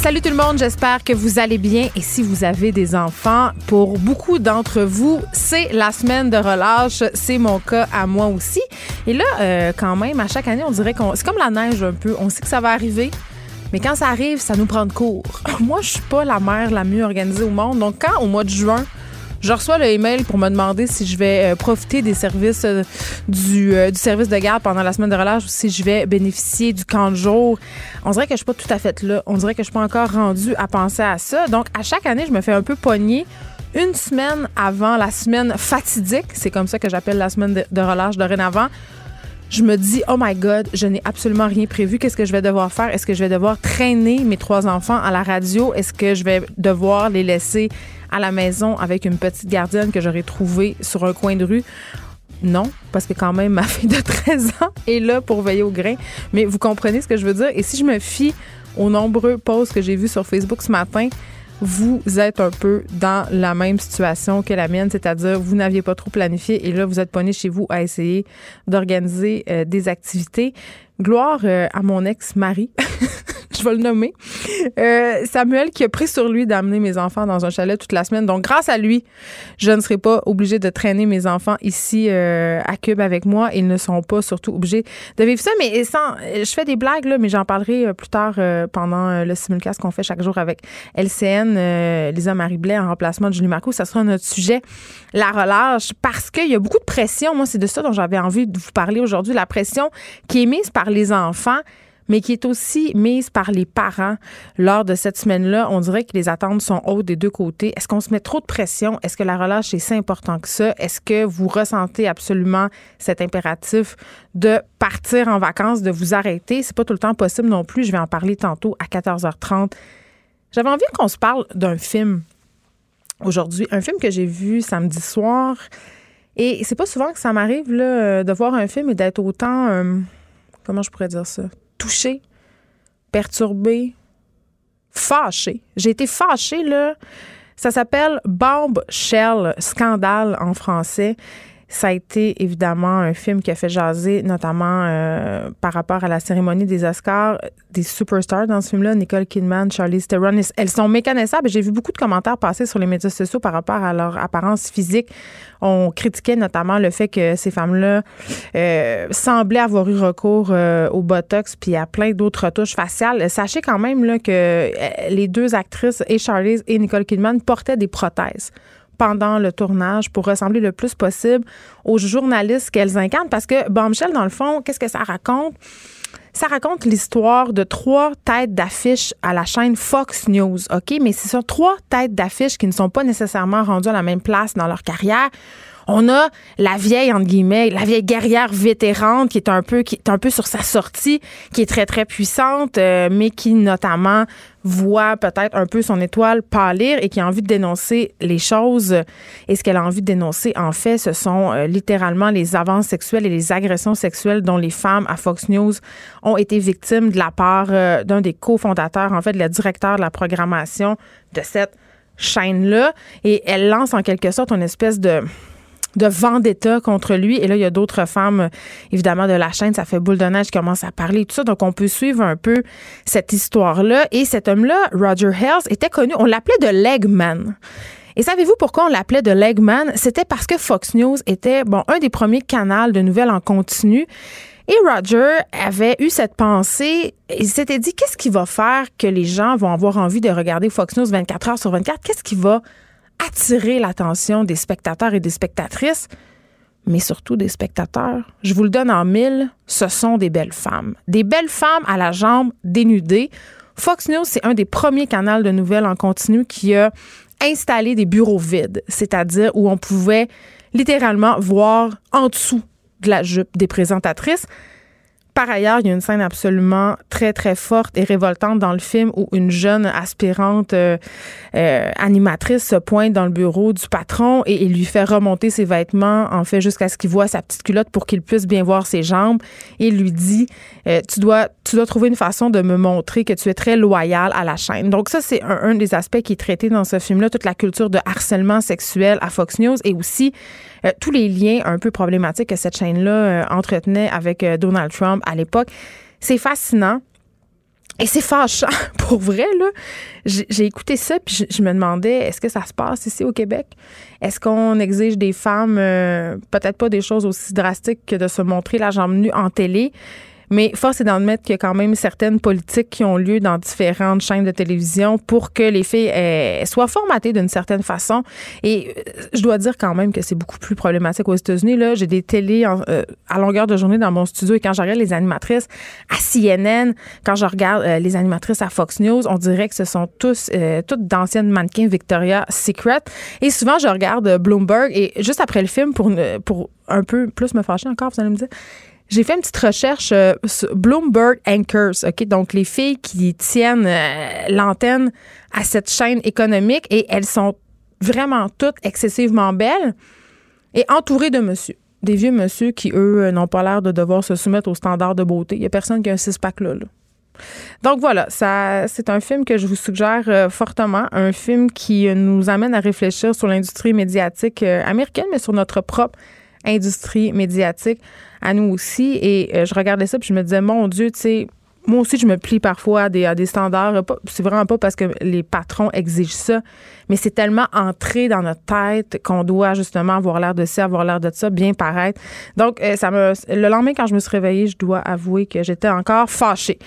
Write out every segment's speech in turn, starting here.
Salut tout le monde, j'espère que vous allez bien et si vous avez des enfants, pour beaucoup d'entre vous, c'est la semaine de relâche, c'est mon cas à moi aussi. Et là, euh, quand même, à chaque année, on dirait qu'on c'est comme la neige un peu, on sait que ça va arriver. Mais quand ça arrive, ça nous prend de court. Moi, je suis pas la mère la mieux organisée au monde. Donc, quand au mois de juin, je reçois le email pour me demander si je vais euh, profiter des services euh, du, euh, du service de garde pendant la semaine de relâche ou si je vais bénéficier du camp de jour. On dirait que je suis pas tout à fait là. On dirait que je suis pas encore rendue à penser à ça. Donc, à chaque année, je me fais un peu pogner une semaine avant la semaine fatidique. C'est comme ça que j'appelle la semaine de, de relâche dorénavant. Je me dis, oh my God, je n'ai absolument rien prévu. Qu'est-ce que je vais devoir faire? Est-ce que je vais devoir traîner mes trois enfants à la radio? Est-ce que je vais devoir les laisser à la maison avec une petite gardienne que j'aurais trouvée sur un coin de rue? Non, parce que quand même, ma fille de 13 ans est là pour veiller au grain. Mais vous comprenez ce que je veux dire? Et si je me fie aux nombreux posts que j'ai vus sur Facebook ce matin, vous êtes un peu dans la même situation que la mienne, c'est-à-dire vous n'aviez pas trop planifié et là, vous êtes pogné chez vous à essayer d'organiser euh, des activités. Gloire euh, à mon ex-mari, je vais le nommer, euh, Samuel, qui a pris sur lui d'amener mes enfants dans un chalet toute la semaine. Donc, grâce à lui, je ne serai pas obligée de traîner mes enfants ici euh, à Cube avec moi. Ils ne sont pas surtout obligés de vivre ça. Mais sans, je fais des blagues, là, mais j'en parlerai euh, plus tard pendant le simulcast qu'on fait chaque jour avec LCN, Lisa Marie Blais en remplacement de Julie Marco. Ça sera notre sujet, la relâche, parce qu'il y a beaucoup de pression. Moi, c'est de ça dont j'avais envie de vous parler aujourd'hui. La pression qui est mise par les enfants mais qui est aussi mise par les parents lors de cette semaine-là. On dirait que les attentes sont hautes des deux côtés. Est-ce qu'on se met trop de pression? Est-ce que la relâche est si important que ça? Est-ce que vous ressentez absolument cet impératif de partir en vacances, de vous arrêter? C'est pas tout le temps possible non plus. Je vais en parler tantôt à 14h30. J'avais envie qu'on se parle d'un film aujourd'hui, un film que j'ai vu samedi soir. Et c'est pas souvent que ça m'arrive là, de voir un film et d'être autant, euh, comment je pourrais dire ça, touché, perturbé, fâché. J'ai été fâchée, là. Ça s'appelle Bomb Shell, scandale en français. Ça a été évidemment un film qui a fait jaser, notamment euh, par rapport à la cérémonie des Oscars, des superstars dans ce film-là, Nicole Kidman, Charlize Theron. Elles sont méconnaissables. J'ai vu beaucoup de commentaires passer sur les médias sociaux par rapport à leur apparence physique. On critiquait notamment le fait que ces femmes-là euh, semblaient avoir eu recours euh, au Botox puis à plein d'autres retouches faciales. Sachez quand même là, que euh, les deux actrices, et Charlize et Nicole Kidman, portaient des prothèses pendant le tournage pour ressembler le plus possible aux journalistes qu'elles incarnent. Parce que Bombshell, dans le fond, qu'est-ce que ça raconte? Ça raconte l'histoire de trois têtes d'affiche à la chaîne Fox News, OK? Mais c'est ça, trois têtes d'affiche qui ne sont pas nécessairement rendues à la même place dans leur carrière. On a la vieille, entre guillemets, la vieille guerrière vétérante qui est un peu, qui est un peu sur sa sortie, qui est très, très puissante, euh, mais qui notamment voit peut-être un peu son étoile pâlir et qui a envie de dénoncer les choses. Et ce qu'elle a envie de dénoncer, en fait, ce sont euh, littéralement les avances sexuelles et les agressions sexuelles dont les femmes à Fox News ont été victimes de la part euh, d'un des cofondateurs, en fait, le directeur de la programmation de cette chaîne-là. Et elle lance en quelque sorte une espèce de de vendetta contre lui. Et là, il y a d'autres femmes, évidemment, de la chaîne. Ça fait boule de neige qui commence à parler, tout ça. Donc, on peut suivre un peu cette histoire-là. Et cet homme-là, Roger Hells, était connu, on l'appelait de Legman. Et savez-vous pourquoi on l'appelait de Legman? C'était parce que Fox News était, bon, un des premiers canaux de nouvelles en continu. Et Roger avait eu cette pensée, il s'était dit, qu'est-ce qui va faire que les gens vont avoir envie de regarder Fox News 24 heures sur 24? Qu'est-ce qui va attirer l'attention des spectateurs et des spectatrices, mais surtout des spectateurs. Je vous le donne en mille, ce sont des belles femmes. Des belles femmes à la jambe dénudée. Fox News, c'est un des premiers canaux de nouvelles en continu qui a installé des bureaux vides, c'est-à-dire où on pouvait littéralement voir en dessous de la jupe des présentatrices. Par ailleurs, il y a une scène absolument très, très forte et révoltante dans le film où une jeune aspirante euh, euh, animatrice se pointe dans le bureau du patron et il lui fait remonter ses vêtements, en fait, jusqu'à ce qu'il voit sa petite culotte pour qu'il puisse bien voir ses jambes. Et il lui dit, euh, tu, dois, tu dois trouver une façon de me montrer que tu es très loyal à la chaîne. Donc ça, c'est un, un des aspects qui est traité dans ce film-là, toute la culture de harcèlement sexuel à Fox News et aussi euh, tous les liens un peu problématiques que cette chaîne-là euh, entretenait avec euh, Donald Trump à l'époque. C'est fascinant. Et c'est fâchant, pour vrai, là. J'ai écouté ça, puis je, me demandais, est-ce que ça se passe ici au Québec? Est-ce qu'on exige des femmes, peut-être pas des choses aussi drastiques que de se montrer la jambe nue en télé, mais force est d'admettre qu'il y a quand même certaines politiques qui ont lieu dans différentes chaînes de télévision pour que les filles eh, soient formatées d'une certaine façon. Et euh, je dois dire quand même que c'est beaucoup plus problématique aux États-Unis. Là, j'ai des télés euh, à longueur de journée dans mon studio et quand je regarde les animatrices à CNN, quand je regarde euh, les animatrices à Fox News, on dirait que ce sont tous toutes d'anciennes mannequins Victoria's Secret. Et souvent, je regarde Bloomberg et juste après le film pour pour un peu plus me fâcher encore, vous allez me dire j'ai fait une petite recherche euh, sur Bloomberg Anchors, OK? Donc, les filles qui tiennent euh, l'antenne à cette chaîne économique et elles sont vraiment toutes excessivement belles et entourées de monsieur. Des vieux monsieur qui, eux, euh, n'ont pas l'air de devoir se soumettre aux standards de beauté. Il n'y a personne qui a un six-pack là, Donc voilà, ça, c'est un film que je vous suggère fortement, un film qui nous amène à réfléchir sur l'industrie médiatique américaine, mais sur notre propre industrie médiatique à nous aussi. Et euh, je regardais ça, puis je me disais, mon Dieu, tu sais, moi aussi, je me plie parfois à des, à des standards. C'est vraiment pas parce que les patrons exigent ça, mais c'est tellement entré dans notre tête qu'on doit justement avoir l'air de ça, avoir l'air de ça, bien paraître. Donc, euh, ça me, le lendemain, quand je me suis réveillée, je dois avouer que j'étais encore fâchée.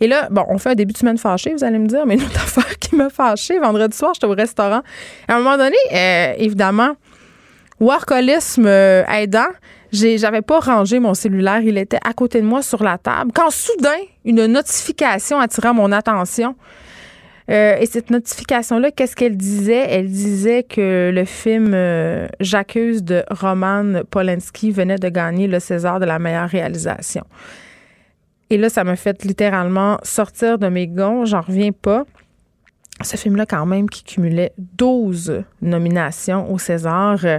Et là, bon, on fait un début de semaine fâchée, vous allez me dire, mais une autre affaire qui m'a fâchée, vendredi soir, j'étais au restaurant. À un moment donné, euh, évidemment, workolisme aidant, j'avais pas rangé mon cellulaire, il était à côté de moi sur la table. Quand soudain, une notification attira mon attention. Euh, et cette notification-là, qu'est-ce qu'elle disait? Elle disait que le film euh, J'accuse de Roman Polanski venait de gagner le César de la meilleure réalisation. Et là, ça m'a fait littéralement sortir de mes gonds. J'en reviens pas ce film-là, quand même, qui cumulait 12 nominations au César euh,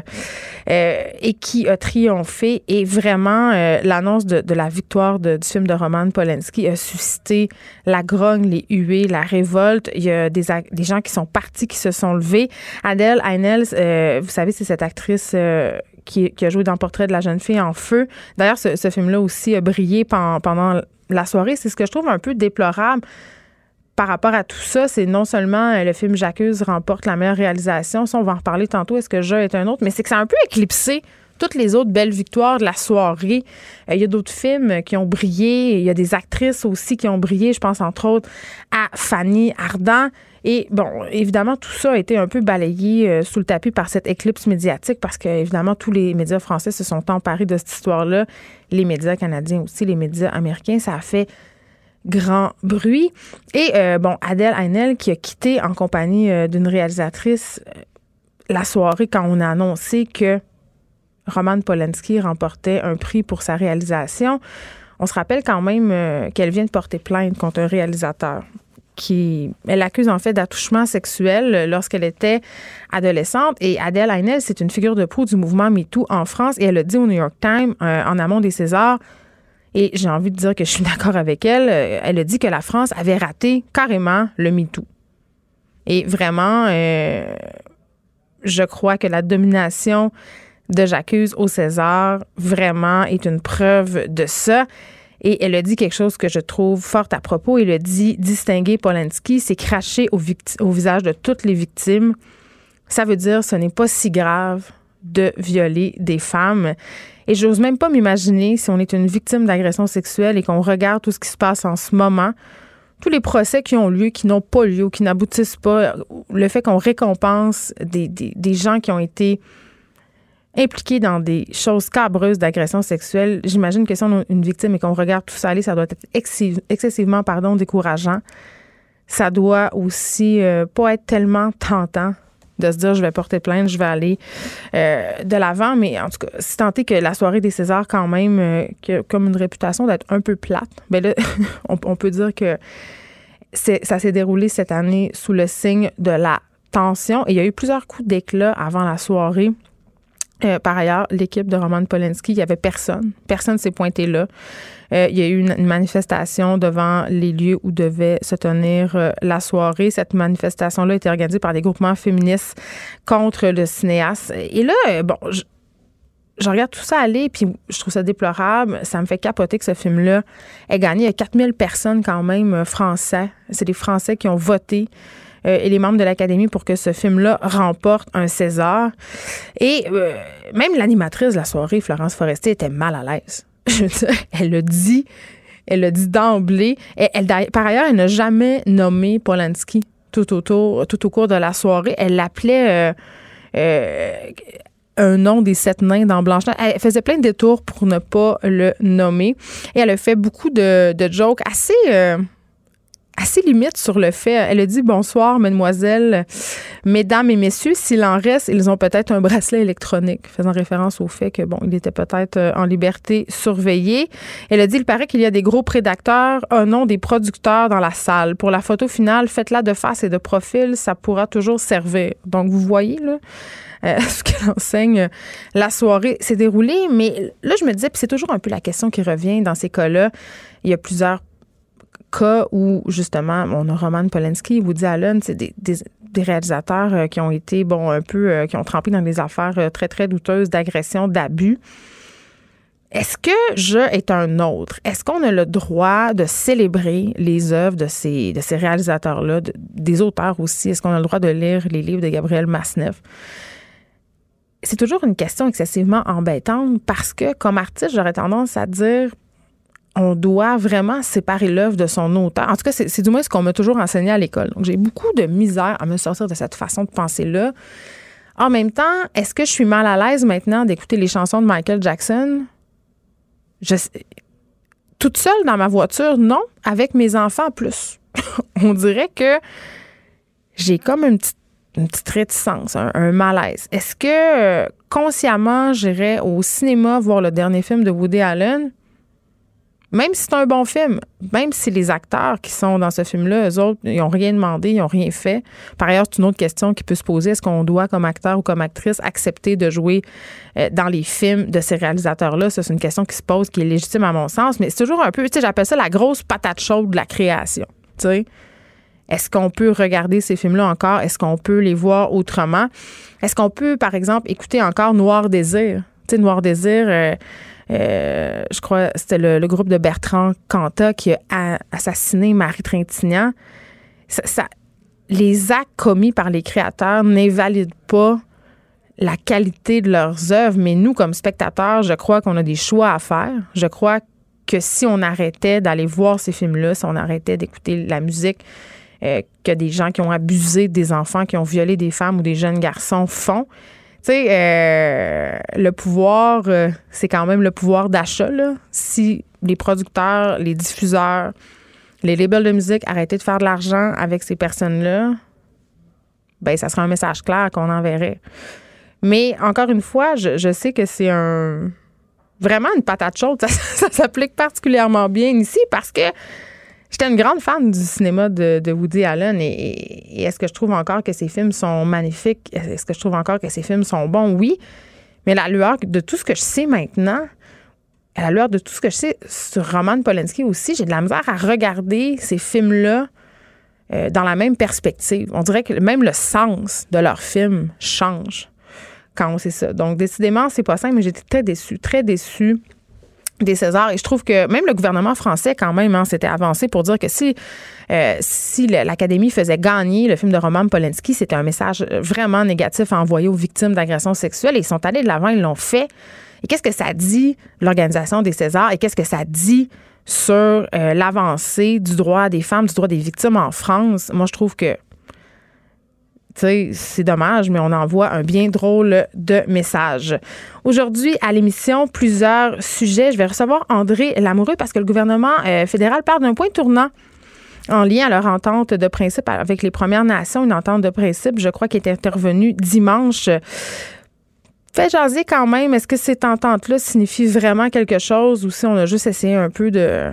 euh, et qui a triomphé. Et vraiment, euh, l'annonce de, la victoire du film de Roman Polanski a suscité la grogne, les huées, la révolte. Il y a des, des gens qui sont partis, qui se sont levés. Adèle Haenels, vous savez, c'est cette actrice qui, a joué dans Portrait de la jeune fille en feu. D'ailleurs, ce, film-là aussi a brillé pendant la soirée. C'est ce que je trouve un peu déplorable par rapport à tout ça, c'est non seulement euh, le film J'accuse remporte la meilleure réalisation, ça on va en reparler tantôt, est-ce que Je est un autre, mais c'est que ça a un peu éclipsé toutes les autres belles victoires de la soirée. Euh, il y a d'autres films qui ont brillé, il y a des actrices aussi qui ont brillé, je pense entre autres à Fanny Ardant. Et bon, évidemment, tout ça a été un peu balayé euh, sous le tapis par cette éclipse médiatique parce que, évidemment, tous les médias français se sont emparés de cette histoire-là. Les médias canadiens aussi, les médias américains, ça a fait grand bruit. Et euh, bon, Adèle Haenel qui a quitté en compagnie euh, d'une réalisatrice euh, la soirée quand on a annoncé que Roman Polanski remportait un prix pour sa réalisation. On se rappelle quand même qu'elle vient de porter plainte contre un réalisateur qui elle accuse en fait d'attouchement sexuel lorsqu'elle était adolescente et Adèle Haenel c'est une figure de proue du mouvement MeToo en France et elle a dit au New York Times en amont des Césars et j'ai envie de dire que je suis d'accord avec elle. Euh, elle a dit que la France avait raté carrément le MeToo. Et vraiment, euh, je crois que la domination de J'accuse au César vraiment est une preuve de ça. Et elle a dit quelque chose que je trouve fort à propos. Elle a dit distinguer Polanski, c'est cracher au, au visage de toutes les victimes. Ça veut dire ce n'est pas si grave de violer des femmes. Et j'ose même pas m'imaginer si on est une victime d'agression sexuelle et qu'on regarde tout ce qui se passe en ce moment, tous les procès qui ont lieu, qui n'ont pas lieu, qui n'aboutissent pas, le fait qu'on récompense des, des, gens qui ont été impliqués dans des choses cabreuses d'agression sexuelle, j'imagine que si on a une victime et qu'on regarde tout ça aller, ça doit être excessivement pardon, décourageant. Ça doit aussi euh, pas être tellement tentant de se dire je vais porter plainte, je vais aller euh, de l'avant. Mais en tout cas, si tant est que la soirée des Césars, quand même, euh, comme une réputation d'être un peu plate, ben là, on, peut dire que ça s'est déroulé cette année sous le signe de la tension. Il y a eu plusieurs coups d'éclat avant la soirée. Euh, par ailleurs, l'équipe de Roman Polanski, il n'y avait personne. Personne s'est pointé là. Euh, il y a eu une, manifestation devant les lieux où devait se tenir euh, la soirée. Cette manifestation-là été organisée par des groupements féministes contre le cinéaste. Et là, bon, je, regarde tout ça aller, puis je trouve ça déplorable. Ça me fait capoter que ce film-là ait gagné. Il y a 4000 personnes quand même français. C'est des Français qui ont voté euh, et les membres de l'Académie pour que ce film-là remporte un César. Et euh, même l'animatrice de la soirée, Florence Forestier, était mal à l'aise. elle le dit. Elle le dit d'emblée. Elle, par ailleurs, elle n'a jamais nommé Polanski tout autour, tout au cours de la soirée. Elle l'appelait euh, un nom des sept nains dans blanche Elle faisait plein de détours pour ne pas le nommer. Et elle a fait beaucoup de, de jokes assez assez limite sur le fait. Elle a dit bonsoir, mesdemoiselles, mesdames et messieurs. S'il en reste, ils ont peut-être un bracelet électronique, faisant référence au fait que bon, il était peut-être euh, en liberté surveillé. Elle a dit il paraît qu'il y a des gros prédateurs, un nom des producteurs dans la salle. Pour la photo finale, faites-la de face et de profil, ça pourra toujours servir. Donc vous voyez là. Euh, ce qu'elle enseigne, la soirée s'est déroulée. Mais là, je me disais, puis c'est toujours un peu la question qui revient dans ces cas-là. Il y a plusieurs cas où, justement, on a Roman Polanski, Woody Allen, c'est des, réalisateurs euh, qui ont été, bon, un peu, euh, qui ont trempé dans des affaires euh, très, très douteuses d'agression, d'abus. Est-ce que je est un autre? Est-ce qu'on a le droit de célébrer les œuvres de ces, de ces réalisateurs-là, des auteurs aussi? Est-ce qu'on a le droit de lire les livres de Gabriel Masneff? C'est toujours une question excessivement embêtante parce que, comme artiste, j'aurais tendance à dire on doit vraiment séparer l'œuvre de son auteur. En tout cas, c'est du moins ce qu'on m'a toujours enseigné à l'école. Donc, j'ai beaucoup de misère à me sortir de cette façon de penser-là. En même temps, est-ce que je suis mal à l'aise maintenant d'écouter les chansons de Michael Jackson? Je, toute seule dans ma voiture, non. Avec mes enfants, plus. on dirait que j'ai comme une petite, une petite réticence, un, malaise. Est-ce que euh, consciemment, j'irais au cinéma voir le dernier film de Woody Allen? Même si c'est un bon film, même si les acteurs qui sont dans ce film-là, eux autres, ils n'ont rien demandé, ils n'ont rien fait. Par ailleurs, c'est une autre question qui peut se poser. Est-ce qu'on doit, comme acteur ou comme actrice, accepter de jouer euh, dans les films de ces réalisateurs-là? Ça, c'est une question qui se pose, qui est légitime à mon sens. Mais c'est toujours un peu, tu sais, j'appelle ça la grosse patate chaude de la création. Tu sais? Est-ce qu'on peut regarder ces films-là encore? Est-ce qu'on peut les voir autrement? Est-ce qu'on peut, par exemple, écouter encore Noir Désir? Tu sais, Noir Désir, euh, euh, je crois c'était le, groupe de Bertrand Cantat qui a assassiné Marie Trintignant. Les actes commis par les créateurs n'invalident pas la qualité de leurs œuvres, mais nous, comme spectateurs, je crois qu'on a des choix à faire. Je crois que si on arrêtait d'aller voir ces films-là, si on arrêtait d'écouter la musique euh, que des gens qui ont abusé des enfants, qui ont violé des femmes ou des jeunes garçons font, sais, euh, le pouvoir, euh, c'est quand même le pouvoir d'achat. Si les producteurs, les diffuseurs, les labels de musique arrêtaient de faire de l'argent avec ces personnes-là, ben ça serait un message clair qu'on enverrait. Mais encore une fois, je, sais que c'est un vraiment une patate chaude. ça s'applique particulièrement bien ici parce que J'étais une grande fan du cinéma de, Woody Allen et, est-ce que je trouve encore que ses films sont magnifiques? Est-ce que je trouve encore que ses films sont bons? Oui. Mais la lueur de tout ce que je sais maintenant, à la lueur de tout ce que je sais sur Roman Polanski aussi, j'ai de la misère à regarder ces films-là euh, dans la même perspective. On dirait que même le sens de leurs films change quand on sait ça. Donc, décidément, c'est pas simple, mais j'étais très déçue, très déçue des Césars. Et je trouve que même le gouvernement français, quand même, hein, s'était avancé pour dire que si, euh, si l'Académie faisait gagner le film de Roman Polanski, c'était un message vraiment négatif à envoyer aux victimes d'agressions sexuelles. Et ils sont allés de l'avant, ils l'ont fait. Et qu'est-ce que ça dit, l'organisation des Césars, et qu'est-ce que ça dit sur euh, l'avancée du droit des femmes, du droit des victimes en France? Moi, je trouve que c'est dommage, mais on envoie un bien drôle de message. Aujourd'hui, à l'émission, plusieurs sujets. Je vais recevoir André Lamoureux parce que le gouvernement euh, fédéral part d'un point tournant en lien à leur entente de principe avec les Premières Nations, une entente de principe, je crois, qui est intervenue dimanche. Fait jaser quand même, est-ce que cette entente-là signifie vraiment quelque chose ou si on a juste essayé un peu de,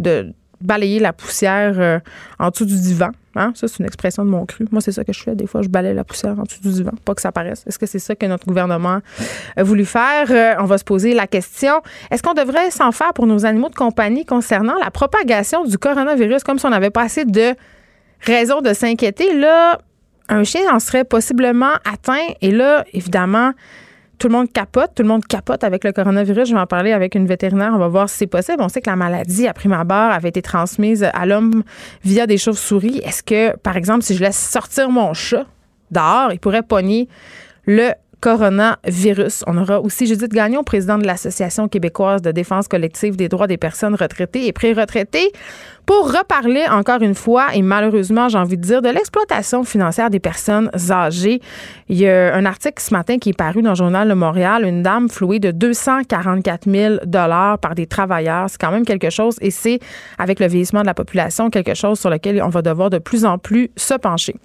de balayer la poussière euh, en dessous du divan? Hein? Ça, c'est une expression de mon cru. Moi, c'est ça que je fais. Des fois, je balaye la poussière en dessous du divan, pas que ça paraisse. Est-ce que c'est ça que notre gouvernement a voulu faire? Euh, on va se poser la question. Est-ce qu'on devrait s'en faire pour nos animaux de compagnie concernant la propagation du coronavirus, comme si on n'avait pas assez de raisons de s'inquiéter? Là, un chien en serait possiblement atteint. Et là, évidemment, tout le monde capote, tout le monde capote avec le coronavirus. Je vais en parler avec une vétérinaire, on va voir si c'est possible. On sait que la maladie, à prime abord, avait été transmise à l'homme via des chauves-souris. Est-ce que, par exemple, si je laisse sortir mon chat dehors, il pourrait pogner le coronavirus. On aura aussi Judith Gagnon, présidente de l'Association québécoise de défense collective des droits des personnes retraitées et pré-retraitées, pour reparler encore une fois, et malheureusement, j'ai envie de dire, de l'exploitation financière des personnes âgées. Il y a un article ce matin qui est paru dans le Journal de Montréal, une dame flouée de 244 000 par des travailleurs. C'est quand même quelque chose et c'est, avec le vieillissement de la population, quelque chose sur lequel on va devoir de plus en plus se pencher.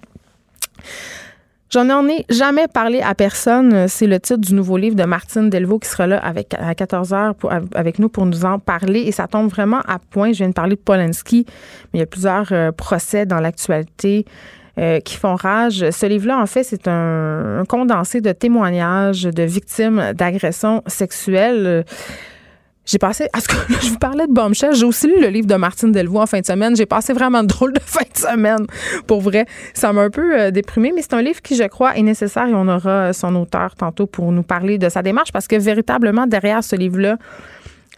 J'en ai jamais parlé à personne. C'est le titre du nouveau livre de Martine Delvaux qui sera là avec, à 14 heures avec nous pour nous en parler. Et ça tombe vraiment à point. Je viens de parler de Polanski, mais il y a plusieurs euh, procès dans l'actualité. Euh, qui font rage. Ce livre-là, en fait, c'est un, condensé de témoignages de victimes d'agressions sexuelles. J'ai passé, à ce que je vous parlais de Bombshell, j'ai aussi lu le livre de Martine Delvaux en fin de semaine. J'ai passé vraiment drôle de fin de semaine. Pour vrai, ça m'a un peu euh, déprimé, mais c'est un livre qui, je crois, est nécessaire et on aura son auteur tantôt pour nous parler de sa démarche parce que véritablement, derrière ce livre-là,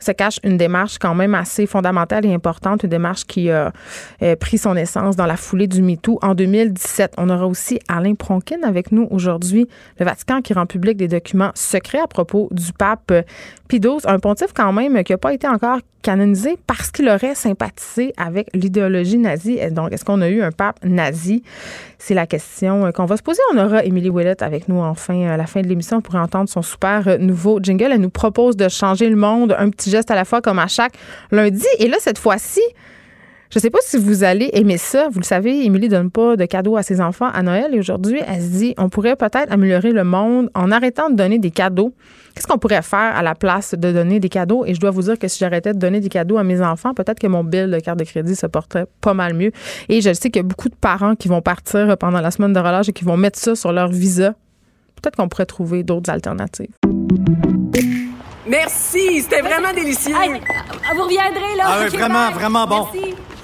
se cache une démarche quand même assez fondamentale et importante, une démarche qui a euh, pris son essence dans la foulée du MeToo en 2017. On aura aussi Alain Pronkin avec nous aujourd'hui, le Vatican qui rend public des documents secrets à propos du pape Pie un pontife quand même qui n'a pas été encore canonisé parce qu'il aurait sympathisé avec l'idéologie nazie. Donc, est-ce qu'on a eu un pape nazi? C'est la question euh, qu'on va se poser. On aura Émilie Ouellet avec nous enfin à la fin de l'émission pour entendre son super euh, nouveau jingle. Elle nous propose de changer le monde, un petit geste à la fois comme à chaque lundi. Et là, cette fois-ci, je ne sais pas si vous allez aimer ça. Vous le savez, Émilie donne pas de cadeaux à ses enfants à Noël et aujourd'hui, elle se dit on pourrait peut-être améliorer le monde en arrêtant de donner des cadeaux Qu'est-ce qu'on pourrait faire à la place de donner des cadeaux? Et je dois vous dire que si j'arrêtais de donner des cadeaux à mes enfants, peut-être que mon bill de carte de crédit se porterait pas mal mieux. Et je sais qu'il y a beaucoup de parents qui vont partir pendant la semaine de relâche et qui vont mettre ça sur leur visa. Peut-être qu'on pourrait trouver d'autres alternatives. Merci, c'était vraiment délicieux. vous reviendrez, là. Ah oui, vraiment, vraiment bon. Merci.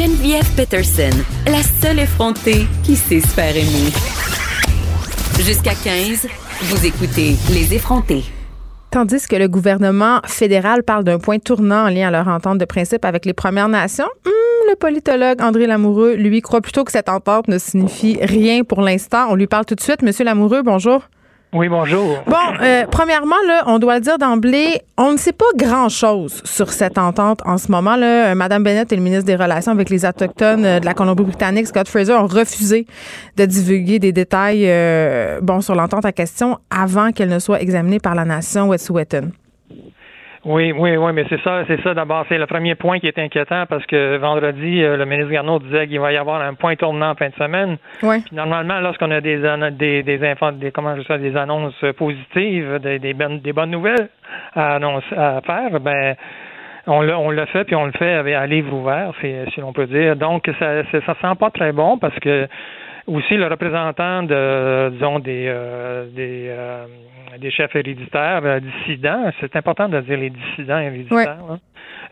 Geneviève Peterson, la seule effrontée qui sait se. Jusqu'à 15, vous écoutez Les effrontés. Tandis que le gouvernement fédéral parle d'un point tournant en lien à leur entente de principe avec les Premières Nations, hmm, le politologue André Lamoureux, lui, croit plutôt que cette entente ne signifie rien pour l'instant. On lui parle tout de suite. Monsieur Lamoureux, bonjour. Oui, bonjour. Bon, euh, premièrement, là, on doit le dire d'emblée, on ne sait pas grand-chose sur cette entente en ce moment. Là. Euh, Madame Bennett et le ministre des Relations avec les Autochtones euh, de la Colombie-Britannique, Scott Fraser, ont refusé de divulguer des détails bon, sur l'entente à question avant qu'elle ne soit examinée par la nation Wet'suwet'en. Oui, oui, oui, mais c'est ça, c'est ça d'abord, c'est le premier point qui est inquiétant parce que vendredi, euh, le ministre Garneau disait qu'il va y avoir un point tournant en fin de semaine. Oui. Puis normalement, lorsqu'on a des des des, des comment je sais, des annonces positives, des, des, bonnes, des bonnes nouvelles à, annoncer, à faire, ben on le, on le fait, puis on le fait avec un livre ouvert, si on peut dire. Donc, ça, ça sent pas très bon parce que aussi le représentant de, disons, des, euh, des, euh, des chefs héréditaires euh, dissidents, c'est important de dire les dissidents héréditaires,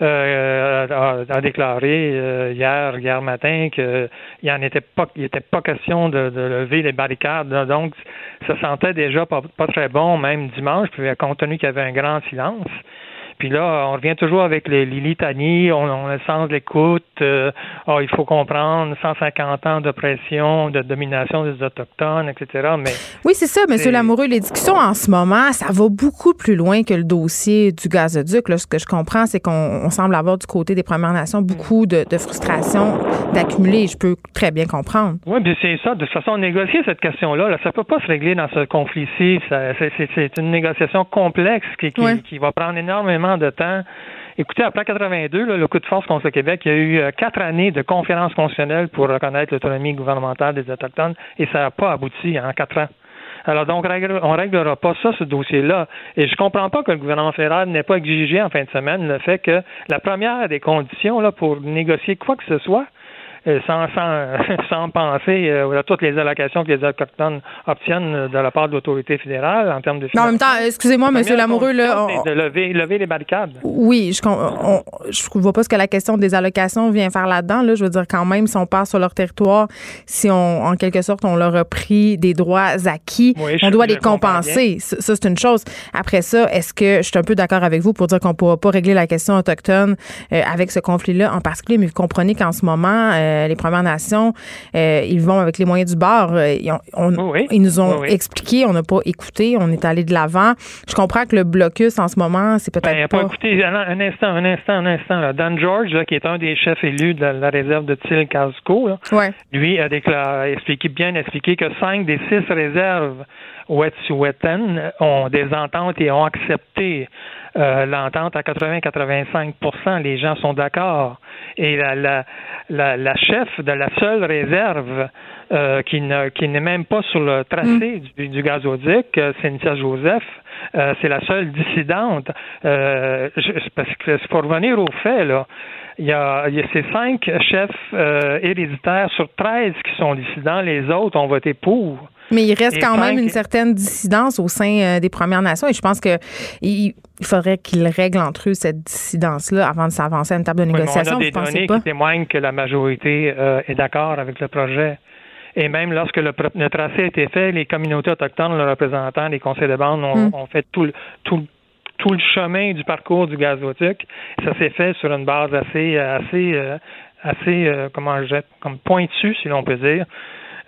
euh, a, a, déclaré euh, hier, hier matin qu'il en était pas, il était pas question de, de, lever les barricades. Donc, ça sentait déjà pas, pas très bon, même dimanche, puis compte tenu qu'il y avait un grand silence. Puis là, on revient toujours avec les, les litanies, on, on a le sens de l'écoute, euh, oh, il faut comprendre 150 ans d'oppression, de domination des Autochtones, etc. Mais Oui, c'est ça, M. Lamoureux. Les discussions en ce moment, ça va beaucoup plus loin que le dossier du gazoduc. Là, ce que je comprends, c'est qu'on on semble avoir du côté des Premières Nations beaucoup de, de frustration d'accumuler. Je peux très bien comprendre. Oui, puis c'est ça. De toute façon, négocier cette question-là, là, ça peut pas se régler dans ce conflit-ci. C'est une négociation complexe qui, qui va prendre énormément de temps. Écoutez, après 82, là, le coup de force contre le Québec, il y a eu euh, quatre années de conférences constitutionnelles pour reconnaître l'autonomie gouvernementale des Autochtones et ça n'a pas abouti en quatre ans. Alors donc, on réglera pas ça, ce dossier-là. Et je comprends pas que le gouvernement fédéral n'ait pas exigé en fin de semaine le fait que la première des conditions là, pour négocier quoi que ce soit, sans, sans, sans penser euh, à toutes les allocations que les Autochtones obtiennent euh, de la part de l'autorité fédérale en termes de Non, en même temps, financement. excusez-moi, M. Lamoureux, là, on- de lever, lever les barricades. Oui, je ne je vois pas ce que la question des allocations vient faire là-dedans. Là. Je veux dire, quand même, si on part sur leur territoire, si on, en quelque sorte, on leur a pris des droits acquis, Oui, on doit les compenser. Ça, ça, c'est une chose. Après ça, est-ce que je suis un peu d'accord avec vous pour dire qu'on ne pourra pas régler la question autochtone euh, avec ce conflit-là en particulier, mais vous comprenez qu'en ce moment, euh, les Premières Nations, euh, ils vont avec les moyens du bord. Euh, ils, ont- on- Oui, oui. ils nous ont oui. expliqué, on n'a pas écouté, on est allé de l'avant. Je comprends que le blocus en ce moment, c'est peut-être Ben, pas... pas écoutez, un, instant, un instant, un instant. Là. Dan George, là, qui est un des chefs élus de la, la réserve de Til-Casco, là, Ouais. lui a déclaré, expliqué, bien expliqué que cinq des six réserves Wet'suwet'en ont des ententes et ont accepté euh, l'entente à 80-85% Les gens sont d'accord. Et la, la, la, la chef de la seule réserve euh, qui ne qui n'est même pas sur le tracé du, du gazoduc, euh, Cynthia Joseph, euh, c'est la seule dissidente. Euh, je- parce que c'est pour revenir aux faits, là. Il y, a, il y a ces cinq chefs euh, héréditaires sur 13 qui sont dissidents. Les autres ont voté pour. Mais il reste Et quand même une certaine dissidence au sein euh, des Premières Nations et je pense que il, il faudrait qu'ils règlent entre eux cette dissidence-là avant de s'avancer à une table de Oui, négociation. on a des données pas? qui témoignent que la majorité euh, est d'accord avec le projet. Et même lorsque le, tracé a été fait, les communautés autochtones, les représentants, les conseils de bande ont, Mm. ont fait tout le, tout, le- tout le chemin du parcours du gazoduc. Ça s'est fait sur une base assez, assez, euh, assez, euh, comment je dirais, comme pointue, si l'on peut dire.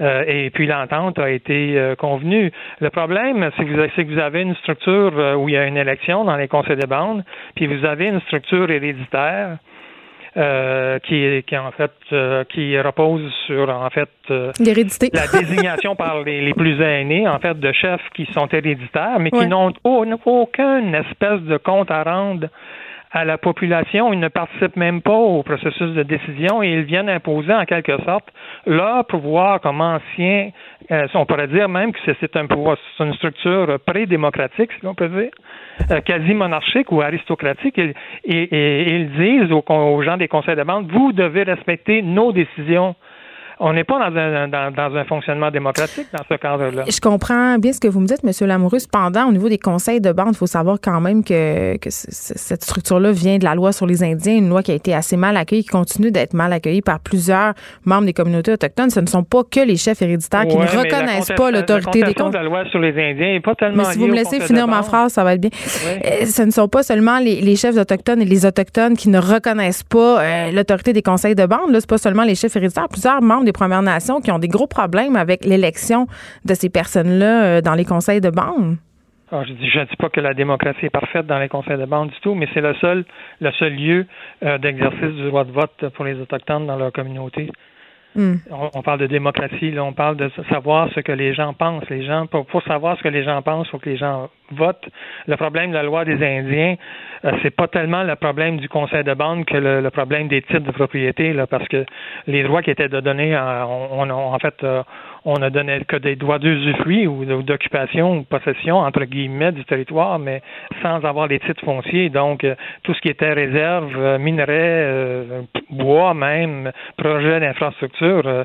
Euh, et puis l'entente a été euh, convenue. Le problème, c'est que, vous avez- c'est que vous avez une structure euh, où il y a une élection dans les conseils de bande, puis vous avez une structure héréditaire euh, qui, qui en fait euh, qui repose sur en fait euh, la désignation par les, les plus aînés, en fait, de chefs qui sont héréditaires, mais qui n'ont au- aucune espèce de compte à rendre à la population. Ils ne participent même pas au processus de décision et ils viennent imposer en quelque sorte leur pouvoir comme anciens. euh, on pourrait dire même que c'est- un pouvoir, c'est une structure pré-démocratique, si l'on peut dire, euh, quasi monarchique ou aristocratique. Et, et- et ils disent aux, aux gens des conseils de bande, vous devez respecter nos décisions. On n'est pas dans un, dans, dans un fonctionnement démocratique dans ce cadre-là. Je comprends bien ce que vous me dites, M. Lamoureux. Cependant, au niveau des conseils de bande, il faut savoir quand même que, que cette structure-là vient de la loi sur les Indiens, une loi qui a été assez mal accueillie, qui continue d'être mal accueillie par plusieurs membres des communautés autochtones. Ce ne sont pas que les chefs héréditaires qui ne reconnaissent pas l'autorité la des comptes. de la loi sur les Indiens n'est pas tellement Mais si vous me laissez finir ma phrase, ça va être bien. Euh, ce ne sont pas seulement les, les chefs autochtones et les autochtones qui ne reconnaissent pas euh, l'autorité des conseils de bande. Là, c'est pas seulement les chefs héréditaires. Plusieurs membres des Premières Nations qui ont des gros problèmes avec l'élection de ces personnes-là euh, dans les conseils de bande? Je je dis pas que la démocratie est parfaite dans les conseils de bande du tout, mais c'est le seul, le seul lieu euh, d'exercice du droit de vote pour les autochtones dans leur communauté. Hmm. On, parle de démocratie, là, on parle de savoir ce que les gens pensent. Les gens, pour, savoir ce que les gens pensent, il faut que les gens votent. Le problème de la loi des Indiens, euh, c'est pas tellement le problème du conseil de bande que le, problème des titres de propriété, là, parce que les droits qui étaient de donner, euh, on, en fait, euh, on a donné que des droits d'usufruit ou d'occupation ou possession entre guillemets du territoire, mais sans avoir les titres fonciers. Donc, euh, tout ce qui était réserve, euh, minerais, euh, bois même, projet d'infrastructure.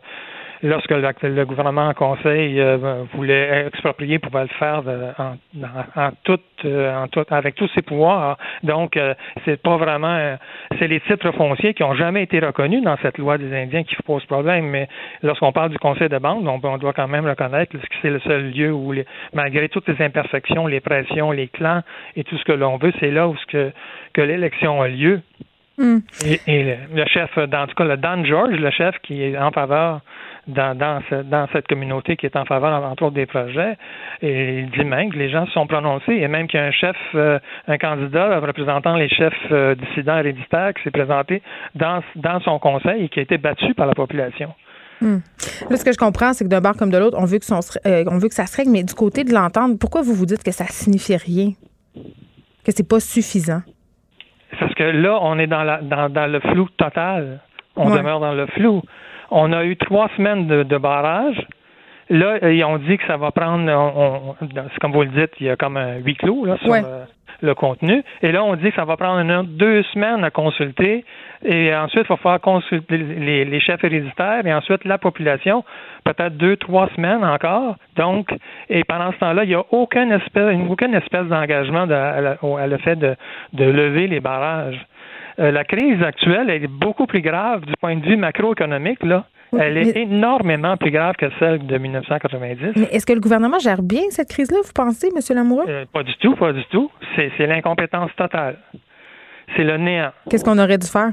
Euh, lorsque le, gouvernement en conseil euh, voulait exproprier, pouvait le faire de, en, en, en, tout, euh, en tout, avec tous ses pouvoirs. Donc, euh, c'est pas vraiment, euh, c'est les titres fonciers qui ont jamais été reconnus dans cette loi des Indiens qui posent problème. Mais lorsqu'on parle du conseil de banque, on, on doit quand même reconnaître que c'est le seul lieu où, les, malgré toutes les imperfections, les pressions, les clans et tout ce que l'on veut, c'est là où ce que, que l'élection a lieu. Mm. Et, et le, le, chef, dans tout cas, le Dan George, le chef qui est en faveur dans, dans, ce, dans cette communauté qui est en faveur, entre autres, des projets, et il dit même que les gens se sont prononcés, et même qu'il y a un chef, euh, un candidat représentant les chefs euh, dissidents héréditaires qui s'est présenté dans, dans son conseil et qui a été battu par la population. Hum. Là, ce que je comprends, c'est que d'un bord comme de l'autre, on veut que son, euh, on veut que ça se règle, mais du côté de l'entendre, pourquoi vous vous dites que ça signifie rien, que c'est pas suffisant? Parce que là, on est dans, la, dans, dans le flou total. On ouais. demeure dans le flou. On a eu trois semaines de, de barrage. Là, ils ont dit que ça va prendre, on, on, comme vous le dites, il y a comme un huis clos là, sur ouais. le, le, contenu. Et là, on dit que ça va prendre une, deux semaines à consulter. Et ensuite, il va falloir consulter les, les, chefs héréditaires et ensuite la population, peut-être deux, trois semaines encore. Donc, et pendant ce temps-là, il n'y a aucune espèce, aucune espèce d'engagement à, à, le fait de, de lever les barrages. Euh, la crise actuelle est beaucoup plus grave du point de vue macroéconomique, là. Elle est mais, énormément plus grave que celle de 1990. Mais est-ce que le gouvernement gère bien cette crise-là, vous pensez, M. Lamoureux? Euh, pas du tout, pas du tout. C'est l'incompétence totale. C'est le néant. Qu'est-ce qu'on aurait dû faire?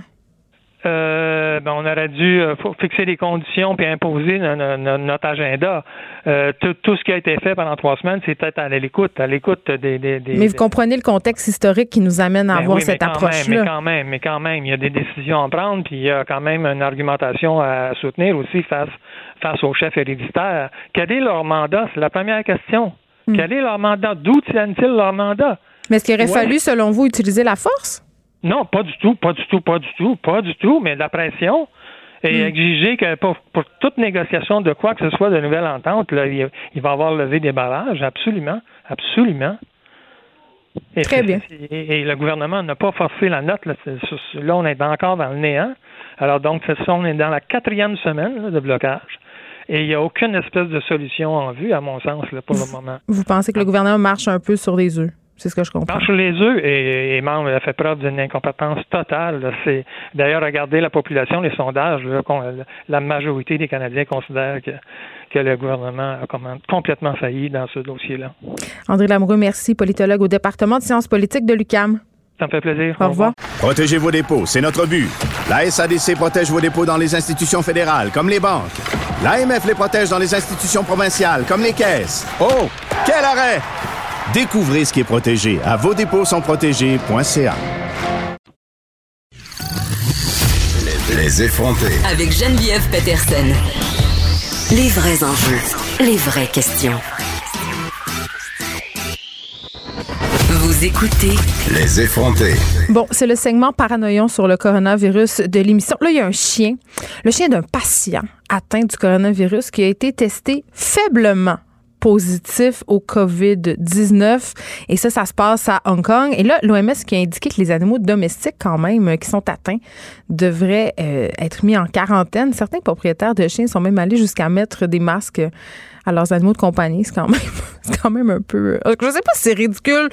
Euh, ben, on aurait dû euh, fixer des conditions puis imposer notre agenda. Euh, tout, tout, ce qui a été fait pendant trois semaines, c'est peut-être à l'écoute, à l'écoute des, des, des, Mais vous comprenez le contexte historique qui nous amène à ben avoir oui, cette approche-là. Mais quand même, mais quand même, il y a des décisions à prendre, puis il y a quand même une argumentation à soutenir aussi face face aux chefs héréditaires. Quel est leur mandat? C'est la première question. Hmm. Quel est leur mandat? D'où tiennent-ils leur mandat? Mais est-ce qu'il aurait ouais. fallu, selon vous, utiliser la force? Non, pas du tout, pas du tout, pas du tout, pas du tout, mais de la pression et mm. exiger que pour, pour, toute négociation de quoi que ce soit de nouvelle entente, là, il, il va avoir levé des barrages, absolument, absolument. Et Très bien. Et, et, le gouvernement n'a pas forcé la note. Là, là, on est encore dans le néant. Alors donc, on est dans la quatrième semaine là, de blocage. Et il n'y a aucune espèce de solution en vue, à mon sens, là, pour le moment. Vous pensez que le gouvernement marche un peu sur des œufs? C'est ce que je comprends. Marche sur les œufs et, et membre a fait preuve d'une incompétence totale. C'est d'ailleurs regardez la population, les sondages, là, la majorité des Canadiens considèrent que, que le gouvernement a complètement failli dans ce dossier-là. André Lamoureux, merci, politologue au département de sciences politiques de l'UCAM. Ça me fait plaisir. Au revoir. Protégez vos dépôts, c'est notre but. La SADC protège vos dépôts dans les institutions fédérales, comme les banques. L'AMF les protège dans les institutions provinciales, comme les caisses. Oh, quel arrêt! Découvrez ce qui est protégé à vos dépôts sont protégés.ca. Les effrontés. Avec Geneviève Peterson. Les vrais enjeux, les vraies questions. Vous écoutez Les effrontés. Bon, c'est le segment paranoïon sur le coronavirus de l'émission. Là, il y a un chien, le chien d'un patient atteint du coronavirus qui a été testé faiblement positif au COVID-19. Et ça, ça se passe à Hong Kong. Et là, l'OMS qui a indiqué que les animaux domestiques, quand même, qui sont atteints, devraient euh, être mis en quarantaine. Certains propriétaires de chiens sont même allés jusqu'à mettre des masques à leurs animaux de compagnie. C'est quand même, c'est quand même un peu. Euh, Je sais pas si c'est ridicule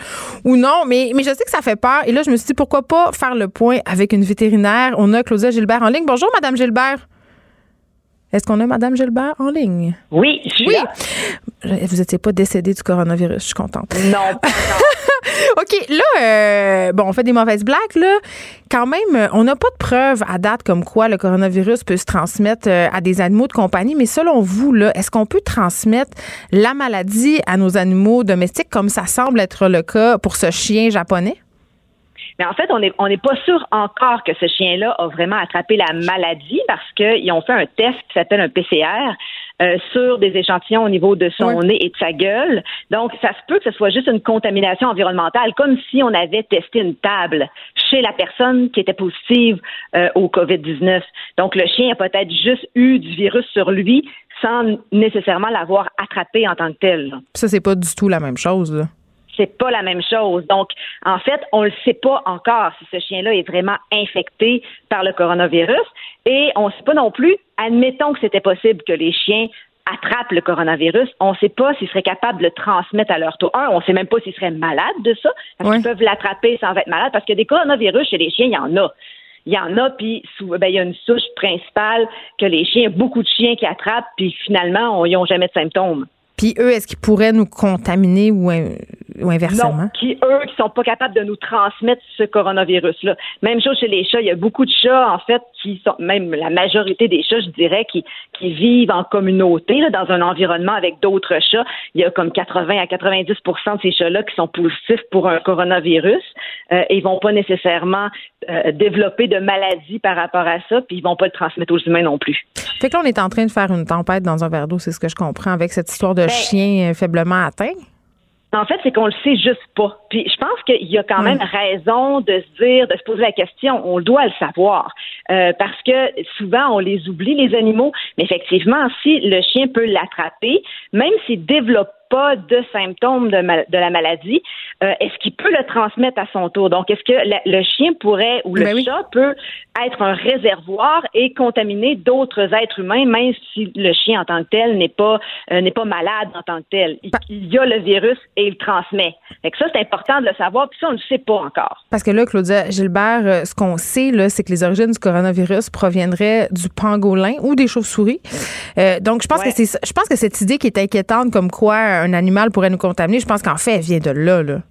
ou non, mais, mais je sais que ça fait peur. Et là, je me suis dit, pourquoi pas faire le point avec une vétérinaire? On a Claudia Gilbert en ligne. Bonjour, Madame Gilbert. Est-ce qu'on a Mme Gilbert en ligne? Oui, je suis oui. là. Vous n'étiez pas décédée du coronavirus, je suis contente. Non, pas OK, là, euh, bon, on fait des mauvaises blagues, là. Quand même, on n'a pas de preuves à date comme quoi le coronavirus peut se transmettre euh, à des animaux de compagnie, mais selon vous, là, est-ce qu'on peut transmettre la maladie à nos animaux domestiques comme ça semble être le cas pour ce chien japonais? Mais en fait, on n'est on est pas sûr encore que ce chien-là a vraiment attrapé la maladie parce qu'ils ont fait un test qui s'appelle un PCR euh, sur des échantillons au niveau de son Oui. nez et de sa gueule. Donc, ça se peut que ce soit juste une contamination environnementale, comme si on avait testé une table chez la personne qui était positive euh, au COVID-19. Donc, le chien a peut-être juste eu du virus sur lui sans nécessairement l'avoir attrapé en tant que tel. Ça, c'est pas du tout la même chose, là. C'est pas la même chose. Donc, en fait, on ne sait pas encore si ce chien-là est vraiment infecté par le coronavirus et on ne sait pas non plus, admettons que c'était possible que les chiens attrapent le coronavirus, on ne sait pas s'ils seraient capables de le transmettre à leur tour. Un, on ne sait même pas s'ils seraient malades de ça, parce qu'ils peuvent l'attraper sans être malades, parce que des coronavirus chez les chiens, il y en a. Il y en a, puis ben, il y a une souche principale que les chiens, beaucoup de chiens qui attrapent, puis finalement, ils n'ont jamais de symptômes. Puis eux, est-ce qu'ils pourraient nous contaminer ou, ou inversement? Non, qui eux, qui sont pas capables de nous transmettre ce coronavirus-là. Même chose chez les chats. Il y a beaucoup de chats, en fait, qui sont, même la majorité des chats, je dirais, qui, qui vivent en communauté, là, dans un environnement avec d'autres chats. Il y a comme 80 à 90 de ces chats-là qui sont positifs pour un coronavirus euh, et ils vont pas nécessairement euh, développer de maladies par rapport à ça, puis ils vont pas le transmettre aux humains non plus. Fait que là, on est en train de faire une tempête dans un verre d'eau, c'est ce que je comprends, avec cette histoire de ben, chien faiblement atteint. En fait, c'est qu'on le sait juste pas. Puis je pense qu'il y a quand même raison de se dire, de se poser la question. On doit le savoir. Euh, parce que souvent, on les oublie, les animaux. Mais effectivement, si le chien peut l'attraper, même s'il développe pas de symptômes de, de la maladie, euh, est-ce qu'il peut le transmettre à son tour? Donc, est-ce que le chien pourrait ou le ben chat peut être un réservoir et contaminer d'autres êtres humains, même si le chien en tant que tel n'est pas euh, n'est pas malade en tant que tel? Il, y a le virus et il transmet. Fait que ça, c'est important de le savoir, puis ça, on ne le sait pas encore. Parce que là, Claudia Gilbert, euh, ce qu'on sait, là, c'est que les origines du coronavirus proviendraient du pangolin ou des chauves-souris. donc, je pense que c'est je pense que cette idée qui est inquiétante, comme quoi un animal pourrait nous contaminer, je pense qu'en fait, elle vient de là. là.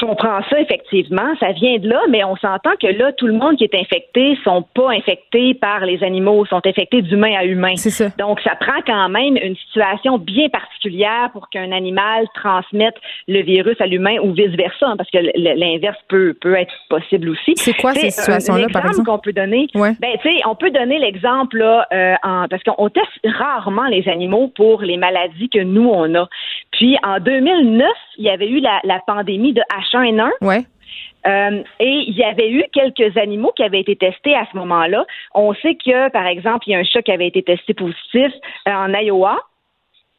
Je comprends ça, effectivement. Ça vient de là, mais on s'entend que là, tout le monde qui est infecté sont pas infectés par les animaux, sont infectés d'humain à humain. C'est ça. Donc, ça prend quand même une situation bien particulière pour qu'un animal transmette le virus à l'humain ou vice-versa, hein, parce que l'inverse peut, peut être possible aussi. C'est quoi ces situations-là, par exemple? qu'on peut donner, ben, tu sais, on peut donner l'exemple, là, euh, en, parce qu'on teste rarement les animaux pour les maladies que nous, on a. Puis, en 2009, il y avait eu la, la pandémie de H H1N1. Ouais. Euh, et il y avait eu quelques animaux qui avaient été testés à ce moment-là. On sait que, par exemple, il y a un chat qui avait été testé positif euh, en Iowa.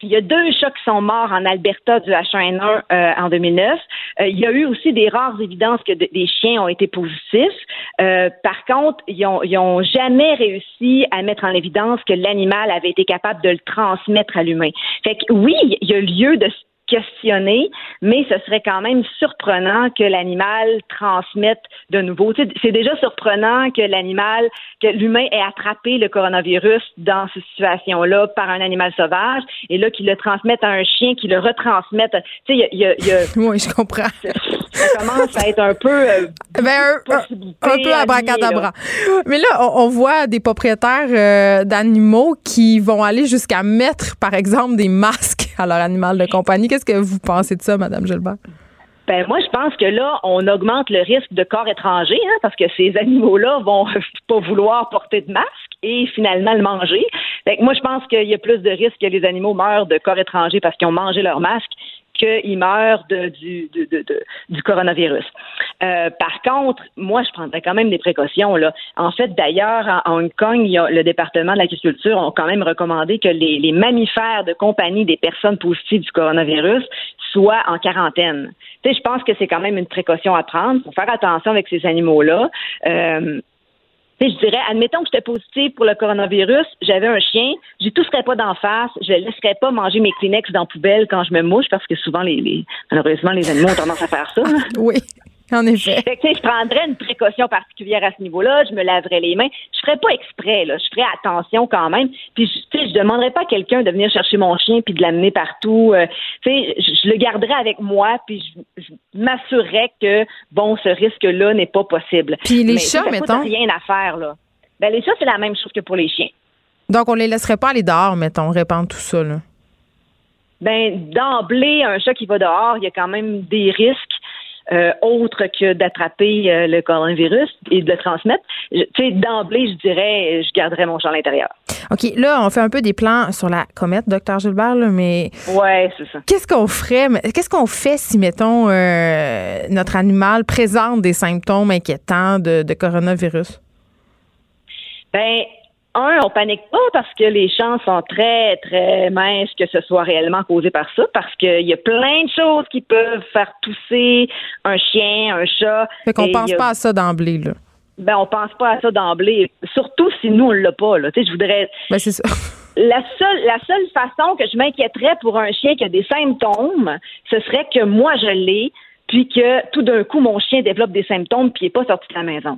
Il y a deux chats qui sont morts en Alberta du H1N1 euh, en 2009. il y a eu aussi des rares évidences que des chiens ont été positifs. par contre, ils n'ont ont jamais réussi à mettre en évidence que l'animal avait été capable de le transmettre à l'humain. Fait que oui, il y a lieu de questionner, mais ce serait quand même surprenant que l'animal transmette de nouveau. c'est déjà surprenant que l'animal, que l'humain ait attrapé le coronavirus dans cette situation-là par un animal sauvage, et là qu'il le transmette à un chien, qu'il le retransmette. Tu sais, il y a, Oui, je comprends. Ça commence à être un peu. Euh, ben, un, peu abracadabra. Mais là, on, voit des propriétaires euh, d'animaux qui vont aller jusqu'à mettre, par exemple, des masques à leur animal de compagnie. Qu'est-ce que vous pensez de ça, Madame Gilbert? Ben moi, je pense que là, on augmente le risque de corps étrangers, hein, parce que ces animaux-là vont pas vouloir porter de masque et finalement le manger. Fait moi, je pense qu'il y a plus de risques que les animaux meurent de corps étrangers parce qu'ils ont mangé leur masque qu'ils meurent du, du coronavirus. Euh, par contre, moi, je prendrais quand même des précautions. En fait, d'ailleurs, en Hong Kong, a, le département de l'agriculture ont quand même recommandé que les, les mammifères de compagnie des personnes positives du coronavirus soient en quarantaine. Tu sais, je pense que c'est quand même une précaution à prendre. Il faut faire attention avec ces animaux-là. Euh, je dirais, admettons que j'étais positive pour le coronavirus, j'avais un chien, je ne tousserais pas d'en face, je laisserais pas manger mes Kleenex dans la poubelle quand je me mouche, parce que souvent, les, malheureusement, les animaux ont tendance à faire ça. oui. En effet. je prendrais une précaution particulière à ce niveau-là. Je me laverais les mains. Je ferais pas exprès, là. Je ferais attention quand même. Puis, tu sais, je demanderais pas à quelqu'un de venir chercher mon chien puis de l'amener partout. Euh, tu sais, je, le garderais avec moi puis je, m'assurerais que, bon, ce risque-là n'est pas possible. Puis les chats, ça mettons. rien à faire, là. Ben, les chats, c'est la même chose que pour les chiens. Donc, on les laisserait pas aller dehors, mettons, répandre tout ça, là. Ben, d'emblée, un chat qui va dehors, il y a quand même des risques euh, autre que d'attraper euh, le coronavirus et de le transmettre. Tu sais, d'emblée, je dirais, je garderais mon champ à l'intérieur. OK, là, on fait un peu des plans sur la comète, docteur Gilbert, mais. Ouais, c'est ça. Qu'est-ce qu'on ferait, qu'est-ce qu'on fait si, mettons, euh, notre animal présente des symptômes inquiétants de, de coronavirus? Ben, un, on panique pas parce que les chances sont très, très minces que ce soit réellement causé par ça, parce qu'il y a plein de choses qui peuvent faire tousser un chien, un chat. Fait qu'on pense a- pas à ça d'emblée, là. Ben, on pense pas à ça d'emblée. Surtout si nous, on l'a pas, là. Tu sais, je voudrais. Ben, c'est ça. La seule, la seule façon que je m'inquiéterais pour un chien qui a des symptômes, ce serait que moi, je l'ai, puis que tout d'un coup, mon chien développe des symptômes, puis il n'est pas sorti de la maison.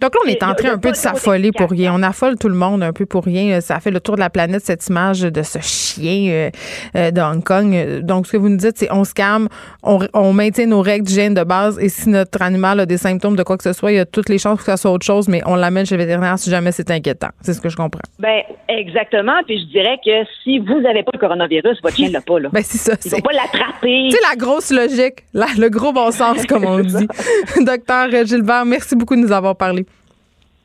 Donc là, on est en train un peu de s'affoler pour rien. On affole tout le monde un peu pour rien. Ça fait le tour de la planète, cette image de ce chien euh, euh, de Hong Kong. Donc, ce que vous nous dites, c'est on se calme, on, on maintient nos règles d'hygiène de base et si notre animal a des symptômes de quoi que ce soit, il y a toutes les chances que ça soit autre chose, mais on l'amène chez le vétérinaire si jamais c'est inquiétant. C'est ce que je comprends. Ben, exactement. Puis je dirais que si vous n'avez pas le coronavirus, votre chien ne l'a pas, là. Ben, c'est ça. Il c'est- pas l'attraper. Sais, la grosse logique, la- le gros bon sens, comme on dit. Docteur Gilbert, merci beaucoup de nous avoir parlé.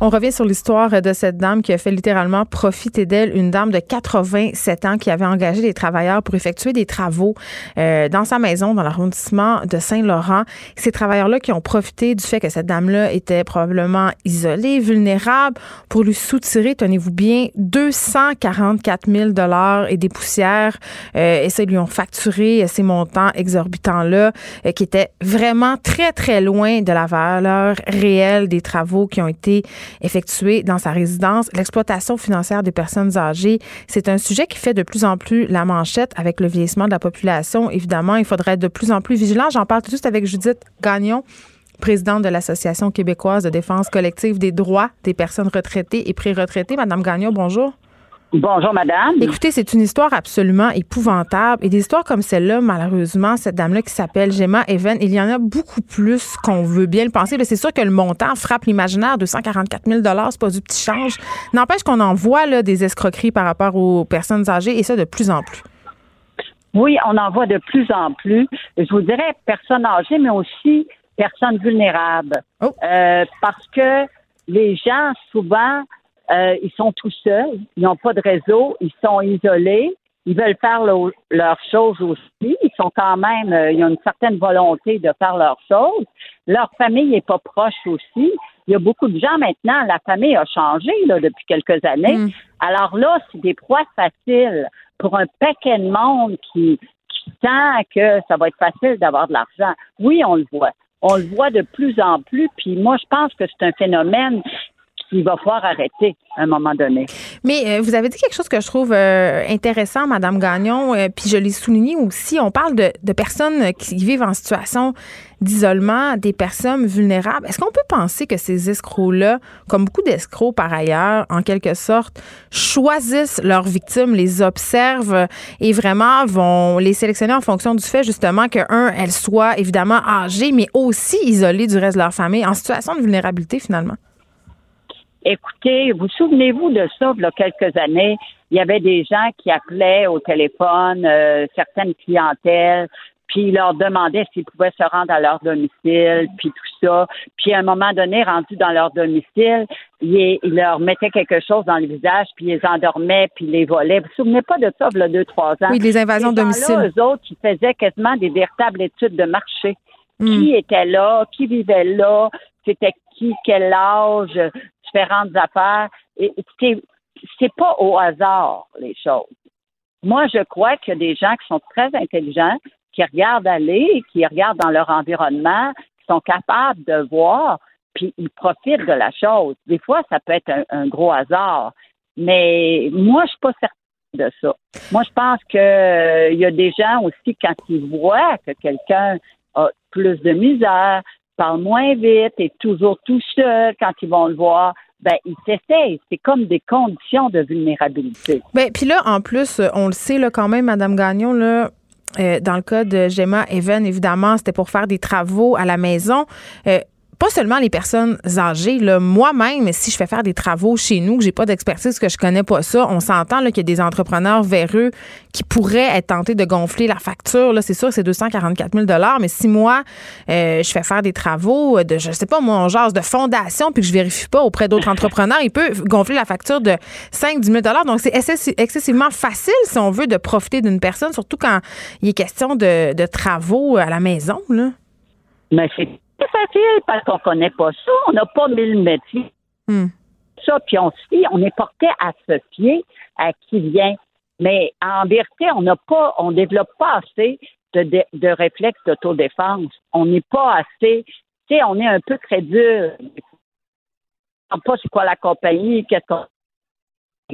On revient sur l'histoire de cette dame qui a fait littéralement profiter d'elle, une dame de 87 ans qui avait engagé des travailleurs pour effectuer des travaux euh, dans sa maison dans l'arrondissement de Saint-Laurent. Ces travailleurs-là qui ont profité du fait que cette dame-là était probablement isolée, vulnérable, pour lui soutirer, tenez-vous bien, 244 000 dollars et des poussières. Euh, et ça, ils lui ont facturé ces montants exorbitants-là euh, qui étaient vraiment très, très loin de la valeur réelle des travaux qui ont été effectués dans sa résidence. L'exploitation financière des personnes âgées, c'est un sujet qui fait de plus en plus la manchette avec le vieillissement de la population. Évidemment, il faudrait être de plus en plus vigilant. J'en parle tout juste avec Judith Gagnon présidente de l'Association québécoise de défense collective des droits des personnes retraitées et pré-retraitées. Madame Gagnon, bonjour. Bonjour, madame. Écoutez, c'est une histoire absolument épouvantable. Et des histoires comme celle-là, malheureusement, cette dame-là qui s'appelle Gemma Even, il y en a beaucoup plus qu'on veut bien le penser. C'est sûr que le montant frappe l'imaginaire. 244 000 c'est pas du petit change. N'empêche qu'on en voit là, des escroqueries par rapport aux personnes âgées et ça de plus en plus. Oui, on en voit de plus en plus. Je vous dirais personnes âgées, mais aussi personnes vulnérables. Oh. Euh, parce que les gens, souvent, euh, ils sont tout seuls, ils n'ont pas de réseau, ils sont isolés, ils veulent faire le- leurs choses aussi, ils sont quand même, euh, ils ont une certaine volonté de faire leurs choses. Leur famille n'est pas proche aussi. Il y a beaucoup de gens maintenant, la famille a changé là, depuis quelques années. Mm. Alors là, c'est des proies faciles pour un paquet de monde qui, qui sent que ça va être facile d'avoir de l'argent. Oui, on le voit. On le voit de plus en plus. Puis moi, je pense que c'est un phénomène qu'il va falloir arrêter à un moment donné. Mais euh, vous avez dit quelque chose que je trouve euh, intéressant, Madame Gagnon, euh, puis je l'ai souligné aussi. On parle de, de personnes qui vivent en situation d'isolement, des personnes vulnérables. Est-ce qu'on peut penser que ces escrocs-là, comme beaucoup d'escrocs par ailleurs, en quelque sorte, choisissent leurs victimes, les observent et vraiment vont les sélectionner en fonction du fait justement que, un, elles soient évidemment âgées, mais aussi isolées du reste de leur famille, en situation de vulnérabilité finalement? Écoutez, vous souvenez-vous de ça, il y a quelques années, il y avait des gens qui appelaient au téléphone, euh, certaines clientèles, puis ils leur demandaient s'ils pouvaient se rendre à leur domicile, puis tout ça. Puis à un moment donné, rendus dans leur domicile, ils, ils leur mettaient quelque chose dans le visage, puis ils les endormaient, puis ils les volaient. Vous vous souvenez pas de ça, il y a deux, trois ans? Oui, les invasions de domicile. Eux autres, ils faisaient quasiment des véritables études de marché. Hmm. Qui était là, qui vivait là, c'était qui, quel âge, différentes affaires. Et c'est, pas au hasard, les choses. Moi, je crois qu'il y a des gens qui sont très intelligents, qui regardent aller, qui regardent dans leur environnement, qui sont capables de voir, puis ils profitent de la chose. Des fois, ça peut être un, un gros hasard. Mais moi, je suis pas certaine de ça. Moi, je pense que euh, il y a des gens aussi, quand ils voient que quelqu'un a plus de misère, parle moins vite, est toujours tout seul quand ils vont le voir, ben ils s'essayent. C'est comme des conditions de vulnérabilité. Ben, puis là, en plus, on le sait là, quand même, Madame Gagnon, là, euh, dans le cas de Gemma Even, évidemment, c'était pour faire des travaux à la maison. Euh, pas seulement les personnes âgées, moi-même, si je fais faire des travaux chez nous, que j'ai pas d'expertise, que je connais pas ça, on s'entend qu'il y a des entrepreneurs véreux qui pourraient être tentés de gonfler la facture. C'est sûr que c'est 244 000 mais si moi, euh, je fais faire des travaux de, je sais pas, moi, on jase de fondation puis que je vérifie pas auprès d'autres entrepreneurs, il peut gonfler la facture de 5 10 000 Donc, c'est excessivement facile, si on veut, de profiter d'une personne, surtout quand il est question de, de travaux à la maison, là. Mais c'est c'est facile parce qu'on connaît pas ça. On n'a pas mille métiers. Hmm. Ça, puis on se on est porté à se fier à qui vient. Mais en vérité, on n'a pas, on développe pas assez de, de, de réflexes d'autodéfense. On n'est pas assez, tu sais, on est un peu crédule. On ne sait pas c'est quoi la compagnie, qu'est-ce qu'on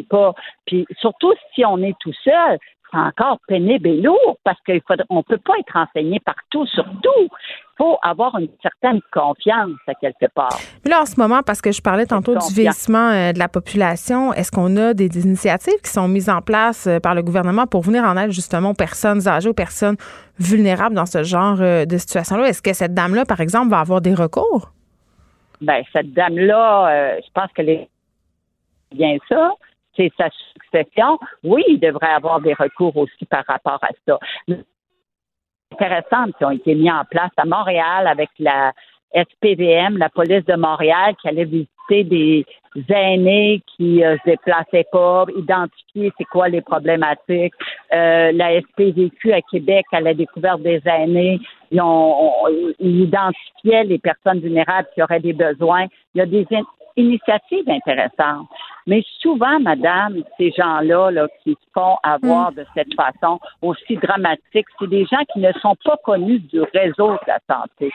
pas. Puis surtout si on est tout seul, encore pénible et lourd parce qu'on ne peut pas être enseigné partout, surtout. Il faut avoir une certaine confiance à quelque part. Mais là, en ce moment, parce que je parlais tantôt du vieillissement euh, de la population, est-ce qu'on a des, initiatives qui sont mises en place euh, par le gouvernement pour venir en aide justement aux personnes âgées, aux personnes vulnérables dans ce genre euh, de situation-là? Est-ce que cette dame-là, par exemple, va avoir des recours? Ben, cette dame-là, je pense qu'elle est bien ça c'est sa succession, oui, il devrait avoir des recours aussi par rapport à ça. Intéressantes qui ont été mis en place à Montréal avec la SPVM, la police de Montréal, qui allait visiter des aînés qui euh, se déplaçaient pas, identifier c'est quoi les problématiques. Euh, la SPVQ à Québec, à la découverte des aînés, ils, ont, ils identifiaient les personnes vulnérables qui auraient des besoins. Il y a des initiatives intéressantes. Mais souvent, madame, ces gens-là là, qui se font avoir mm. de cette façon aussi dramatique, c'est des gens qui ne sont pas connus du réseau de la santé.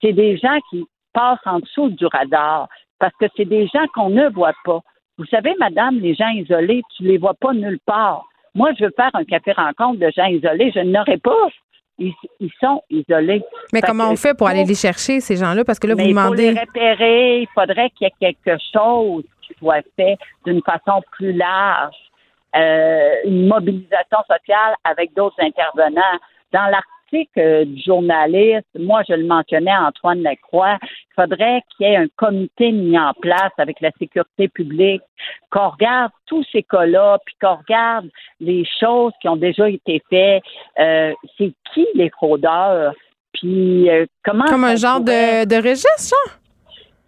C'est des gens qui passent en dessous du radar parce que c'est des gens qu'on ne voit pas. Vous savez, madame, les gens isolés, tu les vois pas nulle part. Moi, je veux faire un café rencontre de gens isolés, je n'aurais pas ils, sont isolés. Mais comment on fait pour aller les chercher, ces gens-là? Parce que là, vous demandez. Il faut les repérer. Il faudrait qu'il y ait quelque chose qui soit fait d'une façon plus large. Euh, une mobilisation sociale avec d'autres intervenants. Dans l'article du journaliste, moi je le mentionnais, Antoine Lacroix, il faudrait qu'il y ait un comité mis en place avec la sécurité publique, qu'on regarde tous ces cas-là, puis qu'on regarde les choses qui ont déjà été faites. Euh, c'est qui les fraudeurs? Puis euh, comment. Comme un genre de, de registre, ça?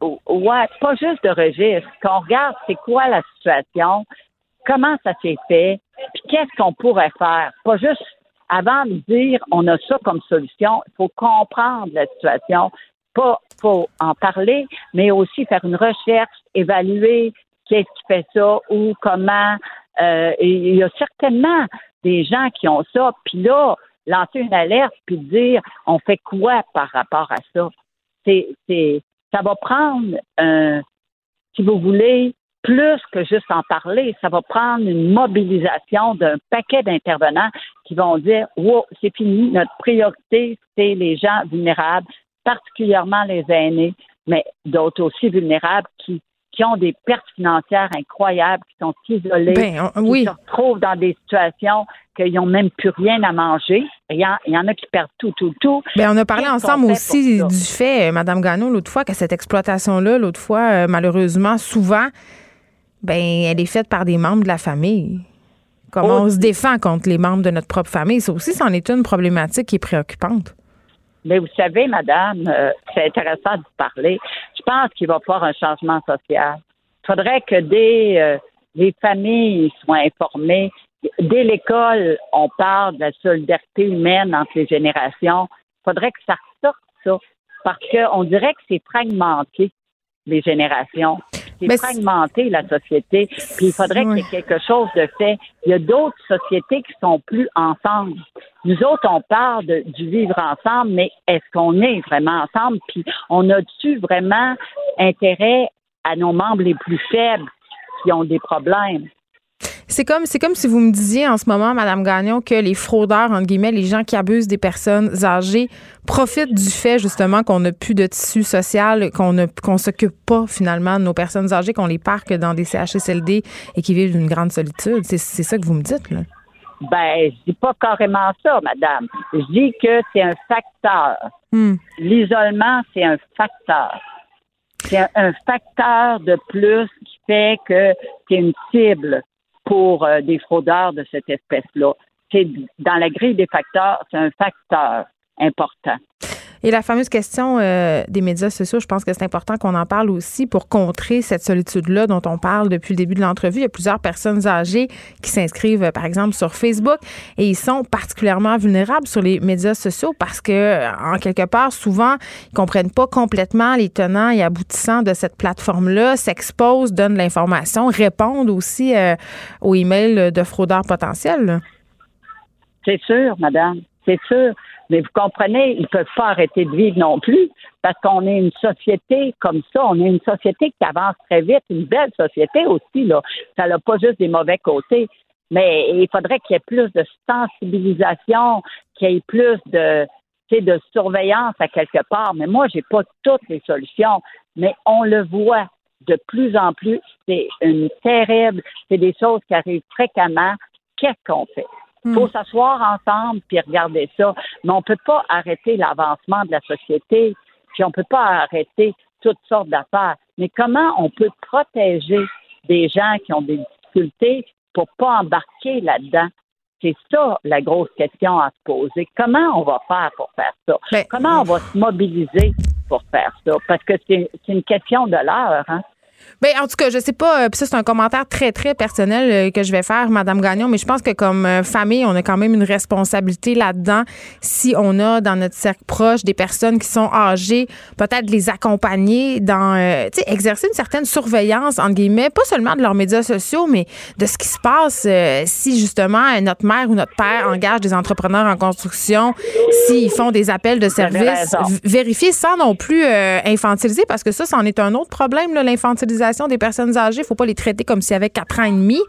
Ouais, pas juste de registre. Qu'on regarde c'est quoi la situation, comment ça s'est fait, puis qu'est-ce qu'on pourrait faire? Pas juste avant de dire on a ça comme solution, il faut comprendre la situation. Pas faut en parler, mais aussi faire une recherche, évaluer qu'est-ce qui fait ça ou comment. Euh, il y a certainement des gens qui ont ça, puis là, lancer une alerte puis dire on fait quoi par rapport à ça? C'est, c'est, ça va prendre un, si vous voulez, plus que juste en parler. Ça va prendre une mobilisation d'un paquet d'intervenants qui vont dire Wow, c'est fini, notre priorité, c'est les gens vulnérables, particulièrement les aînés, mais d'autres aussi vulnérables qui qui ont des pertes financières incroyables, qui sont isolés, ben, qui se retrouvent dans des situations qu'ils n'ont même plus rien à manger. Il y, en, a qui perdent tout, tout, tout. Bien, on a parlé ensemble aussi du fait, euh, Mme Gano, l'autre fois, que cette exploitation-là, l'autre fois, euh, malheureusement, souvent, ben elle est faite par des membres de la famille. Comment oh. on se défend contre les membres de notre propre famille? Ça aussi, c'en est une problématique qui est préoccupante. Mais vous savez, madame, euh, c'est intéressant de parler. Je pense qu'il va y avoir un changement social. Il faudrait que euh, les familles soient informées. Dès l'école, on parle de la solidarité humaine entre les générations. Il faudrait que ça ressorte, ça, parce qu'on dirait que c'est fragmenté, les générations c'est fragmenté, la société. Puis il faudrait qu'il y ait quelque chose de fait. Il y a d'autres sociétés qui sont plus ensemble. Nous autres, on parle du vivre ensemble, mais est-ce qu'on est vraiment ensemble? Puis on a-tu vraiment intérêt à nos membres les plus faibles qui ont des problèmes? C'est comme, c'est comme si vous me disiez en ce moment, Madame Gagnon, que les fraudeurs, entre guillemets, les gens qui abusent des personnes âgées, profitent du fait, justement, qu'on n'a plus de tissu social, qu'on ne, qu'on s'occupe pas, finalement, de nos personnes âgées, qu'on les parque dans des CHSLD et qui vivent d'une grande solitude. C'est, c'est ça que vous me dites, là? Ben, je dis pas carrément ça, madame. Je dis que c'est un facteur. Hmm. L'isolement, c'est un facteur. C'est un, un facteur de plus qui fait que c'est une cible pour euh, des fraudeurs de cette espèce-là. C'est dans la grille des facteurs, c'est un facteur important. Et la fameuse question euh, des médias sociaux, je pense que c'est important qu'on en parle aussi pour contrer cette solitude-là dont on parle depuis le début de l'entrevue. Il y a plusieurs personnes âgées qui s'inscrivent, euh, par exemple, sur Facebook et ils sont particulièrement vulnérables sur les médias sociaux parce que, en quelque part, souvent, ils comprennent pas complètement les tenants et aboutissants de cette plateforme-là, s'exposent, donnent l'information, répondent aussi euh, aux emails de fraudeurs potentiels. C'est sûr, madame, c'est sûr. Mais vous comprenez, ils ne peuvent pas arrêter de vivre non plus parce qu'on est une société comme ça. On est une société qui avance très vite, une belle société aussi. Là. Ça n'a pas juste des mauvais côtés. Mais il faudrait qu'il y ait plus de sensibilisation, qu'il y ait plus de, de surveillance à quelque part. Mais moi, j'ai pas toutes les solutions. Mais on le voit de plus en plus. C'est une terrible, c'est des choses qui arrivent fréquemment. Qu'est-ce qu'on fait? Il faut s'asseoir ensemble puis regarder ça. Mais on peut pas arrêter l'avancement de la société, puis on peut pas arrêter toutes sortes d'affaires. Mais comment on peut protéger des gens qui ont des difficultés pour pas embarquer là-dedans? C'est ça la grosse question à se poser. Comment on va faire pour faire ça? Comment on va se mobiliser pour faire ça? Parce que c'est une question de l'heure. Hein? Ben, en tout cas, je sais pas. euh, Puis ça, c'est un commentaire très, très personnel euh, que je vais faire, Madame Gagnon, mais je pense que comme euh, famille, on a quand même une responsabilité là-dedans. Si on a dans notre cercle proche des personnes qui sont âgées, peut-être les accompagner dans, euh, tu sais, exercer une certaine surveillance, entre guillemets, pas seulement de leurs médias sociaux, mais de ce qui se passe si justement notre mère ou notre père engage des entrepreneurs en construction, s'ils font des appels de service, vérifier sans non plus infantiliser, parce que ça, c'en est un autre problème, là, des personnes âgées. Il faut pas les traiter comme s'ils avaient 4 ans et demi,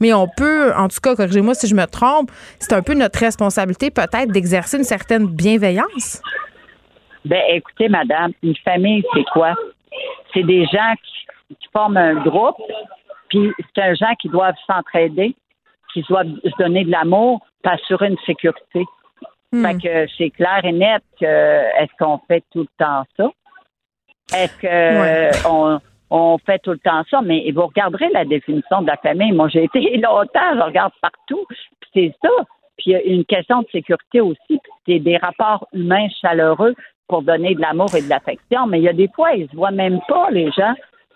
mais on peut, en tout cas, corrigez-moi si je me trompe, c'est un peu notre responsabilité peut-être d'exercer une certaine bienveillance. Ben, écoutez, madame, une famille, c'est quoi? C'est des gens qui, qui forment un groupe, puis c'est un gens qui doivent s'entraider, qui doivent se donner de l'amour, puis assurer une sécurité. Fait que c'est clair et net que est-ce qu'on fait tout le temps ça? Est-ce que Ouais. euh, on, on fait tout le temps ça? Mais vous regarderez la définition de la famille. Moi, j'ai été longtemps, je regarde partout, puis c'est ça. Puis il y a une question de sécurité aussi, puis c'est des rapports humains chaleureux pour donner de l'amour et de l'affection. Mais il y a des fois, ils se voient même pas, les gens.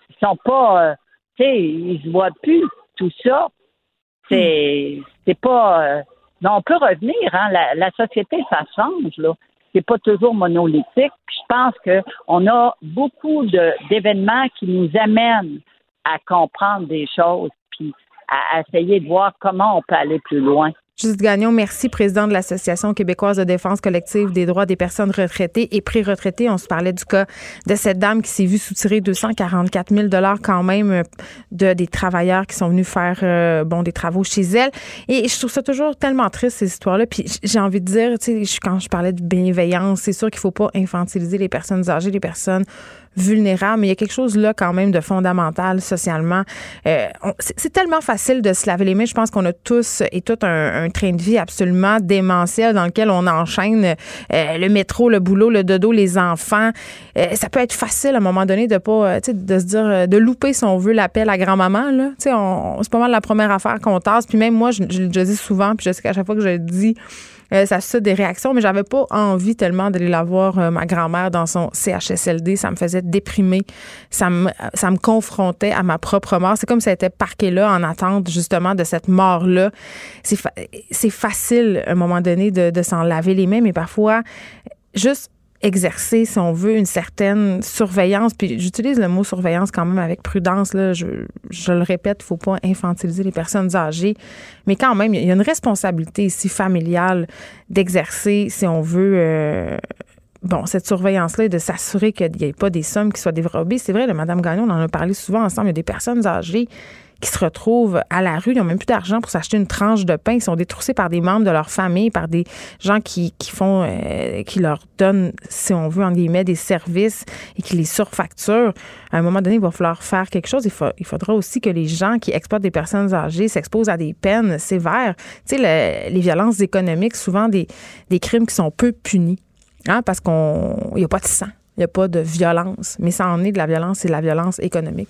Ils sont pas, euh, tu sais, ils se voient plus. Tout ça, c'est, c'est pas. euh, on peut revenir, hein. La, la société, ça change, là. C'est pas toujours monolithique. Puis je pense que on a beaucoup d'événements qui nous amènent à comprendre des choses, puis à essayer de voir comment on peut aller plus loin. Judith Gagnon, merci, président de l'Association québécoise de défense collective des droits des personnes retraitées et pré-retraitées. On se parlait du cas de cette dame qui s'est vue soutirer 244 000 quand même euh, de des travailleurs qui sont venus faire euh, bon des travaux chez elle. Et je trouve ça toujours tellement triste ces histoires-là. Puis j'ai envie de dire, tu sais, quand je parlais de bienveillance, c'est sûr qu'il faut pas infantiliser les personnes âgées, les personnes vulnérables, mais il y a quelque chose là quand même de fondamental socialement. Euh, c'est tellement facile de se laver les mains. Je pense qu'on a tous et tout un, train de vie absolument démentiel dans lequel on enchaîne euh, le métro, le boulot, le dodo, les enfants. Euh, ça peut être facile à un moment donné de pas, euh, de se dire, euh, de louper si on veut l'appel à grand-maman. Là, c'est pas mal la première affaire qu'on tasse. Puis même moi, je, je le dis souvent, puis je sais qu'à chaque fois que je le dis. Euh, ça suscite des réactions, mais j'avais pas envie tellement d'aller la voir, euh, ma grand-mère, dans son CHSLD. Ça me faisait déprimer. Ça me, ça me confrontait à ma propre mort. C'est comme si elle était parquée là en attente, justement, de cette mort-là. C'est, fa- facile, à un moment donné, de, de s'en laver les mains, mais parfois, juste exercer, si on veut, une certaine surveillance. Puis j'utilise le mot surveillance quand même avec prudence. Là. Je, je le répète, il ne faut pas infantiliser les personnes âgées. Mais quand même, il y a une responsabilité ici familiale d'exercer, si on veut, euh, bon, cette surveillance-là de s'assurer qu'il n'y ait pas des sommes qui soient dérobées. C'est vrai, là, Mme Gagnon, on en a parlé souvent ensemble. Il y a des personnes âgées qui se retrouvent à la rue, ils n'ont même plus d'argent pour s'acheter une tranche de pain, ils sont détroussés par des membres de leur famille, par des gens qui, qui font, euh, qui leur donnent, si on veut, en guillemets, des services et qui les surfacturent. À un moment donné, il va falloir faire quelque chose. Il, fa- il faudra aussi que les gens qui exploitent des personnes âgées s'exposent à des peines sévères. Tu sais, le- les violences économiques, souvent des, des crimes qui sont peu punis, hein, parce qu'on n'y a pas de sang il n'y a pas de violence. Mais ça en est de la violence, c'est de la violence économique.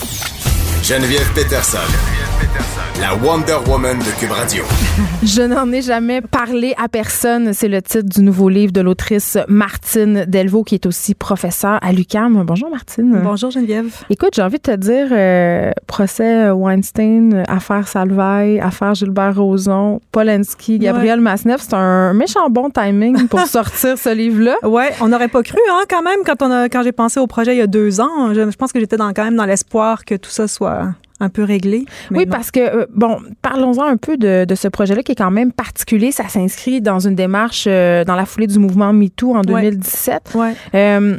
Geneviève Peterson. La Wonder Woman de Cube Radio. Je n'en ai jamais parlé à personne. C'est le titre du nouveau livre de l'autrice Martine Delvaux, qui est aussi professeure à l'UQAM. Bonjour, Martine. Bonjour, Geneviève. Écoute, j'ai envie de te dire, euh, procès Weinstein, affaire Salvaille, affaire Gilbert Rozon, Polanski, Gabriel Masneff, c'est un méchant bon timing pour sortir ce livre-là. Ouais, on n'aurait pas cru, hein, quand même, quand, on a, quand j'ai pensé au projet il y a deux ans. Je, je pense que j'étais dans, quand même dans l'espoir que tout ça soit un peu réglé. Oui, parce que, euh, bon, parlons-en un peu de, de ce projet-là qui est quand même particulier. Ça s'inscrit dans une démarche euh, dans la foulée du mouvement MeToo en 2017. Ouais. Euh,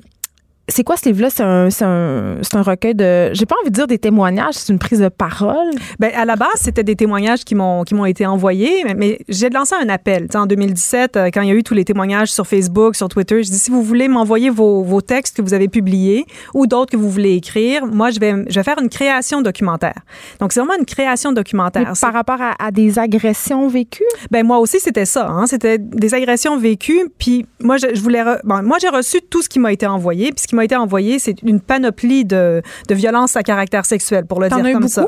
c'est quoi ce livre-là? C'est un, un, un recueil de. J'ai pas envie de dire des témoignages, c'est une prise de parole. Ben, à la base, c'était des témoignages qui m'ont été envoyés, mais, mais j'ai lancé un appel. Tu sais, en 2017, euh, quand il y a eu tous les témoignages sur Facebook, sur Twitter, je dis si vous voulez m'envoyer vos, vos textes que vous avez publiés ou d'autres que vous voulez écrire, moi je vais je vais faire une création documentaire. Donc c'est vraiment une création documentaire. Par rapport à, à des agressions vécues? Ben moi aussi c'était ça. Hein? C'était des agressions vécues. Puis moi je, je voulais. re- bon, moi j'ai reçu tout ce qui m'a été envoyé. Puis ce qui m'a été envoyé, c'est une panoplie de, de violences à caractère sexuel, pour le dire comme beaucoup? ça.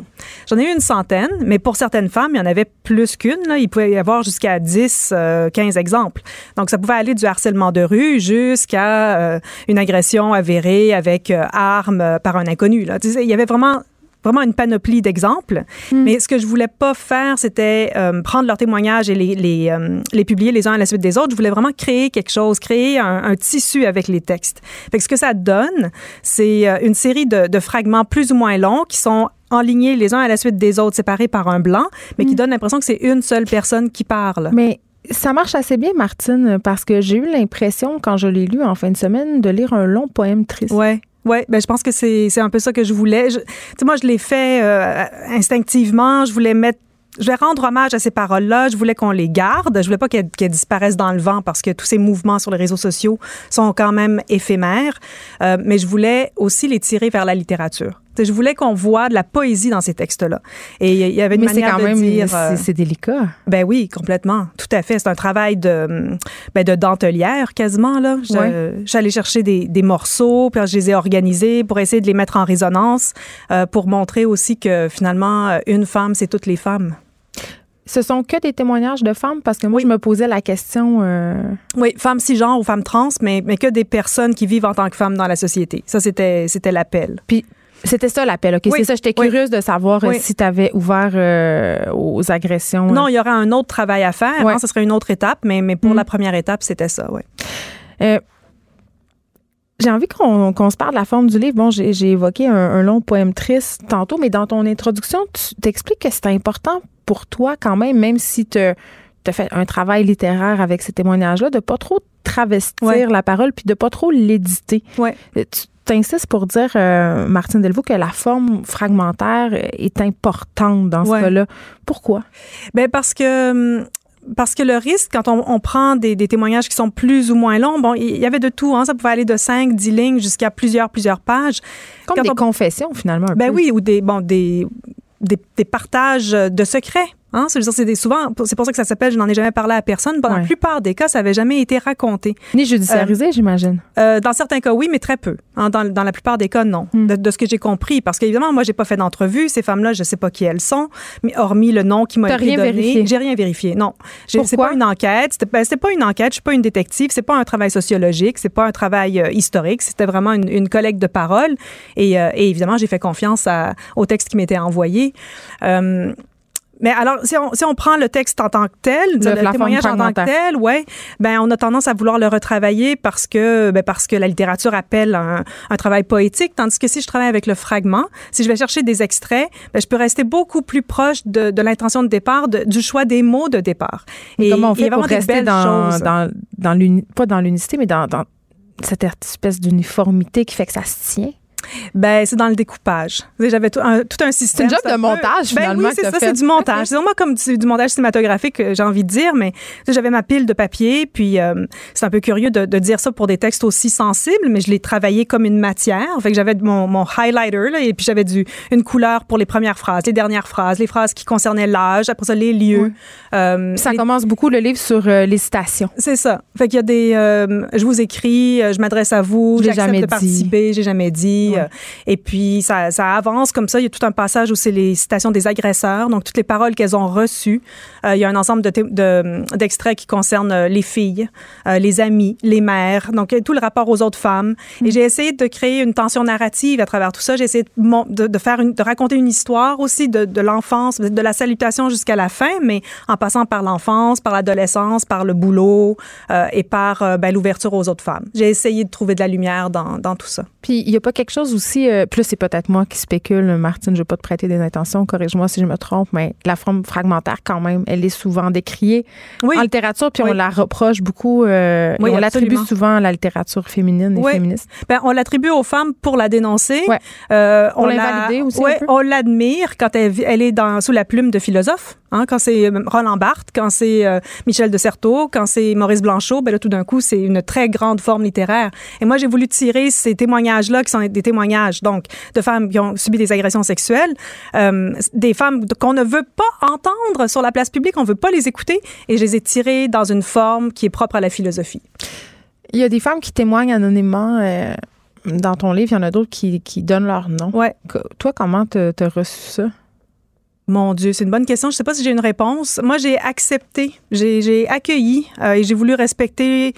J'en ai eu une centaine, mais pour certaines femmes, il y en avait plus qu'une. là. Il pouvait y avoir jusqu'à 10, euh, 15 exemples. Donc, ça pouvait aller du harcèlement de rue jusqu'à euh, une agression avérée avec euh, arme euh, par un inconnu. Là. Il y avait vraiment vraiment une panoplie d'exemples. Mais ce que je voulais pas faire, c'était euh, prendre leurs témoignages et les, les, euh, les publier les uns à la suite des autres. Je voulais vraiment créer quelque chose, créer un, un tissu avec les textes. Fait que ce que ça donne, c'est euh, une série de, de fragments plus ou moins longs qui sont enlignés les uns à la suite des autres, séparés par un blanc, mais qui donnent l'impression que c'est une seule personne qui parle. Mais ça marche assez bien, Martine, parce que j'ai eu l'impression, quand je l'ai lu en fin de semaine, de lire un long poème triste. Ouais. Oui, ben je pense que c'est c'est un peu ça que je voulais. Tu sais, moi, je l'ai fait euh, instinctivement. Je voulais mettre je vais rendre hommage à ces paroles-là. Je voulais qu'on les garde. Je voulais pas qu'elles qu'elles disparaissent dans le vent parce que tous ces mouvements sur les réseaux sociaux sont quand même éphémères. Euh, mais je voulais aussi les tirer vers la littérature. Je voulais qu'on voit de la poésie dans ces textes-là. Et il y avait une Mais c'est manière quand de même dire. c'est- euh, c'est délicat. ben oui, complètement. Tout à fait. C'est un travail de, ben de dentelière quasiment. Là. Ouais. J'allais chercher des, des morceaux, puis je les ai organisés pour essayer de les mettre en résonance, euh, pour montrer aussi que finalement, euh, une femme, c'est toutes les femmes. Ce sont que des témoignages de femmes? Parce que moi, je me posais la question. euh, Oui, femmes cisgenres ou femmes trans, mais, mais que des personnes qui vivent en tant que femmes dans la société. Ça, c'était c'était l'appel. Puis c'était ça l'appel, OK? Oui, C'est ça, j'étais oui. curieuse de savoir euh, Oui. si tu avais ouvert euh, aux agressions. Non, euh. il y aura un autre travail à faire. Hein, ce serait une autre étape, mais, mais pour Mm. la première étape, c'était ça, oui. Euh, j'ai envie qu'on qu'on se parle de la forme du livre. Bon, j'ai évoqué un, un long poème triste tantôt, mais dans ton introduction, tu t'expliques que c'est important pour toi quand même, même si tu as fait un travail littéraire avec ces témoignages-là, de pas trop travestir Ouais. la parole puis de pas trop l'éditer. Ouais. Tu t'insistes pour dire, euh, Martine Delvaux, que la forme fragmentaire est importante dans ce cas-là. Pourquoi? Ben parce que hum, parce que le risque, quand on, on prend des, des témoignages qui sont plus ou moins longs, bon, il y avait de tout, hein, ça pouvait aller de 5, 10 lignes jusqu'à plusieurs, plusieurs pages. Comme Quand des on- confessions, finalement. un Ben peu. oui, ou des, bon, des, des, des partages de secrets. Hein? C'est- souvent, c'est pour ça que ça s'appelle Je n'en ai jamais parlé à personne. Dans Ouais. la plupart des cas, ça n'avait jamais été raconté. Ni judiciarisé, j'imagine. Euh, dans certains cas, oui, mais très peu. Hein, dans, dans la plupart des cas, non. Hmm. De, de ce que j'ai compris. Parce qu'évidemment, moi, j'ai pas fait d'entrevue. Ces femmes-là, je sais pas qui elles sont. Mais hormis le nom qui m'a été rien donné. vérifié? J'ai rien vérifié, non. C'est pas une enquête. C'était ben, pas une enquête. Je suis pas une détective. C'est pas un travail sociologique. C'est pas un travail euh, historique. C'était vraiment une, une collecte de paroles. Et, euh, et évidemment, j'ai fait confiance à, au texte qui m'était envoyé. Euh, Mais alors, si on, si on prend le texte en tant que tel, Le- témoignage en tant que tel, ouais, ben on a tendance à vouloir le retravailler parce que ben parce que la littérature appelle un, un travail poétique, tandis que si je travaille avec le fragment, si je vais chercher des extraits, ben je peux rester beaucoup plus proche de, de l'intention de départ, de- du choix des mots de départ. Et comment on fait pour rester dans, choses. dans, dans l'uni- pas dans l'unicité, mais dans, dans cette espèce d'uniformité qui fait que ça se tient? Ben, c'est dans le découpage. J'avais tout un, tout un système. job C'est un de peu- montage, Ben finalement, oui, c'est ça, c'est du montage. C'est vraiment comme du, du montage cinématographique, euh, j'ai envie de dire, mais j'avais ma pile de papier, puis euh, c'est un peu curieux de, de dire ça pour des textes aussi sensibles, mais je l'ai travaillé comme une matière. Fait que j'avais mon, mon highlighter, là, et puis j'avais du, une couleur pour les premières phrases, les dernières phrases, les phrases qui concernaient l'âge, après ça, les lieux. Euh, Ça les- commence beaucoup le livre sur euh, les citations. c'est ça. Fait qu'il y a des. je vous écris, je m'adresse à vous, j'accepte jamais de participer, j'ai jamais dit. Ouais. euh, et puis ça, ça avance comme ça. Il y a tout un passage où c'est les citations des agresseurs, donc toutes les paroles qu'elles ont reçues. Euh, il y a un ensemble de de- d'extraits qui concernent euh, les filles, euh, les amis, les mères, donc euh, tout le rapport aux autres femmes. Mm. Et j'ai essayé de créer une tension narrative à travers tout ça. J'ai essayé de, faire une, de raconter une histoire aussi de, de l'enfance, de la salutation jusqu'à la fin, mais en passant par l'enfance, par l'adolescence, par le boulot euh, et par euh, ben, l'ouverture aux autres femmes. J'ai essayé de trouver de la lumière dans, dans tout ça. Puis il y a pas quelque chose aussi, euh, là c'est peut-être moi qui spécule, Martine, je vais pas te prêter des intentions, corrige-moi si je me trompe, mais la forme fragmentaire quand même, elle est souvent décriée Oui. en littérature, puis Oui. on la reproche beaucoup, euh, Oui, et on l'attribue souvent à la littérature féminine et Oui. féministe. Ben, on l'attribue aux femmes pour la dénoncer. Ouais. Euh, on la- l'invalider aussi un ouais, peu. on l'admire quand elle, elle est dans, sous la plume de philosophe. Hein, quand c'est euh, Roland Barthes, quand c'est euh, Michel de Certeau, quand c'est Maurice Blanchot, ben là, tout d'un coup, c'est une très grande forme littéraire. Et moi, j'ai voulu tirer ces témoignages-là, qui sont des témoignages, donc, de femmes qui ont subi des agressions sexuelles, euh, des femmes qu'on ne veut pas entendre sur la place publique, on veut pas les écouter, et je les ai tirées dans une forme qui est propre à la philosophie. Il y a des femmes qui témoignent anonymement euh, dans ton livre, il y en a d'autres qui, qui donnent leur nom. Ouais. Toi, comment t'as reçu ça? Mon Dieu, c'est une bonne question. Je sais pas si j'ai une réponse. Moi, j'ai accepté, j'ai j'ai accueilli euh, et j'ai voulu respecter.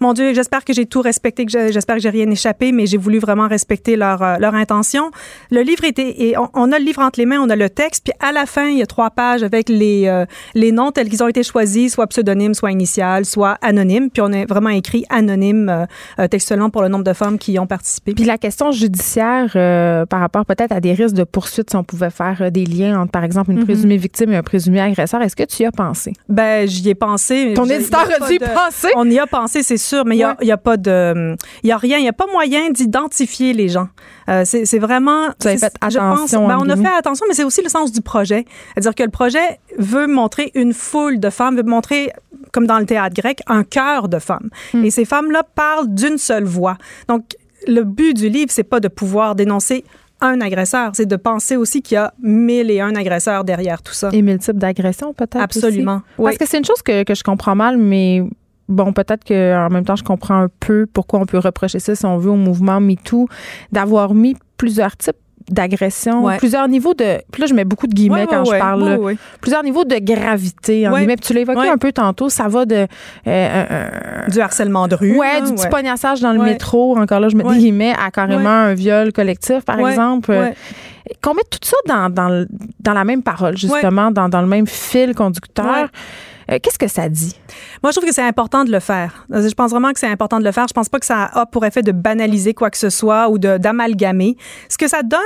Mon Dieu, j'espère que j'ai tout respecté, que j'espère que j'ai rien échappé, mais j'ai voulu vraiment respecter leur euh, leur intention. Le livre était, et on, on a le livre entre les mains, on a le texte, puis à la fin, il y a trois pages avec les euh, les noms tels qu'ils ont été choisis, soit pseudonyme, soit initial, soit anonyme. Puis on a vraiment écrit anonyme euh, textuellement pour le nombre de femmes qui y ont participé. Puis la question judiciaire euh, par rapport peut-être à des risques de poursuite, si on pouvait faire des liens entre, par exemple, une Mhm. présumée victime et un présumé agresseur, est-ce que tu y as pensé? Ben, j'y ai pensé. Ton éditeur a dû y penser? On y a pensé, c'est sûr, mais il Ouais. il y a, pas de, il y a rien, il y a pas moyen d'identifier les gens. Euh, c'est vraiment. Vous avez fait pense- attention, ben, on a fait attention, mais c'est aussi le sens du projet. C'est-à-dire que le projet veut montrer une foule de femmes, veut montrer, comme dans le théâtre grec, un cœur de femmes. Hmm. Et ces femmes-là parlent d'une seule voix. Donc, le but du livre, c'est pas de pouvoir dénoncer un agresseur, c'est de penser aussi qu'il y a mille et un agresseurs derrière tout ça. Et mille types d'agressions, peut-être? Absolument. Oui. Parce que c'est une chose que, que je comprends mal, mais bon, peut-être qu'en même temps, je comprends un peu pourquoi on peut reprocher ça, si on veut, au mouvement MeToo, d'avoir mis plusieurs types d'agressions, Ouais. plusieurs niveaux de. Puis là, je mets beaucoup de guillemets Ouais, quand ouais, je parle. Là. Plusieurs niveaux de gravité, en guillemets. Puis tu l'as évoqué un peu tantôt, ça va de. euh, un- Du harcèlement de rue. Ouais, du petit pognassage dans le métro, encore là, je mets des guillemets, à carrément un viol collectif, par exemple. Ouais. Qu'on mette tout ça dans, dans la même parole, justement, dans, dans le même fil conducteur. Euh, Qu'est-ce que ça dit? Moi, je trouve que c'est important de le faire. Je pense vraiment que c'est important de le faire. Je pense pas que ça a pour effet de banaliser quoi que ce soit ou d'amalgamer. Ce que ça donne,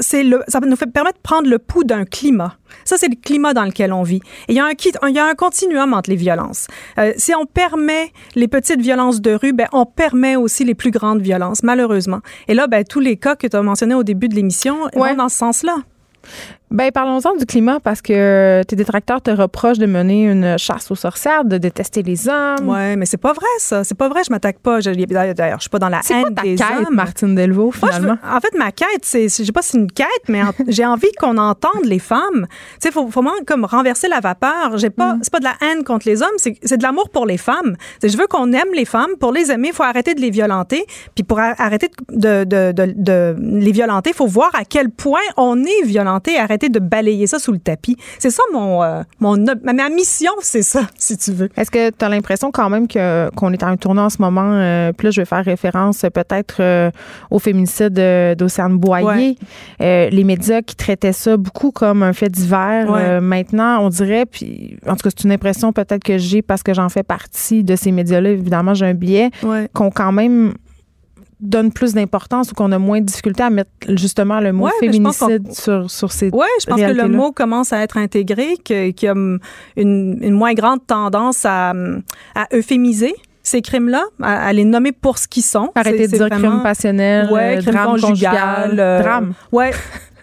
c'est le, ça nous fait permettre de prendre le pouls d'un climat. Ça, c'est le climat dans lequel on vit. Et il y a un, il y a un continuum entre les violences. Euh, si on permet les petites violences de rue, ben, on permet aussi les plus grandes violences, malheureusement. Et là, ben, tous les cas que tu as mentionnés au début de l'émission Ouais. vont dans ce sens-là. Ben, parlons-en du climat parce que tes détracteurs te reprochent de mener une chasse aux sorcières, de détester les hommes. Ouais, mais c'est pas vrai, ça. C'est pas vrai, je m'attaque pas. D'ailleurs, je suis pas dans la haine ta des quête, hommes. Martine Delvaux, Moi, je veux- finalement? en fait, ma quête, c'est, je sais pas si c'est une quête, mais en- j'ai envie qu'on entende les femmes. Tu sais, faut, faut vraiment comme renverser la vapeur. J'ai Mm. pas, c'est pas de la haine contre les hommes, c'est, c'est de l'amour pour les femmes. Tu sais, je veux qu'on aime les femmes. Pour les aimer, il faut arrêter de les violenter. Puis pour arrêter de, de, de, de- de les violenter, il faut voir à quel point on est violenté. Santé, arrêter de balayer ça sous le tapis. C'est ça mon, euh, mon ma, mission, c'est ça, si tu veux. Est-ce que tu as l'impression quand même que qu'on est à un tournant en ce moment? euh, puis là, je vais faire référence euh, peut-être euh, au féminicide d'Océane Boyer. Les médias qui traitaient ça beaucoup comme un fait divers. Ouais. maintenant, on dirait, puis en tout cas, c'est une impression peut-être que j'ai parce que j'en fais partie de ces médias-là. Évidemment, j'ai un biais Ouais. qu'on quand même donne plus d'importance ou qu'on a moins de difficulté à mettre justement le mot Ouais, féminicide sur, sur ces Oui, je pense que le mot commence à être intégré, qu'il y a hum, une, une moins grande tendance à, hum, à euphémiser ces crimes-là, à, à les nommer pour ce qu'ils sont. Arrêter de dire vraiment- crime passionnel, ouais, euh, crime drame conjugal, conjugal, euh, drame. Ouais,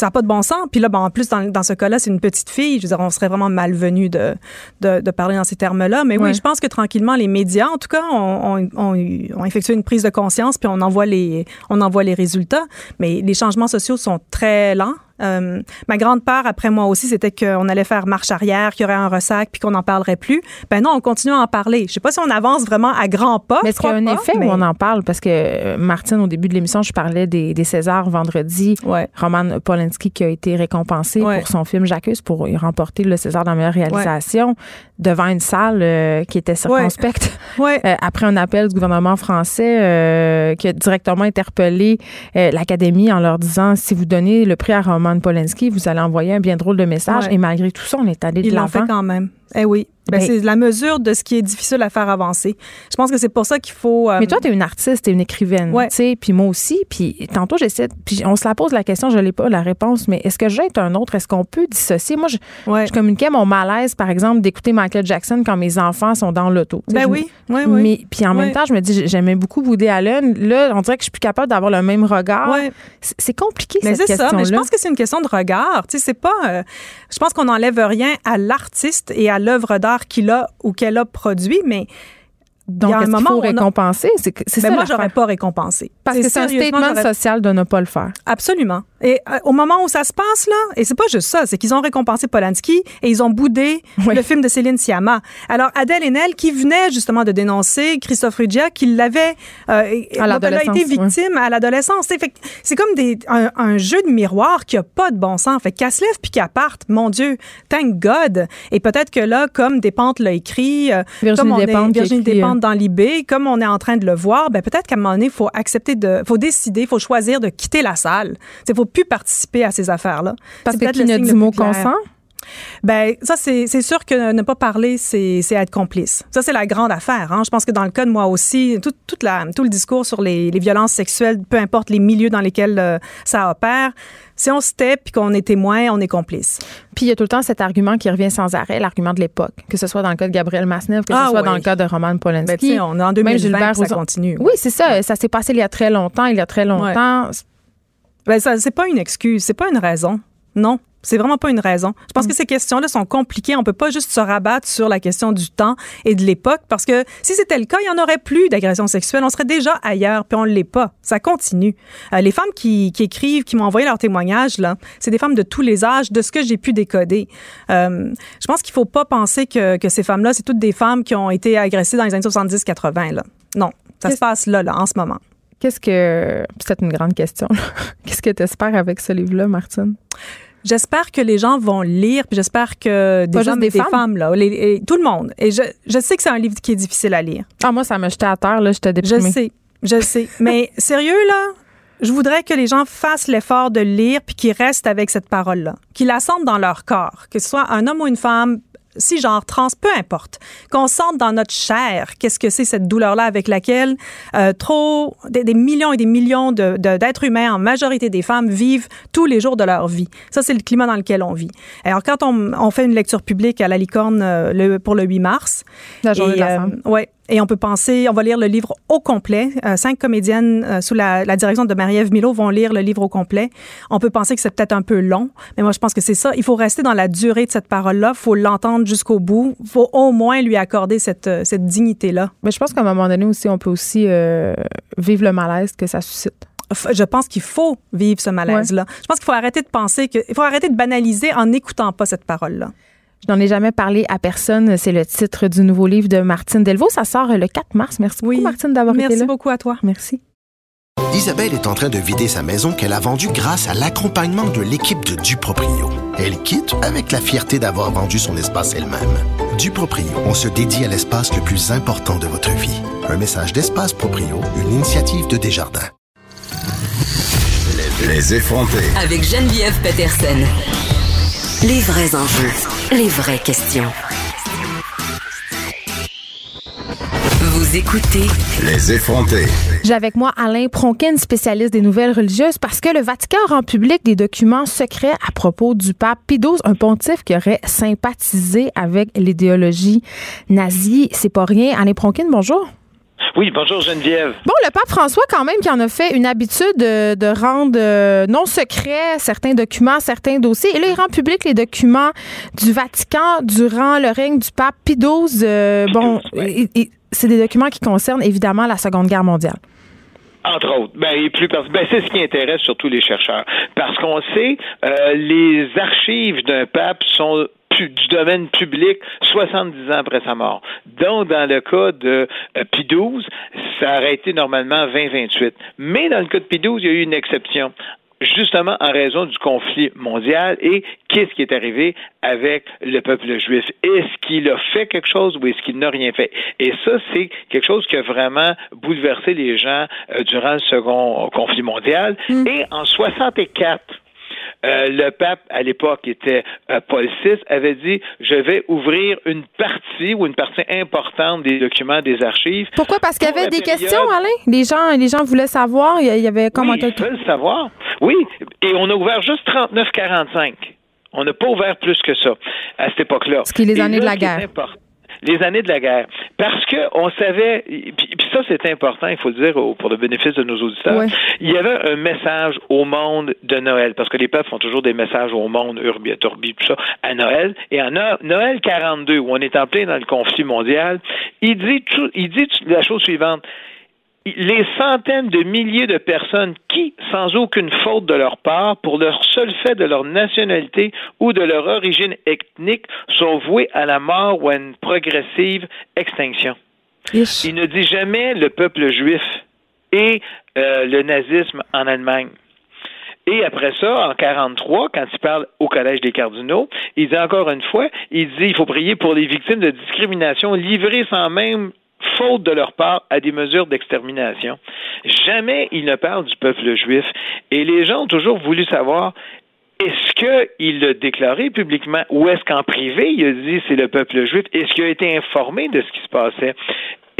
ça n'a pas de bon sens. Puis là, ben, en plus, dans, dans ce cas-là, c'est une petite fille. Je veux dire, on serait vraiment malvenu de, de, de parler dans ces termes-là. Mais Ouais. oui, je pense que tranquillement, les médias, en tout cas, ont, effectué une prise de conscience, puis on en voit les, on en voit les résultats. Mais les changements sociaux sont très lents. Euh, ma grande peur après moi aussi, c'était qu'on allait faire marche arrière, qu'il y aurait un ressac, puis qu'on n'en parlerait plus. Ben non, on continue à en parler. Je sais pas si on avance vraiment à grands pas. Mais est-ce qu'il y a un pas, effet mais- où on en parle? Parce que, euh, Martine, au début de l'émission, je parlais des, des Césars vendredi. Ouais. Roman Polanski qui a été récompensé Ouais. pour son film J'accuse pour y remporter le César de la meilleure réalisation devant une salle euh, qui était circonspecte. Euh, après un appel du gouvernement français qui a directement interpellé l'Académie en leur disant si vous donnez le prix à Roman Polanski, vous allez envoyer un bien drôle de message. Ouais. Et malgré tout ça, on est allé de Ils l'ont fait l'avant. quand même. Eh oui. Ben, Ben- c'est la mesure de ce qui est difficile à faire avancer. Je pense que c'est pour ça qu'il faut. euh, Mais toi, tu es une artiste, tu es une écrivaine, Ouais. tu sais, puis moi aussi. Puis tantôt, j'essaie, puis on se la pose la question, je l'ai pas la réponse, mais est-ce que je vais être un autre? Est-ce qu'on peut dissocier? Moi, je, ouais. je communiquais mon malaise, par exemple, d'écouter Michael Jackson quand mes enfants sont dans l'auto. Ben je- oui, oui, oui. Mais, puis en même temps, je me dis, j'aimais beaucoup Woody Allen. Là, on dirait que je suis plus capable d'avoir le même regard. Ouais. C'est compliqué, Mais cette c'est ça, mais je question-là. pense que c'est une question de regard. Tu sais, c'est pas. euh, je pense qu'on n'enlève rien à l'artiste et à l'œuvre d'art qu'il a ou qu'elle a produit, mais Donc, est-ce qu'il faut récompenser? C'est c'est ben ça moi, j'aurais pas récompensé. Parce que c'est un statement social de ne pas le faire. Absolument. Et euh, au moment où ça se passe là, et c'est pas juste ça, c'est qu'ils ont récompensé Polanski et ils ont boudé Oui. le film de Céline Sciamma. Alors Adèle Haenel qui venait justement de dénoncer Christophe Ruggia qui l'avait euh, elle a été victime à l'adolescence. C'est C'est comme des, un, un jeu de miroir qui a pas de bon sens. Fait qu'elle se lève puis qu'elle parte, mon Dieu, thank God. Et peut-être que là, comme Despentes l'a écrit, euh, Virginie comme on est- Despentes a Virginie écrit, Despentes dans l'IB, comme on est en train de le voir, ben peut-être qu'à un moment donné, il faut accepter de, faut décider, il faut choisir de quitter la salle. Il faut plus participer à ces affaires-là. Parce que peut-être qui ne dit mot consent? Ben ça c'est sûr que ne pas parler c'est être complice. Ça c'est la grande affaire. Hein. Je pense que dans le cas de moi aussi, tout, toute la tout le discours sur les, les violences sexuelles, peu importe les milieux dans lesquels euh, ça opère, si on se tait puis qu'on est témoin, on est complice. Puis il y a tout le temps cet argument qui revient sans arrêt, l'argument de l'époque, que ce soit dans le cas de Gabriel Masnev, que Ah ce soit oui. dans le cas de Roman Polanski. Ben, on est en Même 2020 Gilbert puis ça continue. Oui, c'est ça. Ça s'est passé il y a très longtemps. Il y a très longtemps. Ben, ça, c'est pas une excuse, c'est pas une raison. Non. C'est vraiment pas une raison. Je pense que ces questions-là sont compliquées. On peut pas juste se rabattre sur la question du temps et de l'époque parce que si c'était le cas, il y en aurait plus d'agressions sexuelles. On serait déjà ailleurs, puis on l'est pas. Ça continue. Euh, les femmes qui, qui écrivent, qui m'ont envoyé leurs témoignages, là, c'est des femmes de tous les âges, de ce que j'ai pu décoder. Euh, je pense qu'il faut pas penser que, que ces femmes-là, c'est toutes des femmes qui ont été agressées dans les années 70-80. Là. Non. Ça se passe là, là, en ce moment. Qu'est-ce que. C'est une grande question. Qu'est-ce que tu espères avec ce livre-là, Martine? J'espère que les gens vont lire, puis j'espère que des hommes des femmes? femmes, là, les- et tout le monde. Et je, je sais que c'est un livre qui est difficile à lire. Ah, moi, ça m'a jeté à terre, là. J'étais Je déprimée. sais, je sais. Mais sérieux, là, je voudrais que les gens fassent l'effort de lire puis qu'ils restent avec cette parole-là, qu'ils la sentent dans leur corps, que ce soit un homme ou une femme, si genre trans, peu importe, qu'on sente dans notre chair qu'est-ce que c'est cette douleur-là avec laquelle euh, trop des, des millions et des millions de- de- d'êtres humains, en majorité des femmes, vivent tous les jours de leur vie. Ça, c'est le climat dans lequel on vit. Alors, quand on, on fait une lecture publique à la licorne euh, le- pour le 8 mars, La journée et, de la euh. Ouais. Et on peut penser, on va lire le livre au complet. Euh, cinq comédiennes euh, sous la, la direction de Marie-Ève Milo vont lire le livre au complet. On peut penser que c'est peut-être un peu long, mais moi je pense que c'est ça. Il faut rester dans la durée de cette parole-là. Il faut l'entendre jusqu'au bout. Il faut au moins lui accorder cette, euh, cette dignité-là. Mais je pense qu'à un moment donné aussi, on peut aussi euh, vivre le malaise que ça suscite. Je pense qu'il faut vivre ce malaise-là. Je pense qu'il faut arrêter de penser que, il faut arrêter de banaliser en n'écoutant pas cette parole-là. Je n'en ai jamais parlé à personne. C'est le titre du nouveau livre de Martine Delvaux. Ça sort le 4 mars. Merci beaucoup. Martine, d'avoir été Merci là. beaucoup à toi. Merci. Isabelle est en train de vider sa maison qu'elle a vendue grâce à l'accompagnement de l'équipe de Duproprio. Elle quitte avec la fierté d'avoir vendu son espace elle-même. Duproprio, on se dédie à l'espace le plus important de votre vie. Un message d'Espace Proprio, une initiative de Desjardins. Les effrontés. Avec Geneviève Peterson. Les vrais enjeux, les vraies questions. Vous écoutez Les effrontés. J'ai avec moi Alain Pronkin, spécialiste des nouvelles religieuses, parce que le Vatican rend public des documents secrets à propos du pape XII, un pontife qui aurait sympathisé avec l'idéologie nazie. C'est pas rien. Alain Pronkin, bonjour. Oui, bonjour Geneviève. Bon, le pape François, quand même, qui en a fait une habitude de, de rendre euh, non secrets certains documents, certains dossiers. Et là, il rend public les documents du Vatican durant le règne du pape Pie XII. Euh, bon, c'est des documents qui concernent évidemment la Seconde Guerre mondiale. Entre autres, ben, et plus parce- ben, c'est ce qui intéresse surtout les chercheurs, parce qu'on sait euh, les archives d'un pape sont du domaine public 70 ans après sa mort. Donc, dans le cas de euh, Pie XII, ça aurait été normalement 20-28. Mais dans le cas de Pie XII, il y a eu une exception justement en raison du conflit mondial et qu'est-ce qui est arrivé avec le peuple juif? Est-ce qu'il a fait quelque chose ou est-ce qu'il n'a rien fait? Et ça, c'est quelque chose qui a vraiment bouleversé les gens euh, durant le second conflit mondial. Et en 64, euh, le pape, à l'époque, était euh, Paul VI, avait dit Je vais ouvrir une partie ou une partie importante des documents des archives. Pourquoi? Parce qu'il y avait des période- questions, Alain. Les gens, les gens voulaient savoir. Il y- avait comment oui, ils veulent savoir. Oui, et on a ouvert juste 39,45. On n'a pas ouvert plus que ça à cette époque-là. Ce qui est les années là, de la ce qui est guerre. Les années de la guerre. Parce que on savait, puis, puis ça c'est important, il faut le dire au- pour le bénéfice de nos auditeurs, Ouais. il y avait un message au monde de Noël, parce que les peuples font toujours des messages au monde, Urbi et tout ça, à Noël. Et en No- Noël 42, où on est en plein dans le conflit mondial, il dit, tout- il dit la chose suivante les centaines de milliers de personnes qui, sans aucune faute de leur part, pour leur seul fait de leur nationalité ou de leur origine ethnique, sont vouées à la mort ou à une progressive extinction. Il ne dit jamais le peuple juif et euh, le nazisme en Allemagne. Et après ça, en 43, quand il parle au Collège des cardinaux, il dit encore une fois, il dit il faut prier pour les victimes de discrimination livrées sans même faute de leur part à des mesures d'extermination. Jamais il ne parle du peuple juif. Et les gens ont toujours voulu savoir est-ce qu'il l'a déclaré publiquement ou est-ce qu'en privé il a dit c'est le peuple juif? Est-ce qu'il a été informé de ce qui se passait?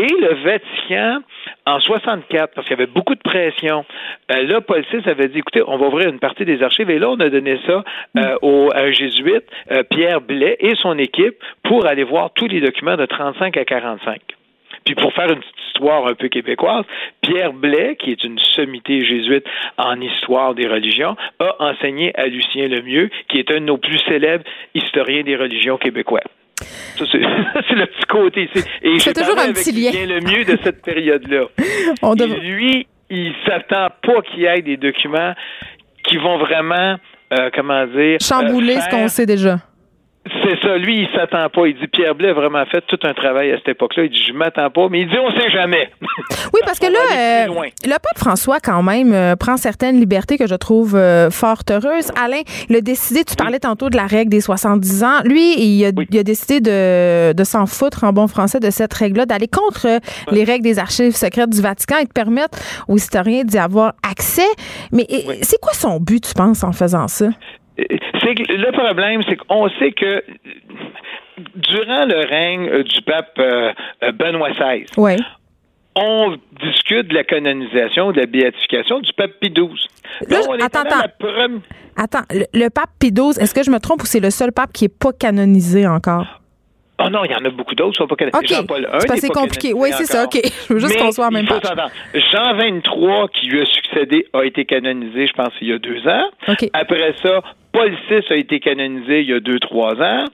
Et le Vatican, en 64, parce qu'il y avait beaucoup de pression, euh, là, Paul VI avait dit, écoutez, on va ouvrir une partie des archives, et là, on a donné ça euh, au, à un jésuite, euh, Pierre Blais, et son équipe, pour aller voir tous les documents de 35 à 45. Puis pour faire une petite histoire un peu québécoise, Pierre Blais, qui est une sommité jésuite en histoire des religions, a enseigné à Lucien Lemieux, qui est un de nos plus célèbres historiens des religions québécois. Ça, c'est le petit côté ici. Et C'est toujours un petit lien. Lucien Lemieux de cette période-là. Dev- lui, il s'attend pas qu'il y ait des documents qui vont vraiment, euh, comment dire... Chambouler euh, ce qu'on sait déjà. C'est ça, lui, il s'attend pas. Il dit Pierre Blais a vraiment fait tout un travail à cette époque-là. Il dit je m'attends pas, mais il dit on sait jamais. Oui, parce que là, euh, le pape François, quand même, euh, prend certaines libertés que je trouve euh, fort heureuses. Alain, il a décidé, tu parlais tantôt de la règle des 70 ans. Lui, il a, il a décidé de, de s'en foutre en bon français de cette règle-là, d'aller contre les règles des archives secrètes du Vatican et de permettre aux historiens d'y avoir accès. Mais c'est quoi son but, tu penses, en faisant ça? C'est que le problème, c'est qu'on sait que durant le règne euh, du pape euh, euh, Benoît XVI, on discute de la canonisation, de la béatification du pape Pie XII. Donc, on est attends, attends. Attends, le, le pape Pie XII, est-ce que je me trompe ou c'est le seul pape qui n'est pas canonisé encore? Oh non, il y en a beaucoup d'autres qui sont pas canonisés. OK. Jean-Paul I C'est compliqué. Oui, c'est ça. OK. Je veux juste qu'on soit en même s'entendre. Jean 23, qui lui a succédé, a été canonisé, je pense, il y a deux ans. Après ça, Paul VI a été canonisé il y a deux, trois ans.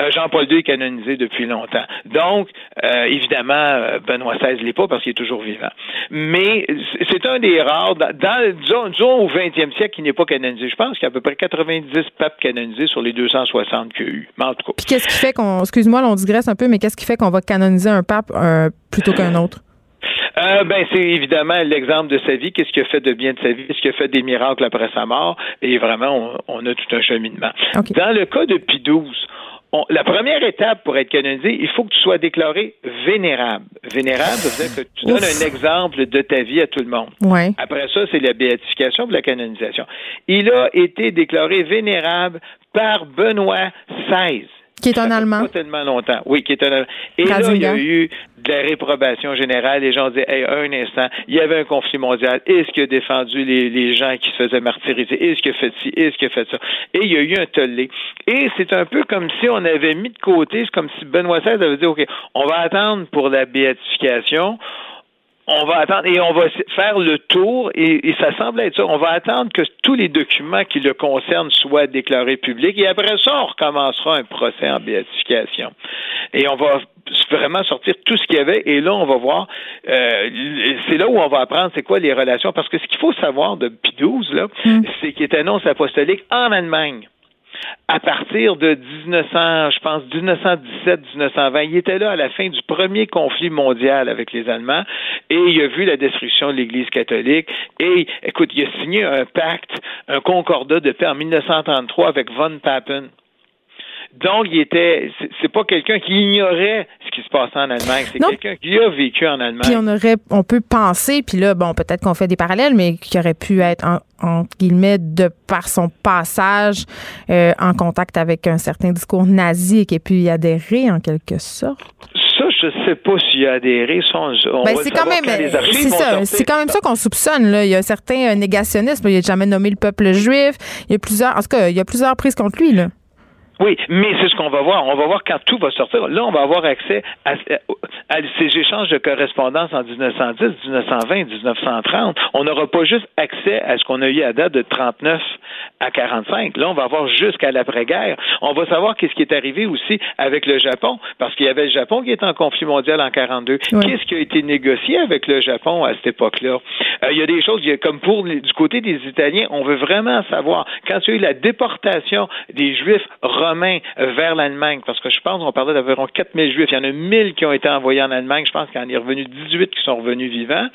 Euh, Jean-Paul II est canonisé depuis longtemps. Donc, euh, évidemment, euh, Benoît XVI ne l'est pas parce qu'il est toujours vivant. Mais c'est- un des rares, dans, dans- disons, au 20e siècle, qui n'est pas canonisé. Je pense qu'il y a à peu près 90 papes canonisés sur les 260 qu'il y a eu. Mais en tout cas, Puis qu'est-ce qui fait qu'on, excuse-moi, on digresse un peu, mais qu'est-ce qui fait qu'on va canoniser un pape plutôt qu'un autre? Euh, ben, c'est évidemment l'exemple de sa vie. Qu'est-ce qu'il a fait de bien de sa vie? Est-ce qu'il a fait des miracles après sa mort? Et vraiment, on, on a tout un cheminement. Dans le cas de Pie XII, on- la première étape pour être canonisé, il faut que tu sois déclaré vénérable. Vénérable, ça veut dire que tu donnes Ouf. un exemple de ta vie à tout le monde. Ouais. Après ça, c'est la béatification puis la canonisation. Il a été déclaré vénérable par Benoît XVI. Qui est un Allemand. Pas tellement longtemps. Oui, qui est un Allemand. Et là, il y a eu de la réprobation générale. Les gens disaient, hey, un instant, il y avait un conflit mondial. Est-ce qu'il a défendu les, les gens qui se faisaient martyriser? Est-ce qu'il a fait ci? Est-ce qu'il a fait ça? Et il y a eu un tollé. Et c'est un peu comme si on avait mis de côté, c'est comme si Benoît XVI avait dit, OK, on va attendre pour la béatification. On va attendre et on va faire le tour et, et ça semble être ça. On va attendre que tous les documents qui le concernent soient déclarés publics et après ça, on recommencera un procès en béatification. Et on va vraiment sortir tout ce qu'il y avait et là, on va voir. euh, c'est là où on va apprendre c'est quoi les relations parce que ce qu'il faut savoir de XII, là, c'est qu'il est annonce apostolique en Allemagne à partir de 1900, je pense 1917-1920. Il était là à la fin du premier conflit mondial avec les Allemands et il a vu la destruction de l'Église catholique et écoute, il a signé un pacte, un concordat de paix en 1933 avec von Papen. Donc, il était, c'est- pas quelqu'un qui ignorait ce qui se passait en Allemagne, c'est quelqu'un qui a vécu en Allemagne. Puis on aurait, on peut penser, puis là, bon, peut-être qu'on fait des parallèles, mais qui aurait pu être, en, entre guillemets, de par son passage euh, en contact avec un certain discours nazi et qui ait pu y adhérer en quelque sorte. Ça, je sais pas s'il a adhéré. On, on Ben, c'est quand même, c'est ça, c'est quand même ça qu'on soupçonne. Là. Il y a un certain euh, négationnisme. Il n'a jamais nommé le peuple juif. Il y a plusieurs, en tout cas, il y a plusieurs prises contre lui. Là. Oui, mais c'est ce qu'on va voir. On va voir quand tout va sortir. Là, on va avoir accès à, à ces échanges de correspondance en 1910, 1920, 1930. On n'aura pas juste accès à ce qu'on a eu à date de 39 à 45. Là, on va avoir jusqu'à l'après-guerre. On va savoir qu'est-ce qui est arrivé aussi avec le Japon, parce qu'il y avait le Japon qui était en conflit mondial en 42. Qu'est-ce qui a été négocié avec le Japon à cette époque-là? Euh, il y a des choses, il y a, comme pour du côté des Italiens, on veut vraiment savoir quand il y a eu la déportation des Juifs romains vers l'Allemagne, parce que je pense qu'on parlait d'environ 4000 Juifs, il y en a 1000 qui ont été envoyés en Allemagne, je pense qu'il y en est revenu 18 qui sont revenus vivants,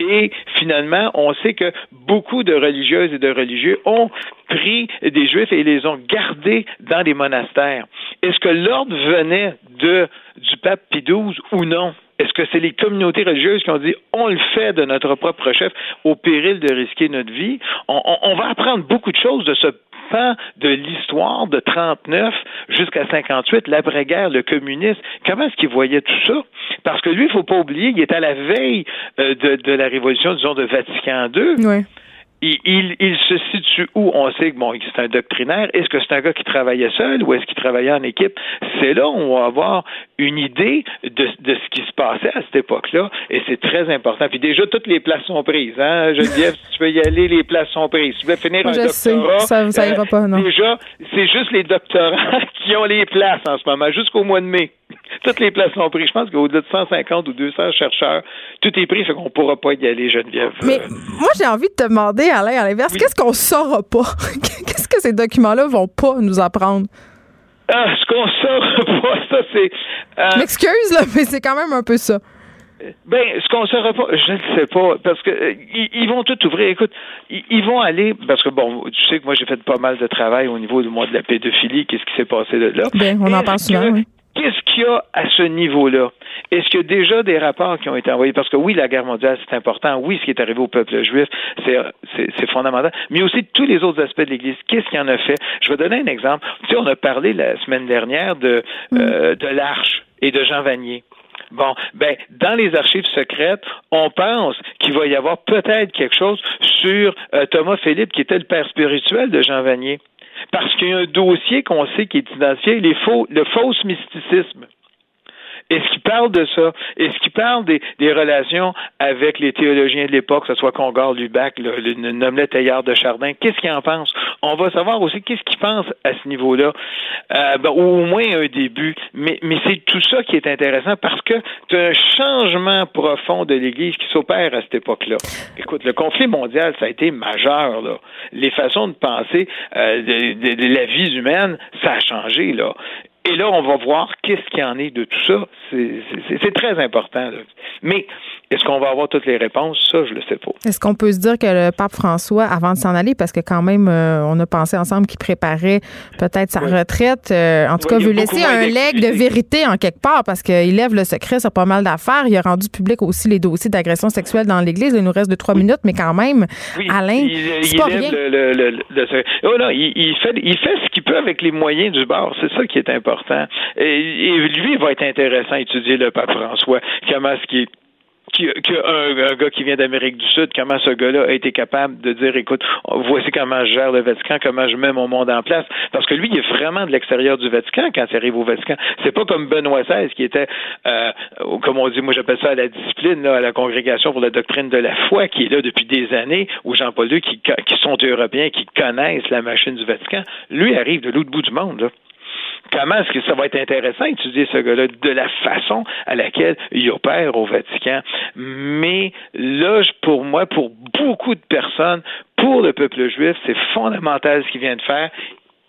et finalement, on sait que beaucoup de religieuses et de religieux ont pris des Juifs et les ont gardés dans des monastères. Est-ce que l'ordre venait de du pape Pie XII ou non? Est-ce que c'est les communautés religieuses qui ont dit on le fait de notre propre chef au péril de risquer notre vie? On, on- on va apprendre beaucoup de choses de ce de l'histoire de 39 jusqu'à 58, l'après-guerre, le communisme. Comment est-ce qu'il voyait tout ça? Parce que lui, il faut pas oublier, il est à la veille euh, de, la révolution, disons, de Vatican II. Il, il, il se situe où? On sait que bon, c'est un doctrinaire? Est-ce que c'est un gars qui travaillait seul ou est-ce qu'il travaillait en équipe? C'est là où on va avoir une idée de, de ce qui se passait à cette époque-là. Et c'est très important. Puis déjà, toutes les places sont prises. Hein? Geneviève, si tu veux y aller, les places sont prises. Si tu veux finir un je sais. Ça- ça ira pas, non. Déjà, c'est juste les doctorants qui ont les places en ce moment, jusqu'au mois de mai. Toutes les places sont prises. Je pense qu'au-delà de 150 ou 200 chercheurs, tout est pris, fait qu'on pourra pas y aller, Geneviève. Mais moi, j'ai envie de te demander, Alain, à l'inverse, qu'est-ce qu'on saura pas? qu'est-ce que ces documents-là vont pas nous apprendre? Ah, ce qu'on saura pas, ça, c'est. euh, Je m'excuse, là, mais c'est quand même un peu ça. Ben, ce qu'on saura pas, je ne sais pas, parce que euh, ils, ils vont tout ouvrir. Écoute, ils, ils vont aller, parce que bon, tu sais que moi j'ai fait pas mal de travail au niveau du mois de la pédophilie, qu'est-ce qui s'est passé de là. Ben, on en parle souvent, oui. Qu'est-ce qu'il y a à ce niveau-là? Est-ce qu'il y a déjà des rapports qui ont été envoyés? Parce que oui, la guerre mondiale, c'est important. Oui, ce qui est arrivé au peuple juif, c'est, fondamental. Mais aussi tous les autres aspects de l'Église. Qu'est-ce qu'il en a fait? Je vais donner un exemple. Tu sais, on a parlé la semaine dernière de, euh, de l'Arche et de Jean Vanier. Bon, ben, dans les archives secrètes, on pense qu'il va y avoir peut-être quelque chose sur euh, Thomas Philippe, qui était le père spirituel de Jean Vanier. Parce qu'il y a un dossier qu'on sait qui est identifié, les faux, le faux mysticisme. Est-ce qu'il parle de ça? Est-ce qu'il parle des, des relations avec les théologiens de l'époque, que ce soit Congar, Lubac, le, le, le Teilhard de Chardin? Qu'est-ce qu'il en pense? On va savoir aussi qu'est-ce qu'il pense à ce niveau-là, euh, ben, ou au moins un début. Mais, mais c'est tout ça qui est intéressant parce que as un changement profond de l'Église qui s'opère à cette époque-là. Écoute, le conflit mondial, ça a été majeur. Là. Les façons de penser euh, de, de- de la vie humaine, ça a changé. là. Et là, on va voir qu'est-ce qu'il y en est de tout ça. C'est- très important. là. Mais est-ce qu'on va avoir toutes les réponses? Ça, je le sais pas. Est-ce qu'on peut se dire que le pape François, avant de s'en aller, parce que quand même, euh, on a pensé ensemble qu'il préparait peut-être sa retraite, euh, en tout Oui, cas, veut laisser un leg de vérité en quelque part, parce qu'il lève le secret sur pas mal d'affaires. Il a rendu public aussi les dossiers d'agression sexuelle dans l'Église. Il nous reste de trois minutes, mais quand même, Alain, il, pas lève rien. le, le, le, le- le- oh non, il, il fait, il fait ce qu'il peut avec les moyens du bord. C'est ça qui est important. Et, lui, il va être intéressant à étudier le pape François. Comment est-ce qu'il qui, qui un, gars qui vient d'Amérique du Sud, comment ce gars-là a été capable de dire, écoute, voici comment je gère le Vatican, comment je mets mon monde en place. Parce que lui, il est vraiment de l'extérieur du Vatican quand il arrive au Vatican. C'est pas comme Benoît XVI qui était, euh, comme on dit, moi j'appelle ça à la discipline, à la congrégation pour la doctrine de la foi, qui est là depuis des années, ou Jean-Paul II, qui, qui sont européens, qui connaissent la machine du Vatican. Lui arrive de l'autre bout du monde. Là comment est-ce que ça va être intéressant d'étudier ce gars-là de la façon à laquelle il opère au Vatican? Mais là, pour moi, pour beaucoup de personnes, pour le peuple juif, c'est fondamental ce qu'il vient de faire.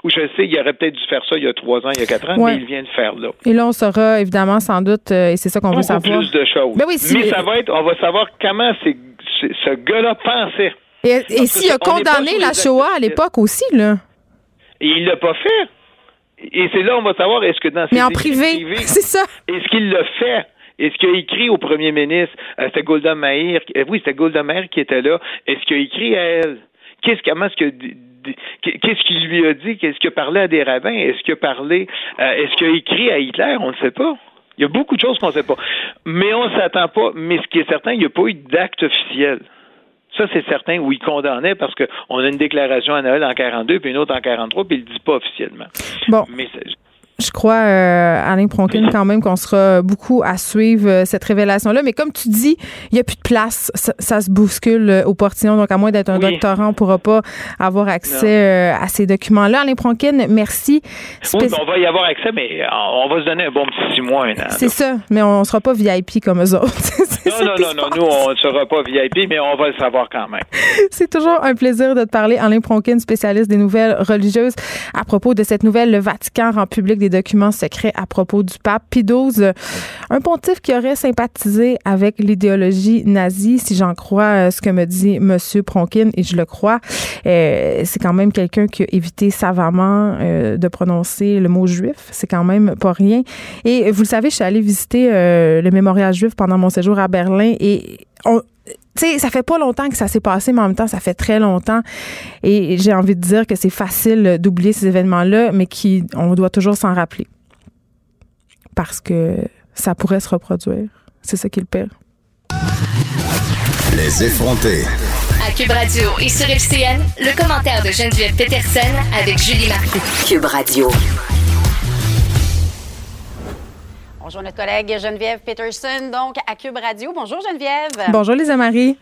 Ou je sais, il aurait peut-être dû faire ça il y a trois ans, il y a quatre ans, Ouais. mais il vient de faire là. Et là, on saura évidemment sans doute, euh, et c'est ça qu'on veut savoir. plus de choses. Ben oui, si- mais ça va être, on va savoir comment ce gars-là pensait. Et, et s'il a condamné la Shoah à l'époque aussi, là? Et il l'a pas fait. Et c'est là on va savoir est-ce que dans ses Mais en privé, privés, c'est ça. Est-ce qu'il l'a fait? Est-ce qu'il a écrit au premier ministre? Euh, c'était Golda Meir. euh, oui, c'était Golda Meir qui était là. Est-ce qu'il a écrit à elle? Qu'est-ce, comment est-ce que, qu'est-ce qu'il lui a dit? Qu'est-ce qu'il a parlé à des rabbins? Est-ce qu'il a parlé, euh, est-ce qu'il a écrit à Hitler? On ne sait pas. Il y a beaucoup de choses qu'on ne sait pas. Mais on ne s'attend pas. Mais ce qui est certain, il n'y a pas eu d'acte officiel. Ça, c'est certain, où il condamnait parce qu'on a une déclaration à Noël en 42 puis une autre en 43, puis il ne le dit pas officiellement. Bon. Mais Je crois, euh, Alain Pronkin, quand même qu'on sera beaucoup à suivre euh, cette révélation-là. Mais comme tu dis, il n'y a plus de place. Ça, ça se bouscule euh, au portillon. Donc, à moins d'être un Oui. doctorant, on ne pourra pas avoir accès euh, à ces documents-là. Alain Pronkin, merci. Oui, Spéc- on va y avoir accès, mais on on va se donner un bon petit six mois, un an. C'est ça, mais on ne sera pas VIP comme eux autres. Non, non, non, non, nous, on ne sera pas VIP, mais on va le savoir quand même. C'est toujours un plaisir de te parler. Alain Pronkin, spécialiste des nouvelles religieuses, à propos de cette nouvelle, le Vatican rend public des documents secrets à propos du pape Pie XII, euh, un pontife qui aurait sympathisé avec l'idéologie nazie, si j'en crois euh, ce que me dit Monsieur Pronkin, et je le crois. Euh, c'est quand même quelqu'un qui a évité savamment euh, de prononcer le mot juif. C'est quand même pas rien. Et vous le savez, je suis allée visiter euh, le mémorial juif pendant mon séjour à Berlin et on, tu sais, ça fait pas longtemps que ça s'est passé, mais en même temps, ça fait très longtemps. Et j'ai envie de dire que c'est facile d'oublier ces événements-là, mais qui, on doit toujours s'en rappeler. Parce que ça pourrait se reproduire. C'est ça qui est le pire. Les effrontés. À Cube Radio et sur FCN, le commentaire de Geneviève Peterson avec Julie Marcoux. Cube Radio. Bonjour notre collègue Geneviève Peterson, donc à Cube Radio. Bonjour Geneviève. Bonjour, Lisa Marie.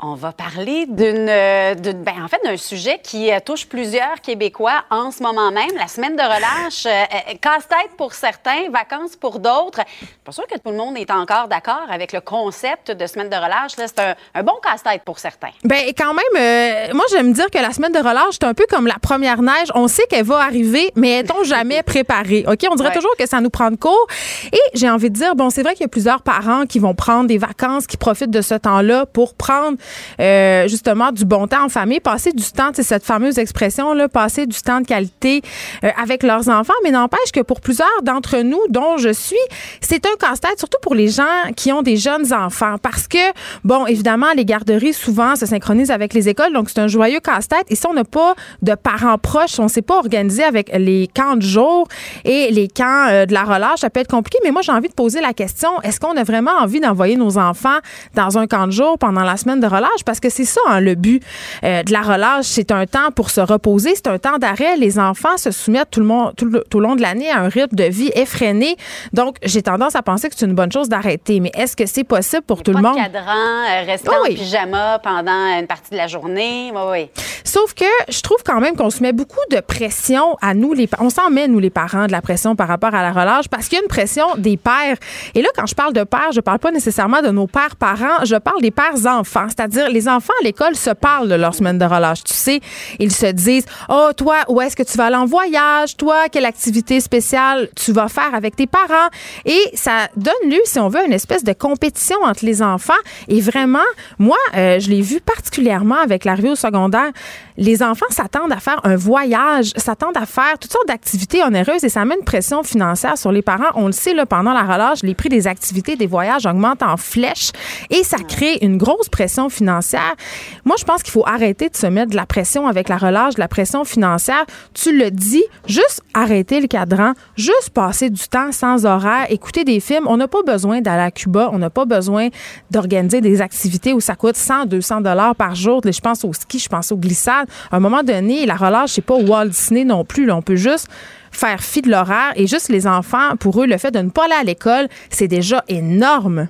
On va parler d'une, euh, d'une- ben, en fait, d'un sujet qui euh, touche plusieurs Québécois en ce moment même. La semaine de relâche, euh, casse-tête pour certains, vacances pour d'autres. Pas sûr que tout le monde est encore d'accord avec le concept de semaine de relâche. là. C'est un, un bon casse-tête pour certains. Ben, quand même, euh, moi, j'aime dire que la semaine de relâche, c'est un peu comme la première neige. On sait qu'elle va arriver, mais est-on jamais préparé? OK? On dirait Ouais. toujours que ça nous prend de court. Et j'ai envie de dire, bon, c'est vrai qu'il y a plusieurs parents qui vont prendre des vacances, qui profitent de ce temps-là pour prendre, euh, justement, du bon temps en famille, passer du temps, c'est cette fameuse expression-là, passer du temps de qualité euh, avec leurs enfants. Mais n'empêche que pour plusieurs d'entre nous, dont je suis, c'est un casse-tête, surtout pour les gens qui ont des jeunes enfants. Parce que, bon, évidemment, les garderies, souvent, se synchronisent avec les écoles. Donc, c'est un joyeux casse-tête. Et si on n'a pas de parents proches, on ne s'est pas organisé avec les camps de jour et les camps euh, de la relâche, ça peut être compliqué. Mais moi, j'ai envie de poser la question, est-ce qu'on a vraiment envie d'envoyer nos enfants dans un camp de jour pendant la semaine de relâche? Parce que c'est ça, hein, le but euh, de la relâche. C'est un temps pour se reposer, c'est un temps d'arrêt. Les enfants se soumettent tout le, monde, tout, le, tout le long de l'année à un rythme de vie effréné. Donc, j'ai tendance à penser que c'est une bonne chose d'arrêter. Mais est-ce que c'est possible pour tout Pas le de monde? cadran, euh, rester en pyjama pendant une partie de la journée. Oui, oui. Sauf que je trouve quand même qu'on se met beaucoup de pression à nous, les on s'en met, nous, les parents, de la pression par rapport à la relâche parce qu'il y a une pression des pères. Et là, quand je parle de pères, je parle pas nécessairement de nos pères parents, je parle des pères enfants. C'est-à-dire, les enfants à l'école se parlent de leur semaine de relâche. Tu sais, ils se disent, oh, toi, où est-ce que tu vas aller en voyage? Toi, quelle activité spéciale tu vas faire avec tes parents? Et ça donne lieu, si on veut, à une espèce de compétition entre les enfants. Et vraiment, moi, euh, je l'ai vu particulièrement avec l'arrivée au secondaire. Les enfants s'attendent à faire un voyage, s'attendent à faire toutes sortes d'activités onéreuses et ça met une pression financière sur les parents. On le sait, là, pendant la relâche, les prix des activités, des voyages augmentent en flèche et ça crée une grosse pression financière. Moi, je pense qu'il faut arrêter de se mettre de la pression avec la relâche, de la pression financière. Tu le dis, juste arrêter le cadran, juste passer du temps sans horaire, écouter des films. On n'a pas besoin d'aller à Cuba, on n'a pas besoin d'organiser des activités où ça coûte 100, 200 dollars par jour. Je pense au ski, je pense aux glissades. À un moment donné, la relâche, c'est pas Walt Disney non plus. On peut juste faire fi de l'horaire et juste les enfants, pour eux, le fait de ne pas aller à l'école, c'est déjà énorme.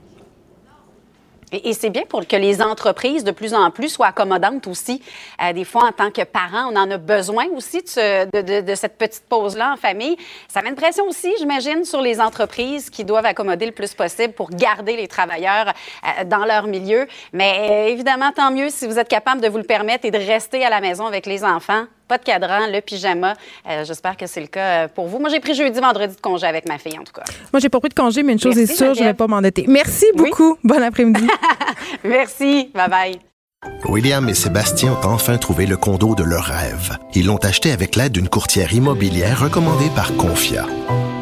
Et, c'est bien pour que les entreprises de plus en plus soient accommodantes aussi. Euh, des fois, en tant que parents, on en a besoin aussi de, ce- de- de- de cette petite pause-là en famille. Ça met une pression aussi, j'imagine, sur les entreprises qui doivent accommoder le plus possible pour garder les travailleurs euh, dans leur milieu. Mais euh, évidemment, tant mieux si vous êtes capable de vous le permettre et de rester à la maison avec les enfants. Pas de cadran, le pyjama. Euh, J'espère que c'est le cas euh, pour vous. Moi, j'ai pris jeudi, vendredi de congé avec ma fille, en tout cas. Moi, j'ai pas pris de congé, mais une chose Merci, est sûre, je vais pas m'endetter. Merci beaucoup. Bon après-midi. Merci. Bye-bye. William et Sébastien ont enfin trouvé le condo de leur rêve. Ils l'ont acheté avec l'aide d'une courtière immobilière recommandée par Confia.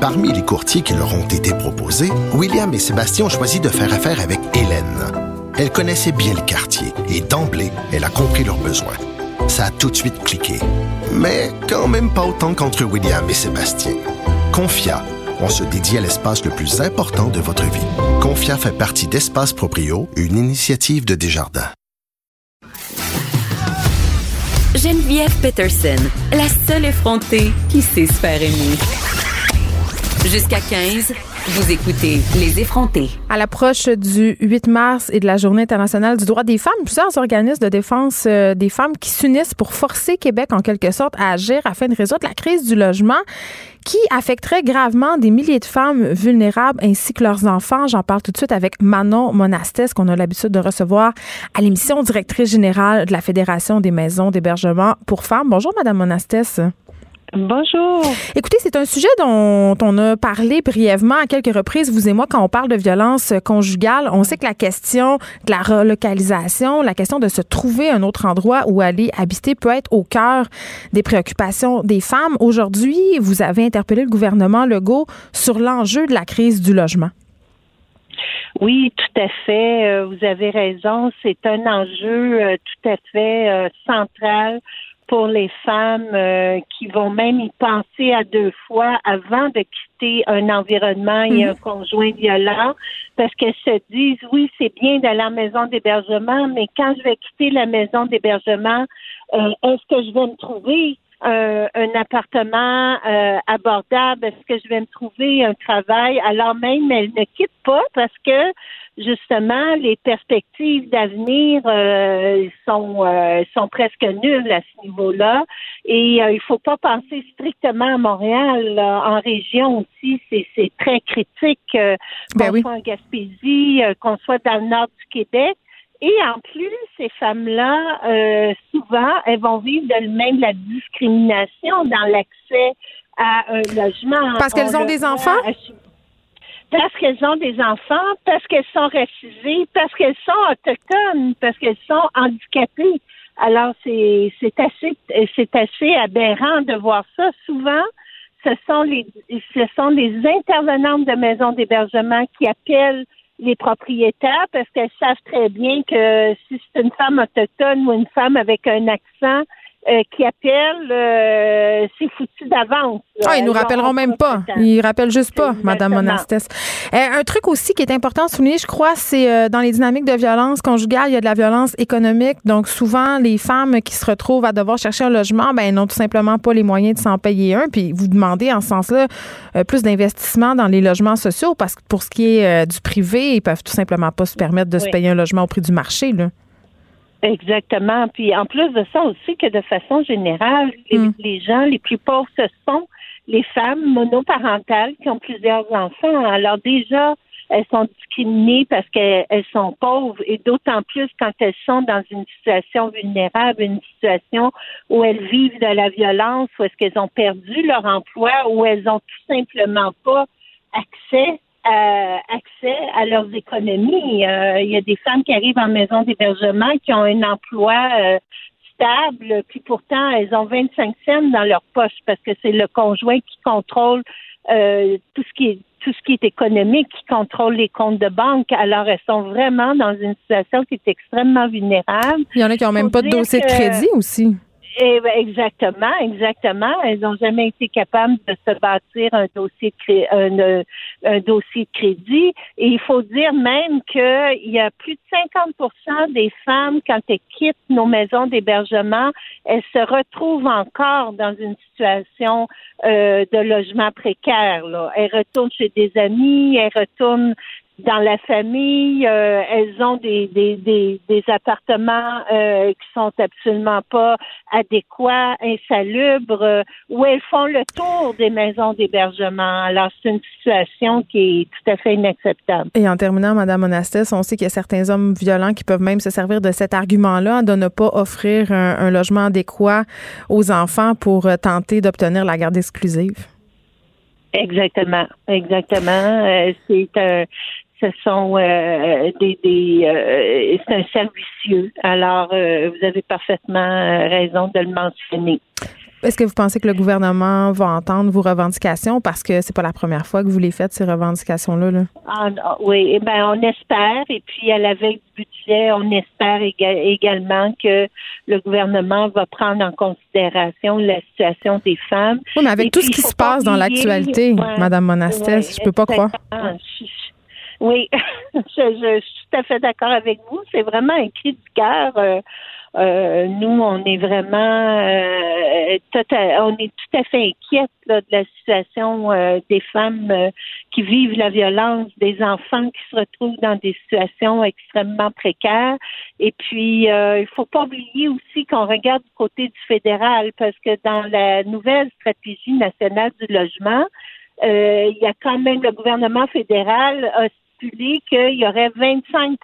Parmi les courtiers qui leur ont été proposés, William et Sébastien ont choisi de faire affaire avec Hélène. Elle connaissait bien le quartier et d'emblée, elle a compris leurs besoins. Ça a tout de suite cliqué. Mais quand même pas autant qu'entre William et Sébastien. Confia, on se dédie à l'espace le plus important de votre vie. Confia fait partie d'Espace Proprio, une initiative de Desjardins. Geneviève Peterson, la seule effrontée qui sait se faire aimer. Jusqu'à 15, vous écoutez Les effrontés. À l'approche du 8 mars et de la Journée internationale du droit des femmes, plusieurs organismes de défense euh, des femmes qui s'unissent pour forcer Québec, en quelque sorte, à agir afin de résoudre la crise du logement qui affecterait gravement des milliers de femmes vulnérables ainsi que leurs enfants. J'en parle tout de suite avec Manon Monastès, qu'on a l'habitude de recevoir à l'émission directrice générale de la Fédération des maisons d'hébergement pour femmes. Bonjour, Madame Monastès. Bonjour. Écoutez, c'est un sujet dont on a parlé brièvement à quelques reprises, vous et moi, quand on parle de violence conjugale. On sait que la question de la relocalisation, la question de se trouver un autre endroit où aller habiter peut être au cœur des préoccupations des femmes. Aujourd'hui, vous avez interpellé le gouvernement Legault sur l'enjeu de la crise du logement. Oui, tout à fait. Euh, vous avez raison. C'est un enjeu euh, tout à fait euh, central pour les femmes euh, qui vont même y penser à deux fois avant de quitter un environnement et un conjoint violent parce qu'elles se disent oui, c'est bien d'aller en maison d'hébergement, mais quand je vais quitter la maison d'hébergement, euh, est-ce que je vais me trouver un, un appartement euh, abordable? Est-ce que je vais me trouver un travail? Alors même, elles ne quittent pas parce que justement, les perspectives d'avenir euh, sont euh, sont presque nulles à ce niveau-là. Et euh, il faut pas penser strictement à Montréal. là. En région aussi, c'est c'est très critique. euh, Ben qu'on oui. soit en Gaspésie, euh, qu'on soit dans le nord du Québec. Et en plus, ces femmes-là, euh, souvent, elles vont vivre de même la discrimination dans l'accès à un logement. Parce qu'elles On ont des enfants? à parce qu'elles ont des enfants, parce qu'elles sont racisées, parce qu'elles sont autochtones, parce qu'elles sont handicapées. Alors c'est assez c'est assez aberrant de voir ça. Souvent, ce sont les ce sont les intervenantes de maisons d'hébergement qui appellent les propriétaires parce qu'elles savent très bien que si c'est une femme autochtone ou une femme avec un accent euh, qui appelle, euh, c'est foutu d'avance. Ah, ils nous rappelleront on même pas. Ils rappellent juste pas, Madame. Monastès. Euh, un truc aussi qui est important à souligner, je crois, c'est euh, dans les dynamiques de violence conjugale, il y a de la violence économique. Donc, souvent, les femmes qui se retrouvent à devoir chercher un logement, ben, n'ont tout simplement pas les moyens de s'en payer un. Puis, vous demandez, en ce sens-là, plus d'investissement dans les logements sociaux parce que pour ce qui est du privé, ils peuvent tout simplement pas se permettre de se payer un logement au prix du marché, là. Exactement. Puis en plus de ça aussi que de façon générale, les, les gens les plus pauvres, ce sont les femmes monoparentales qui ont plusieurs enfants. Alors déjà, elles sont discriminées parce qu'elles sont pauvres et d'autant plus quand elles sont dans une situation vulnérable, une situation où elles vivent de la violence, où est-ce qu'elles ont perdu leur emploi, où elles ont tout simplement pas accès à, accès à leurs économies. Euh, il y a des femmes qui arrivent en maison d'hébergement qui ont un emploi euh, stable, puis pourtant elles ont 25 cents dans leur poche parce que c'est le conjoint qui contrôle euh, tout ce qui est tout ce qui est économique, qui contrôle les comptes de banque. Alors, elles sont vraiment dans une situation qui est extrêmement vulnérable. Il y en a qui n'ont même pas de dossier de crédit aussi. Eh ben, exactement, exactement. Elles n'ont jamais été capables de se bâtir un dossier de un, un, dossier de crédit. Et il faut dire même qu'il y a plus de 50 des femmes, quand elles quittent nos maisons d'hébergement, elles se retrouvent encore dans une situation euh, de logement précaire. Là. Elles retournent chez des amis, elles retournent dans la famille, euh, elles ont des, des, des, des appartements euh, qui sont absolument pas adéquats, insalubres, euh, où elles font le tour des maisons d'hébergement. Alors, c'est une situation qui est tout à fait inacceptable. Et en terminant, Madame Monastès, on sait qu'il y a certains hommes violents qui peuvent même se servir de cet argument-là de ne pas offrir un, un logement adéquat aux enfants pour tenter d'obtenir la garde exclusive. Exactement, exactement. c'est un ce sont euh, des, des euh, c'est un servicieux. Alors, euh, vous avez parfaitement raison de le mentionner. Est-ce que vous pensez que le gouvernement va entendre vos revendications? Parce que c'est pas la première fois que vous les faites ces revendications-là? Là? Ah, oui, eh ben on espère. Et puis à la veille du budget, on espère également que le gouvernement va prendre en considération la situation des femmes. Oui, mais avec tout ce qui se passe dans l'actualité, Madame Monastès, je peux pas croire. Oui, je, je, suis tout à fait d'accord avec vous. C'est vraiment un cri du cœur. Euh, euh, nous, on est vraiment, euh, on est tout à fait inquiète de la situation euh, des femmes euh, qui vivent la violence, des enfants qui se retrouvent dans des situations extrêmement précaires. Et puis, il faut pas oublier aussi qu'on regarde du côté du fédéral, parce que dans la nouvelle stratégie nationale du logement, il y a quand même le gouvernement fédéral qu'il y aurait 25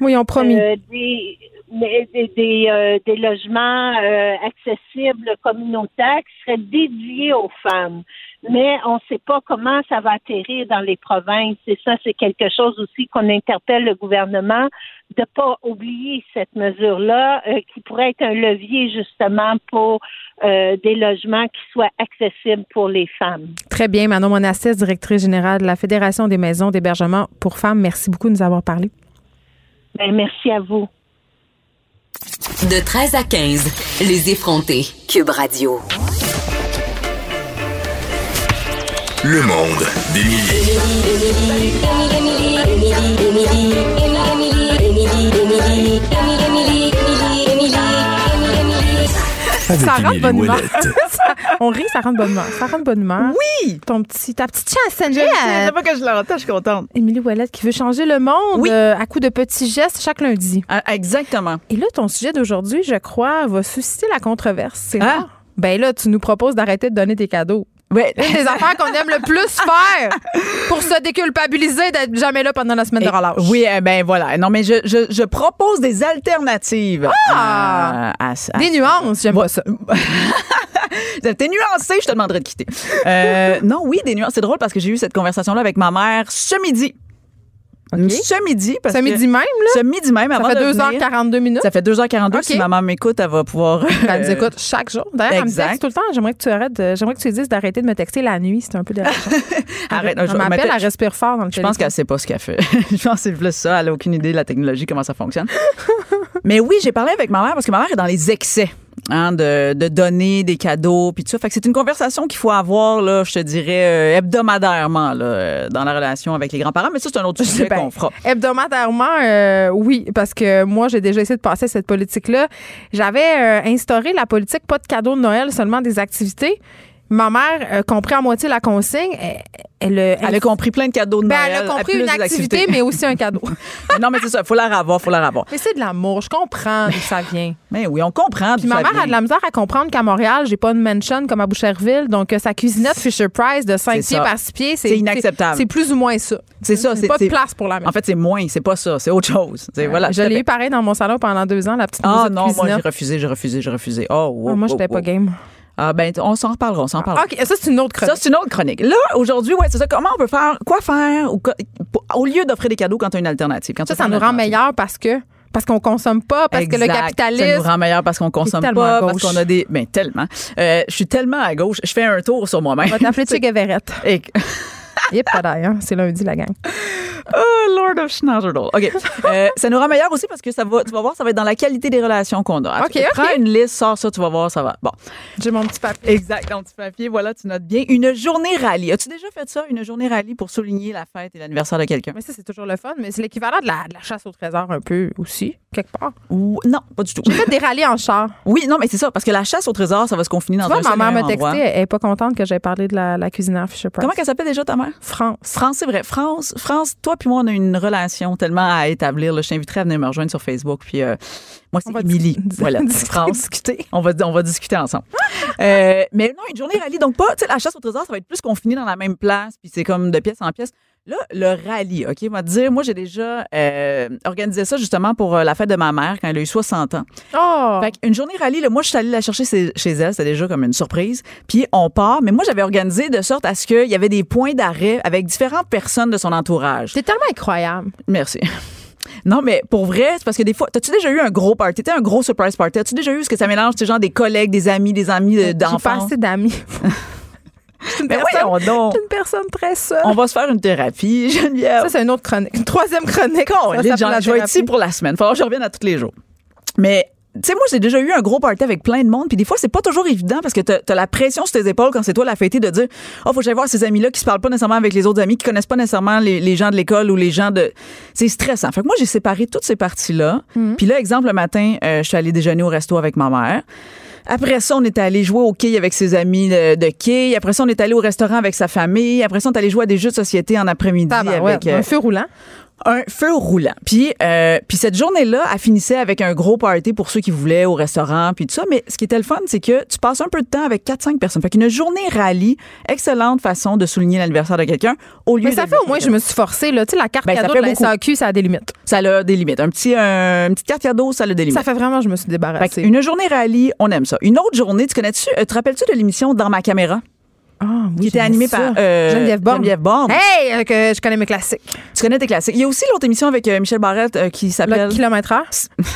oui, on promis. Euh, des, des, euh, des, logements euh, accessibles communautaires qui seraient dédiés aux femmes. Mais on ne sait pas comment ça va atterrir dans les provinces. Et ça, c'est quelque chose aussi qu'on interpelle le gouvernement de ne pas oublier cette mesure-là, qui pourrait être un levier justement pour des logements qui soient accessibles pour les femmes. Très bien. Manon Monastès, directrice générale de la Fédération des maisons d'hébergement pour femmes. Merci beaucoup de nous avoir parlé. Ben, merci à vous. De 13 à 15, les effrontés. Cube Radio. Le monde d'Émilie. Ça rend de bonne humeur. on rit, ça rend de bonne humeur. Ça rend de bonne humeur. Oui! Ton petit, ta petite chanson. Je sais pas que je l'entends, je suis contente. Émilie Ouellette qui veut changer le monde Oui. euh, à coup de petits gestes chaque lundi. Ah, exactement. Et là, ton sujet d'aujourd'hui, je crois, va susciter la controverse. C'est Ah. Ben là, tu nous proposes d'arrêter de donner des cadeaux. Ouais. Une des affaires qu'on aime le plus faire pour se déculpabiliser d'être jamais là pendant la semaine de relâche. Oui, eh ben voilà. Non, mais je, je, je propose des alternatives. Ah! à- à- à- Des nuances, j'aime pas ça. T'es nuancé, je te demanderai de quitter. Euh, non, oui, des nuances. C'est drôle parce que j'ai eu cette conversation-là avec ma mère ce midi. Ce midi. Parce Ce midi même, là? Ce midi même, Ça avant fait de venir. 2h42 minutes? Ça fait 2h42. OK. Si ma maman m'écoute, elle va pouvoir. Elle nous écoute chaque jour. D'ailleurs, elle me tout le temps. J'aimerais que tu arrêtes. de- J'aimerais que tu dises d'arrêter de me texter la nuit. C'est un peu dérangeant. Arrête, Elle je- m'appelle, elle respire fort dans le Je pense qu'elle sait pas ce qu'elle fait. je pense que c'est plus ça. Elle a aucune idée de la technologie, comment ça fonctionne. Mais oui, j'ai parlé avec ma mère parce que ma mère est dans les excès. Hein, de, de donner des cadeaux puis tout ça. Fait que c'est une conversation qu'il faut avoir, là, je te dirais, euh, hebdomadairement là, euh, dans la relation avec les grands-parents. Mais ça, c'est un autre sujet Ben, qu'on fera. Hebdomadairement, euh, oui, parce que moi, j'ai déjà essayé de passer cette politique-là. J'avais euh, instauré la politique pas de cadeaux de Noël, seulement des activités. Ma mère a compris à moitié la consigne. Elle, elle, elle- Elle a compris plein de cadeaux de Ben, Noël. elle a compris une activité, mais aussi un cadeau. non, mais c'est ça, faut la revoir, faut la revoir. Mais c'est de l'amour. Je comprends d'où ça vient. Mais oui, on comprend. Puis ma mère vient. a de la misère à comprendre qu'à Montréal, j'ai pas une mansion comme à Boucherville. Donc, euh, sa cuisinette Fisher Price de 5 C'est pieds par 6 pieds, C'est inacceptable. C'est plus ou moins ça. C'est ça, c'est pas de place pour la mettre. En fait, c'est moins, c'est pas ça, c'est autre chose. Voilà. je l'ai eu pareil dans mon salon pendant deux ans, la petite Ah non, moi j'ai refusé, j'ai refusé, j'ai refusé. Oh, wow, Ah, moi, j'étais pas game. Ah ben, on s'en reparlera, on s'en reparlera. OK, ça, c'est une autre chronique. Ça, c'est une autre chronique. Là, aujourd'hui, ouais, c'est ça. Comment on peut faire, quoi faire, ou au lieu d'offrir des cadeaux quand tu as une alternative. Quand Ça, ça nous rend meilleurs parce que parce qu'on consomme pas, parce que le capitalisme. Ça nous rend meilleur parce qu'on consomme pas, parce gauche. qu'on a des. Ben, tellement. Euh, je suis tellement à gauche. Je fais un tour sur moi-même. On va t'appeler Che. Et- Yep, pas d'ailleurs. C'est lundi, la gang. Oh, Lord of Schnauzerdal. OK. Euh, ça nous rend meilleur aussi parce que ça va, tu vas voir, ça va être dans la qualité des relations qu'on a. OK, OK. Prends une liste, sors ça, tu vas voir, ça va. Bon. J'ai mon petit papier. Exact, ton petit papier, voilà, tu notes bien. Une journée rallye. As-tu déjà fait ça, une journée rallye pour souligner la fête et l'anniversaire de quelqu'un? Mais ça, c'est toujours le fun. Mais c'est l'équivalent de la, de la chasse au trésor un peu aussi, quelque part. Ou non, pas du tout. J'ai fait des rallyes en char. Oui, non, mais c'est ça, parce que la chasse au trésor, ça va se confiner dans Tu vois, un ma mère m'a texté, elle est pas contente que j'aie parlé de la, la cuisinière Fisher Price. Comment qu'elle s'appelle déjà ta mère? France. France, c'est vrai. France, France, toi puis moi, on a une relation tellement à établir. là. Je t'inviterai à venir me rejoindre sur Facebook. Puis euh, moi, c'est Émilie. Voilà, discuter, France. On va, on va discuter ensemble. Euh, mais non, une journée rallye. Donc, pas, tu sais, la chasse au trésor, ça va être plus confiné dans la même place. Puis c'est comme de pièce en pièce. Là, le rallye, OK, on va te dire, moi, j'ai déjà euh, organisé ça justement pour euh, la fête de ma mère quand elle a eu 60 ans. Oh! Fait une journée rallye, là, moi, je suis allée la chercher chez chez elle. C'était déjà comme une surprise. Puis on part. Mais moi, j'avais organisé de sorte à ce qu'il y avait des points d'arrêt avec différentes personnes de son entourage. C'est tellement incroyable. Merci. Non, mais pour vrai, c'est parce que des fois, t'as-tu déjà eu un gros party? T'as un gros surprise party? As-tu déjà eu ce que ça mélange, genre des collègues, des amis, des amis de- J'ai pas assez d'amis. Suis une une personne très seule. On va se faire une thérapie, Geneviève. Ça, c'est une autre chronique. Une troisième chronique. Con, Ça gens, la je vais être ici pour la semaine. Il va falloir que je revienne à tous les jours. Mais tu sais, moi, j'ai déjà eu un gros party avec plein de monde. Puis des fois, c'est pas toujours évident parce que t'as as la pression sur tes épaules quand c'est toi la fêtée de dire Oh, faut que j'aille voir ces amis-là qui se parlent pas nécessairement avec les autres amis, qui connaissent pas nécessairement les, les gens de l'école ou les gens de. C'est stressant. Fait que moi, j'ai séparé toutes ces parties-là. Puis là, exemple, le matin, euh, je suis allée déjeuner au resto avec ma mère. Après ça, on est allé jouer au quai avec ses amis de, quai. Après ça, on est allé au restaurant avec sa famille. Après ça, on est allé jouer à des jeux de société en après-midi avec. euh, un feu roulant. Un feu roulant. Puis, euh, puis cette journée-là, elle finissait avec un gros party pour ceux qui voulaient au restaurant, puis tout ça. Mais ce qui était le fun, c'est que tu passes un peu de temps avec 4-5 personnes. Fait qu'une journée rallye, excellente façon de souligner l'anniversaire de quelqu'un au lieu Mais ça de- fait au moins, je me suis forcée. Là. Tu sais, la carte Ben, cadeau de la. SAQ, ça a des limites. Ça a des limites. Un petit, un, une petite carte cadeau, ça a des limites. Ça fait vraiment, je me suis débarrassée. Fait une journée rallye, on aime ça. Une autre journée, tu connais-tu, euh, te rappelles-tu de l'émission Dans ma caméra? Ah, oui, qui était ça. par euh, Geneviève Borne. Geneviève Borne. Hey, euh, que je connais mes classiques. Tu connais tes classiques. Il y a aussi l'autre émission avec euh, Michel Barrette euh, qui s'appelle. Le kilomètre heure.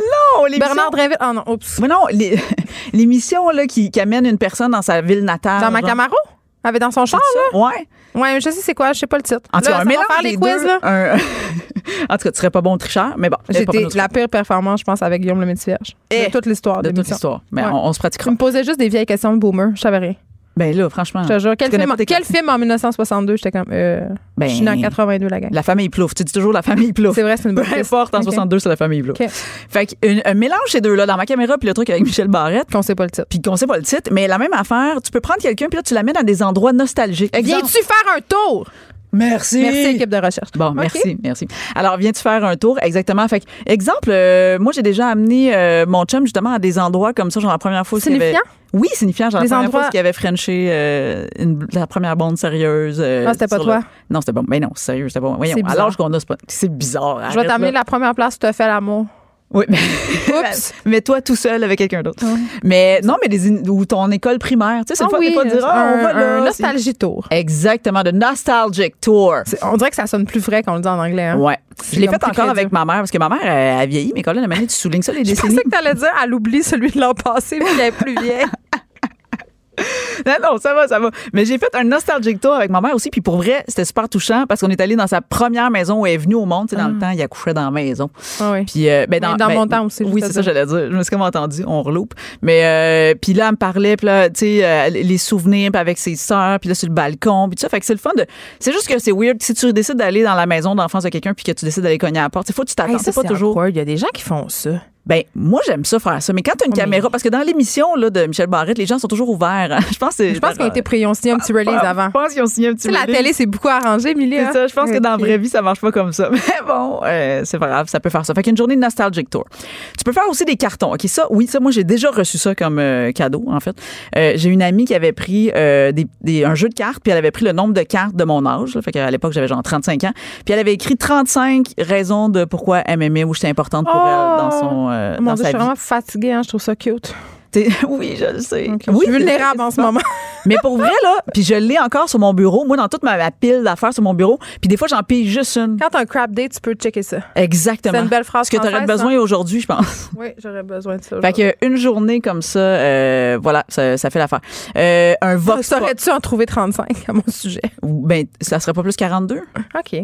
Non, l'émission- Bernard Drinville. Ah non, oups. Mais non, les- l'émission qui, qui amène une personne dans sa ville natale. Dans ma. Camaro? Avait dans son char, là? Ouais. Ouais, je sais c'est quoi, je sais pas le titre. En tout cas, un mélange faire les des quiz, deux, là. un- en tout cas, tu serais pas bon tricheur, mais bon. J'ai la pire performance, je pense, avec Guillaume le Métis-Vierge. De toute l'histoire de de toute l'histoire. Mais on, on se pratiquera. Tu me posais juste des vieilles questions de boomer, je savais rien. Ben là, franchement. Je te jure, quel, film, quel en 1962? J'étais comme, euh, Ben, je suis en 82, la gang. La famille Plouf. Tu dis toujours la famille Plouf. C'est vrai, c'est une bonne Peu importe, en Ok. 62, c'est la famille Plouf. Fait qu'un un mélange ces deux-là, dans ma caméra, puis le truc avec Michel Barrette. Qu'on sait pas le titre. Puis qu'on sait pas le titre, mais la même affaire, tu peux prendre quelqu'un, puis là, tu l'amènes à des endroits nostalgiques. Viens-tu faire un tour? Merci. Merci, équipe de recherche. Bon, merci, merci. Alors, viens-tu faire un tour? Exactement. Fait que, exemple, euh, moi, j'ai déjà amené euh, mon chum justement à des endroits comme ça, genre la première fois. avait- Signifiant? Oui, signifiant. Genre Des la première endroits- fois qu'il avait frenché euh, une- la première bande sérieuse. Ah, c'était pas toi? le- Non, c'était pas. Mais non, sérieux, c'était pas. moi. Voyons, l'âge qu'on a, c'est pas. C'est bizarre. Je vais t'amener la première place où tu as fait l'amour. Oui, mais, Oups. mais toi tout seul avec quelqu'un d'autre. Mais non, mais des in- ou ton école primaire, tu sais, c'est Ah le fun oui, des fois de dire ah, un- on va là. un nostalgie tour. Exactement, de nostalgic tour. On dirait que ça sonne plus vrai qu'on le dit en anglais. Hein? Ouais. Je l'ai fait encore avec ma mère parce que ma mère elle, a vieilli, mais quand là, la manière tu soulignes ça les Je décennies. pensais que t'allais dire, elle oublie celui de l'an passé, mais elle est plus vieille. Non, non, ça va, ça va. Mais j'ai fait un nostalgic tour avec ma mère aussi. Puis pour vrai, c'était super touchant parce qu'on est allé dans sa première maison où elle est venue au monde. Tu sais, dans le temps, il accouchait dans la maison. Ah oui. Puis, euh, ben, dans mon temps aussi, Oui, c'est ça, j'allais dire. Je me suis comme entendu, on reloupe. Mais, euh, puis là, elle me parlait, puis là, tu sais, euh, les souvenirs, puis avec ses sœurs, puis là, sur le balcon, puis tout ça. Fait que c'est le fun de. C'est juste que c'est weird. Si tu décides d'aller dans la maison d'enfance de quelqu'un, puis que tu décides d'aller cogner à la porte, il faut que tu t'attends. Hey, c'est pas toujours. Il y a des gens qui font ça. Ben, moi, j'aime ça faire ça. Mais quand tu as une caméra, parce que dans l'émission là, de Michel Barrette, les gens sont toujours ouverts. hein. Je pense que Je pense qu'ils ont été pris, ils ont signé un petit release avant. Je pense qu'ils ont signé un petit Tu sais, la release. télé, c'est beaucoup arrangé, Émilie. C'est hein? ça, je pense que dans la vraie vie, ça marche pas comme ça. Mais bon, euh, c'est pas grave, ça peut faire ça. Fait qu'une journée de Nostalgic Tour. Tu peux faire aussi des cartons. OK, ça, oui, ça, moi, j'ai déjà reçu ça comme euh, cadeau, en fait. Euh, j'ai une amie qui avait pris euh, des, des- un jeu de cartes, puis elle avait pris le nombre de cartes de mon âge. là. fait qu'à l'époque, j'avais genre 35 ans. Puis elle avait écrit 35 raisons de pourquoi elle m'aimait ou j'étais importante pour elle dans son euh! Mon dans Dieu, sa je suis vie. vraiment fatiguée, hein, je trouve ça cute. T'es- Oui, je le sais. Ok, Oui, je suis vulnérable en ce moment. Mais pour vrai, là, puis je l'ai encore sur mon bureau. Moi, dans toute ma, ma pile d'affaires sur mon bureau. Puis des fois, j'en pille juste une. Quand t'as un crap day, tu peux checker ça. Exactement. C'est une belle phrase Ce que tu aurais française, besoin hein? aujourd'hui, je pense. Oui, j'aurais besoin de ça. Fait que une journée comme ça, euh, voilà, ça, ça fait l'affaire. Euh, un vox. Saurais-tu en trouver 35 à mon sujet? Ben, ça serait pas plus 42? OK.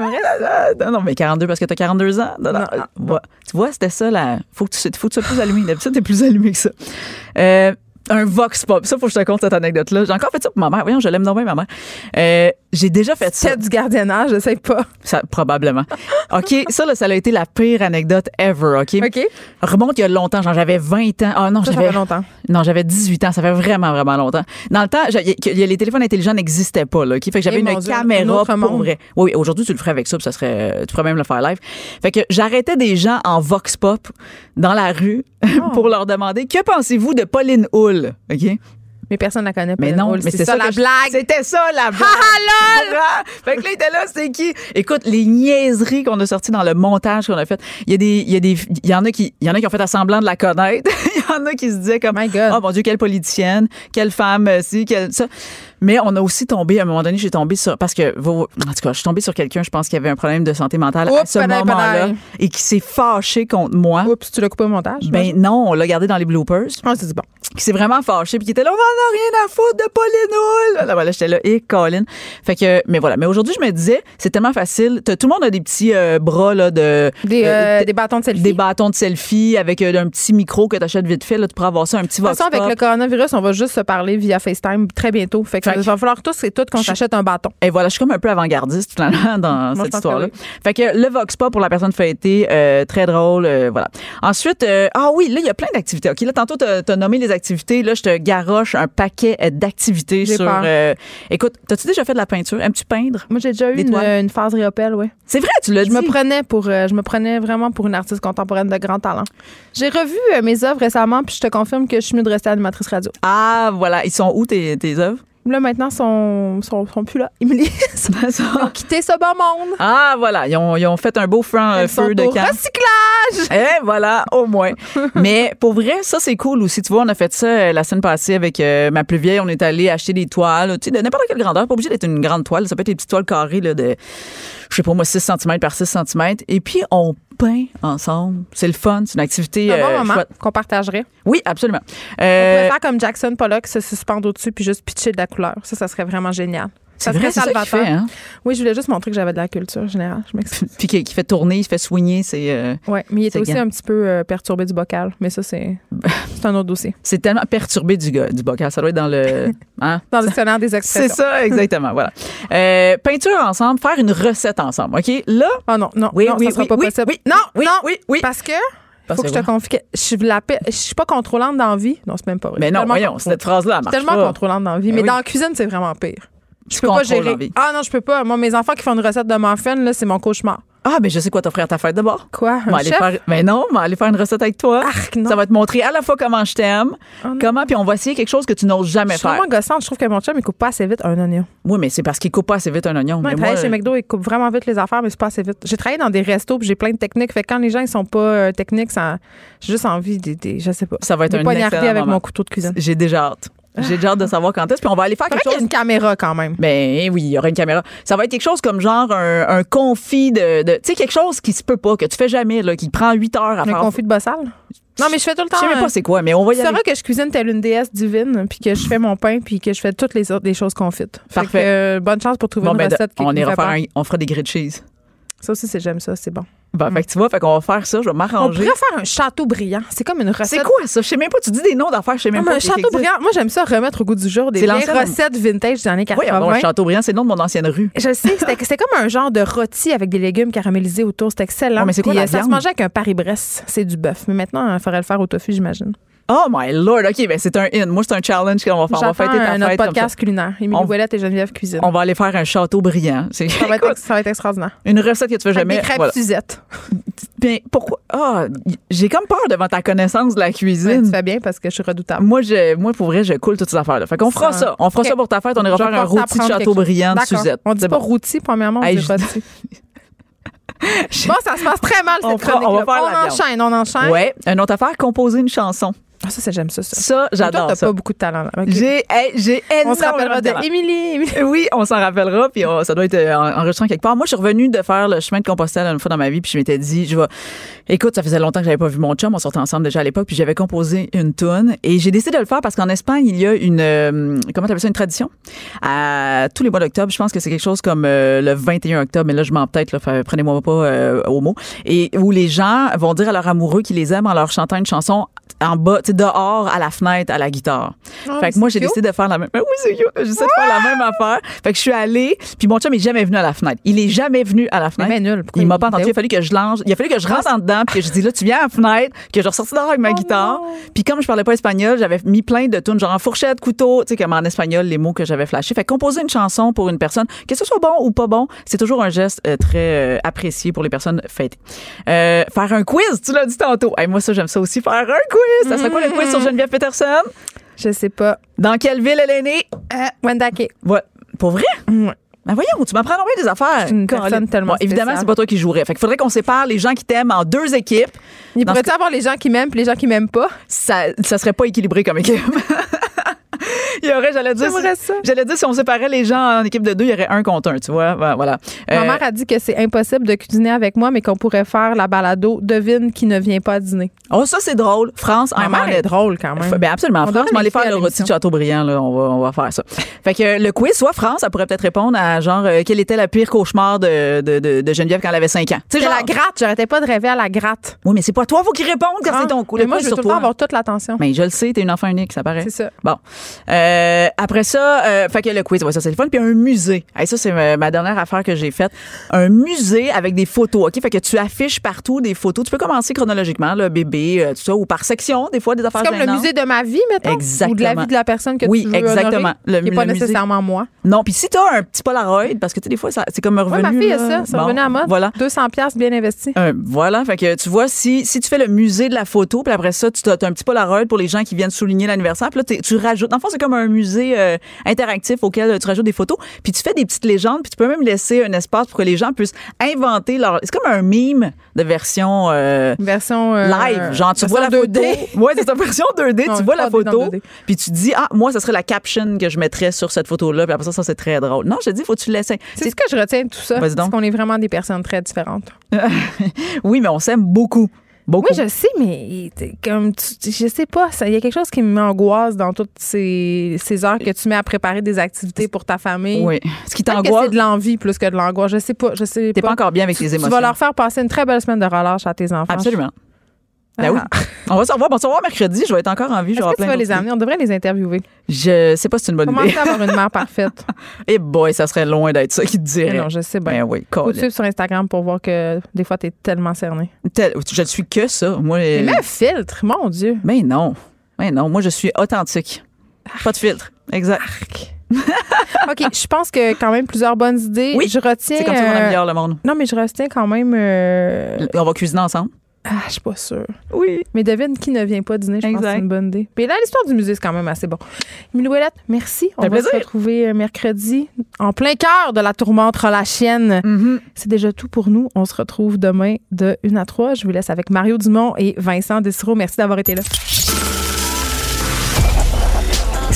Non, non, mais 42 parce que t'as 42 ans. Non, non. Ouais. Tu vois, c'était ça, là. Faut que tu, faut que tu sois plus allumé. D'habitude, t'es plus allumé que ça. Euh, un vox pop. Ça, faut que je te conte cette anecdote-là. J'ai encore fait ça pour ma mère. Voyons, je l'aime bien, ma mère. Euh, j'ai déjà fait ça. C'est du gardiennage, je sais pas. Ça, probablement. OK, ça, là, ça a été la pire anecdote ever, OK? OK. Remonte il y a longtemps, genre j'avais 20 ans. Ah non, j'avais longtemps. Non, j'avais 18 ans, ça fait vraiment vraiment longtemps. Dans le temps, les téléphones intelligents n'existaient pas là, OK? Fait que j'avais Eh, une Dieu, un caméra autre pour vrai. Oui, oui, aujourd'hui tu le ferais avec ça, puis ça serait tu pourrais même le faire live. Fait que j'arrêtais des gens en vox pop dans la rue Oh. pour leur demander "Que pensez-vous de Pauline Hull?" OK? Mais personne ne la connaît. Mais Pauline non, mais c'est ça, ça la je- blague. C'était ça la blague. Ah, lol! Fait que là, il était là, c'est qui? Écoute, les niaiseries qu'on a sorties dans le montage qu'on a fait. Il y a des, il y a des, il y en a qui, il y en a qui ont fait à semblant de la connaître. il y en a qui se disaient comme, oh mon Dieu, quelle politicienne, quelle femme, euh, si, quelle, ça. Mais on a aussi tombé, à un moment donné, j'ai tombé sur, parce que, en tout cas, je suis tombée sur quelqu'un, je pense qu'il avait un problème de santé mentale à ce moment-là et qui s'est fâché contre moi. Oups, tu l'as coupé au montage? Ben non, on l'a gardé dans les bloopers. Ah, c'est bon. Qui s'est vraiment fâché puis qui était là, on en a rien à foutre de Pauline Hull. Là, voilà, j'étais là, et Colin. Fait que, mais voilà. Mais aujourd'hui, je me disais, c'est tellement facile. Tout le monde a des petits euh, bras, là, de. Des, euh, des bâtons de selfie. Des bâtons de selfie avec euh, un petit micro que t'achètes vite fait, là. Tu pourras avoir ça, un petit De toute vox façon, avec le coronavirus, on va juste se parler via FaceTime très bientôt. Fait que Fait que- il va falloir tous et toutes qu'on s'achète un bâton. Et voilà, je suis comme un peu avant-gardiste finalement dans Moi, cette pense histoire-là. que Fait que le Vox Pop pour la personne fêtée, euh, très drôle, euh, voilà. Ensuite, euh, ah oui, là il y a plein d'activités. Ok, là tantôt t'as as nommé les activités, là je te garoche un paquet euh, d'activités sur. euh, écoute, t'as-tu déjà fait de la peinture? Aimes-tu peindre? Moi, j'ai déjà eu une, une phase Riopelle, oui. C'est vrai, tu l'as Je dit. me prenais pour, euh, je me prenais vraiment pour une artiste contemporaine de grand talent. J'ai revu euh, mes œuvres récemment, puis je te confirme que je suis mieux de rester animatrice radio. Ah voilà, ils sont où tes, tes œuvres? Là, maintenant, ils sont, sont, sont plus là. Emily, ils ont quitté ce bas monde. Ah voilà, ils ont, ils ont fait un beau franc euh, Ils sont feu de au camp. recyclage. Eh voilà, au moins. Mais pour vrai, ça c'est cool aussi. Tu vois, on a fait ça euh, la semaine passée avec euh, ma plus vieille. On est allé acheter des toiles, tu sais, de n'importe quelle grandeur. Pas obligé d'être une grande toile. Ça peut être des petites toiles carrées là, de, sais pas moi, 6 cm par 6 cm. Et puis on peint ensemble. C'est le fun. C'est une activité. Un bon euh, moment chouette. qu'on partagerait. Oui, absolument. On Euh, pourrait faire comme Jackson Pollock, se suspendre au-dessus puis juste pitcher de la couleur. Ça, ça serait vraiment génial. C'est Ça serait c'est salvateur. hein? Oui, je voulais juste montrer que j'avais de la culture générale. Je m'excuse. puis qui, qui fait tourner, il fait soigner. C'est. euh, Ouais, mais il était c'est aussi un petit peu euh, perturbé du bocal. Mais ça, c'est c'est un autre dossier. C'est tellement perturbé du du bocal. Ça doit être dans le. Hein? Dans le dictionnaire des C'est expressions. ça, exactement. Voilà. Euh, peinture ensemble, faire une recette ensemble. OK? Là. Ah non, non, Oui, non, oui, ça sera oui, pas oui, possible. oui, non, oui, non, oui, oui. Parce que. Faut que je te confie je suis la je suis pas contrôlante dans la vie. Non, c'est même pas vrai. Mais non, voyons, cette phrase-là, marche tellement pas. contrôlante dans la vie. Ben mais oui. dans la cuisine, c'est vraiment pire. Je peux pas gérer. Ah non, je peux pas. Moi, mes enfants qui font une recette de muffins, là, c'est mon cauchemar. Ah, mais je sais quoi t'offrir à ta fête d'abord. Quoi? Un chef? faire, mais non, on va aller faire une recette avec toi. Ça va te montrer à la fois comment je t'aime, comment, puis on va essayer quelque chose que tu n'oses Je jamais suis faire. vraiment gossante. Je trouve que mon chum, il coupe pas assez vite un oignon. Oui, mais c'est parce qu'il coupe pas assez vite un oignon. Moi, mais il travaille moi, chez McDo, il coupe vraiment vite les affaires, mais c'est pas assez vite. J'ai travaillé dans des restos, puis j'ai plein de techniques. Fait que quand les gens ils sont pas euh, techniques, ça, j'ai juste envie de, de- je sais pas. ça va être de un avec moment. mon couteau de cuisine. J'ai déjà hâte. J'ai déjà hâte de savoir quand est-ce. Puis on va aller faire quelque Faudrait qu'il y chose. ait une caméra quand même. Ben oui, il y aura une caméra. Ça va être quelque chose comme genre un, un confit de. de- tu sais, quelque chose qui se peut pas, que tu fais jamais, là, qui prend 8 heures à Un faire. confit de bossal? Non, mais je fais tout le temps. Je sais même pas c'est quoi, mais on va y aller. sauras que je cuisine telle une déesse divine, puis que je fais mon pain, puis que je fais toutes les autres des choses confites. Fait Parfait. que, euh, bonne chance pour trouver Bon, une ben, recette qui on ira fait faire un- on fera des grilled cheese. Ça aussi, c'est j'aime ça, c'est bon. Bon, fait que tu vois, fait qu'on va faire ça, je vais On m'arranger. pourrait faire un château brillant. C'est comme une recette. C'est quoi ça? Je sais même pas, tu dis des noms d'affaires, je sais même pas. un château brillant. Moi, j'aime ça remettre au goût du jour des vieilles recettes vintage des années Oui, 80. bon, Châteaubriand, c'est le nom de mon ancienne rue. Je sais, c'était comme un genre de rôti avec des légumes caramélisés autour. C'était excellent. Mais c'est quoi Puis, la euh, Ça se viande? mangeait avec un Paris-Brest. C'est du bœuf. Mais maintenant, il faudrait le faire au tofu, j'imagine. Oh my lord, OK, ben c'est un in. Moi, c'est un challenge qu'on va faire. On va fêter ta un fête podcast culinaire. Émilie Ouellette et Geneviève Cuisine. On va aller faire un château brillant. Ça va, être, ça va être extraordinaire. une recette que tu fais Avec jamais. des crêpes voilà. Suzette. Mais pourquoi? Ah, j'ai comme peur devant ta connaissance de la Ouais, cuisine. tu fais bien parce que je suis redoutable. Moi, je, moi, pour vrai, je coule toutes ces affaires-là. Fait qu'on fera Ça-. On fera ça pour ta fête. On ira Je faire un rôti de prendre château quelque brillant de. Suzette. On dit pas bon. rôti, premièrement, on Hey, dit je- rôti. Bon, ça se passe très mal, cette On fera- on va faire On, la enchaîne, on enchaîne. Ouais. Une autre affaire, composer une chanson. Ah, ça, c'est- j'aime ça, ça. Ça, Mais Toi, j'adore t'as ça. pas beaucoup de talent, là. J'ai, hey, j'ai On se rappellera de talent. Émilie. Oui, on s'en rappellera, puis on- ça doit être euh, en- enregistrant quelque part. Moi, je suis revenue de faire le chemin de Compostelle une fois dans ma vie, puis je m'étais dit, je vais. Écoute, ça faisait longtemps que j'avais pas vu mon chum, on sortait ensemble déjà à l'époque, puis j'avais composé une tune, et j'ai décidé de le faire parce qu'en Espagne, il y a une, euh, comment t'appelles ça, une tradition? À tous les mois d'octobre. Je pense que c'est quelque chose comme euh, le 21 octobre, mais là, je m'en peut-être, prenez-moi pas euh, au mot, et où les gens vont dire à leur amoureux qu'ils les aiment en leur chantant une chanson en bas, tu dehors, à la fenêtre, à la guitare. Ah, fait que moi, j'ai décidé de faire la même. Ben oui, c'est cute. J'essaie de faire la même affaire. Fait que je suis allée, puis mon chum est jamais venu à la fenêtre. Il est jamais venu à la fenêtre. Mais nul. Il m'a pas entendu. Il a fallu que je lance. Il a fallu que je rentre en dedans, puis que je dis là, tu viens à la fenêtre, que je ressortis dehors avec ma guitare. Puis comme je parlais pas espagnol, j'avais mis plein de tunes, genre en fourchette, couteau, tu sais, comme en espagnol, les mots que j'avais flashés. Fait que composer une chanson pour une personne, que ce soit bon ou pas bon, c'est toujours un geste euh, très euh, apprécié pour les personnes fêtées. Euh, faire un quiz, tu l'as dit tantôt. Hey, moi, ça, j'aime ça aussi. Faire un quiz. Ça serait quoi le quiz sur Geneviève Peterson? Je sais pas. Dans quelle ville elle est née? Euh, Wendake. Ouais. Pour vrai? Ouais. Ben voyons, tu m'apprends bien des affaires. une personne tellement Bon, Évidemment, c'est pas toi qui jouerais. Fait qu'il faudrait qu'on sépare les gens qui t'aiment en deux équipes. Il Dans ce pourrait-tu avoir les gens qui m'aiment puis les gens qui m'aiment pas? Ça, ça serait pas équilibré comme équipe. il y aurait, j'allais dire, si, j'allais dire, si on séparait les gens en équipe de deux, il y aurait un contre un, tu vois. Ben, Voilà. Ma Euh, mère a dit que c'est impossible de cuisiner avec moi, mais qu'on pourrait faire la balado Devine qui ne vient pas dîner. Oh, ça, c'est drôle. France, Ma en mère est drôle quand même. Ben absolument. On France, va aller faire le rôti de Châteaubriand, là. On va, on va faire ça. Fait que euh, le quiz, soit France, ça pourrait peut-être répondre à genre, euh, quel était le pire cauchemar de, de, de, de Geneviève quand elle avait 5 ans? Tu sais, la gratte. J'arrêtais pas de rêver à la gratte. Oui, mais c'est pas toi, faut qu'il réponde quand Ah, c'est ton coup. mais moi, je veux tout le temps toi. avoir toute l'attention. Mais je le sais, t'es une enfant unique, ça paraît. C'est ça. Bon. Euh, après ça, euh, fait que le quiz, ouais, ça c'est le fun. Puis un musée. Hey, ça, c'est ma, ma dernière affaire que j'ai faite. Un musée avec des photos, OK? Fait que tu affiches partout des photos. Tu peux commencer chronologiquement, le bébé, euh, tout ça, ou par section, des fois, des affaires C'est comme le musée de ma vie, mettons. Exactement. Ou de la vie de la personne que Oui, tu veux exactement. honorer, Le- qui pas le musée- nécessairement moi. Non, puis si t'as un petit Polaroid, parce que tu sais, des fois, ça- c'est comme Oui, revenu. ma fille a là. ça. C'est Bon, revenu à mode. Voilà. 200 pièces bien investis. Euh, voilà, fait que tu vois, si, si tu fais le musée de la photo, puis après ça, tu as, un petit Polaroid pour les gens qui viennent souligner l'anniversaire, puis là, tu rajoutes. En fond, c'est comme un musée euh, interactif auquel tu rajoutes des photos, puis tu fais des petites légendes, puis tu peux même laisser un espace pour que les gens puissent inventer leur. C'est comme un mime de version euh, Version euh, live. Genre, tu version vois la 2D. photo. Ouais, c'est ta version 2D. Non, tu vois la 3D, non, photo, 2D. puis tu dis, ah, moi, ça serait la caption que je mettrais sur cette photo-là, puis après ça, ça, c'est très drôle. Non, je te dis, faut que tu le laisses. C'est ce que je retiens de tout ça. Donc. qu'on est vraiment des personnes très différentes. oui, mais on s'aime beaucoup. Beaucoup. Oui, je sais, mais comme tu- je sais pas, il y a quelque chose qui m'angoisse dans toutes ces, ces heures que tu mets à préparer des activités pour ta famille. Oui. Ce qui t'angoisse. C'est de l'envie plus que de l'angoisse. Je sais pas. Je sais T'es pas encore bien avec Tu- tes Tu émotions. vas leur faire passer une très belle semaine de relâche à tes enfants. Absolument. Ben Ah. oui. On va se revoir. Bon, on va se revoir mercredi. Je vais être encore en vie. Je vais Est-ce que tu plein vas les amener? On devrait les interviewer. Je sais pas si c'est une bonne Comment idée. avoir une mère parfaite? Eh boy, ça serait loin d'être ça qui te dirait. Non, je sais bien. Ben oui, Faut suivre sur Instagram pour voir que des fois, t'es tellement cerné. Tel- Je ne suis que ça. Moi, Mais euh, mets un filtre, mon Dieu. mais non. Mais non, moi, je suis authentique. Pas de filtre. Exact. OK, je pense que quand même plusieurs bonnes idées. Oui, je retiens. C'est comme ça qu'on euh, améliore le monde. Non, mais je retiens quand même. euh, On va cuisiner ensemble. Ah, je suis pas sûre. Oui. Mais devine qui ne vient pas dîner, je pense que c'est une bonne idée. Puis là, l'histoire du musée, c'est quand même assez bon. Émilie Ouellette, merci. On va se retrouver euh, mercredi en plein cœur de la tourmente relâchienne. Mm-hmm. C'est déjà tout pour nous. On se retrouve demain de 1 à 3. Je vous laisse avec Mario Dumont et Vincent Desiro. Merci d'avoir été là.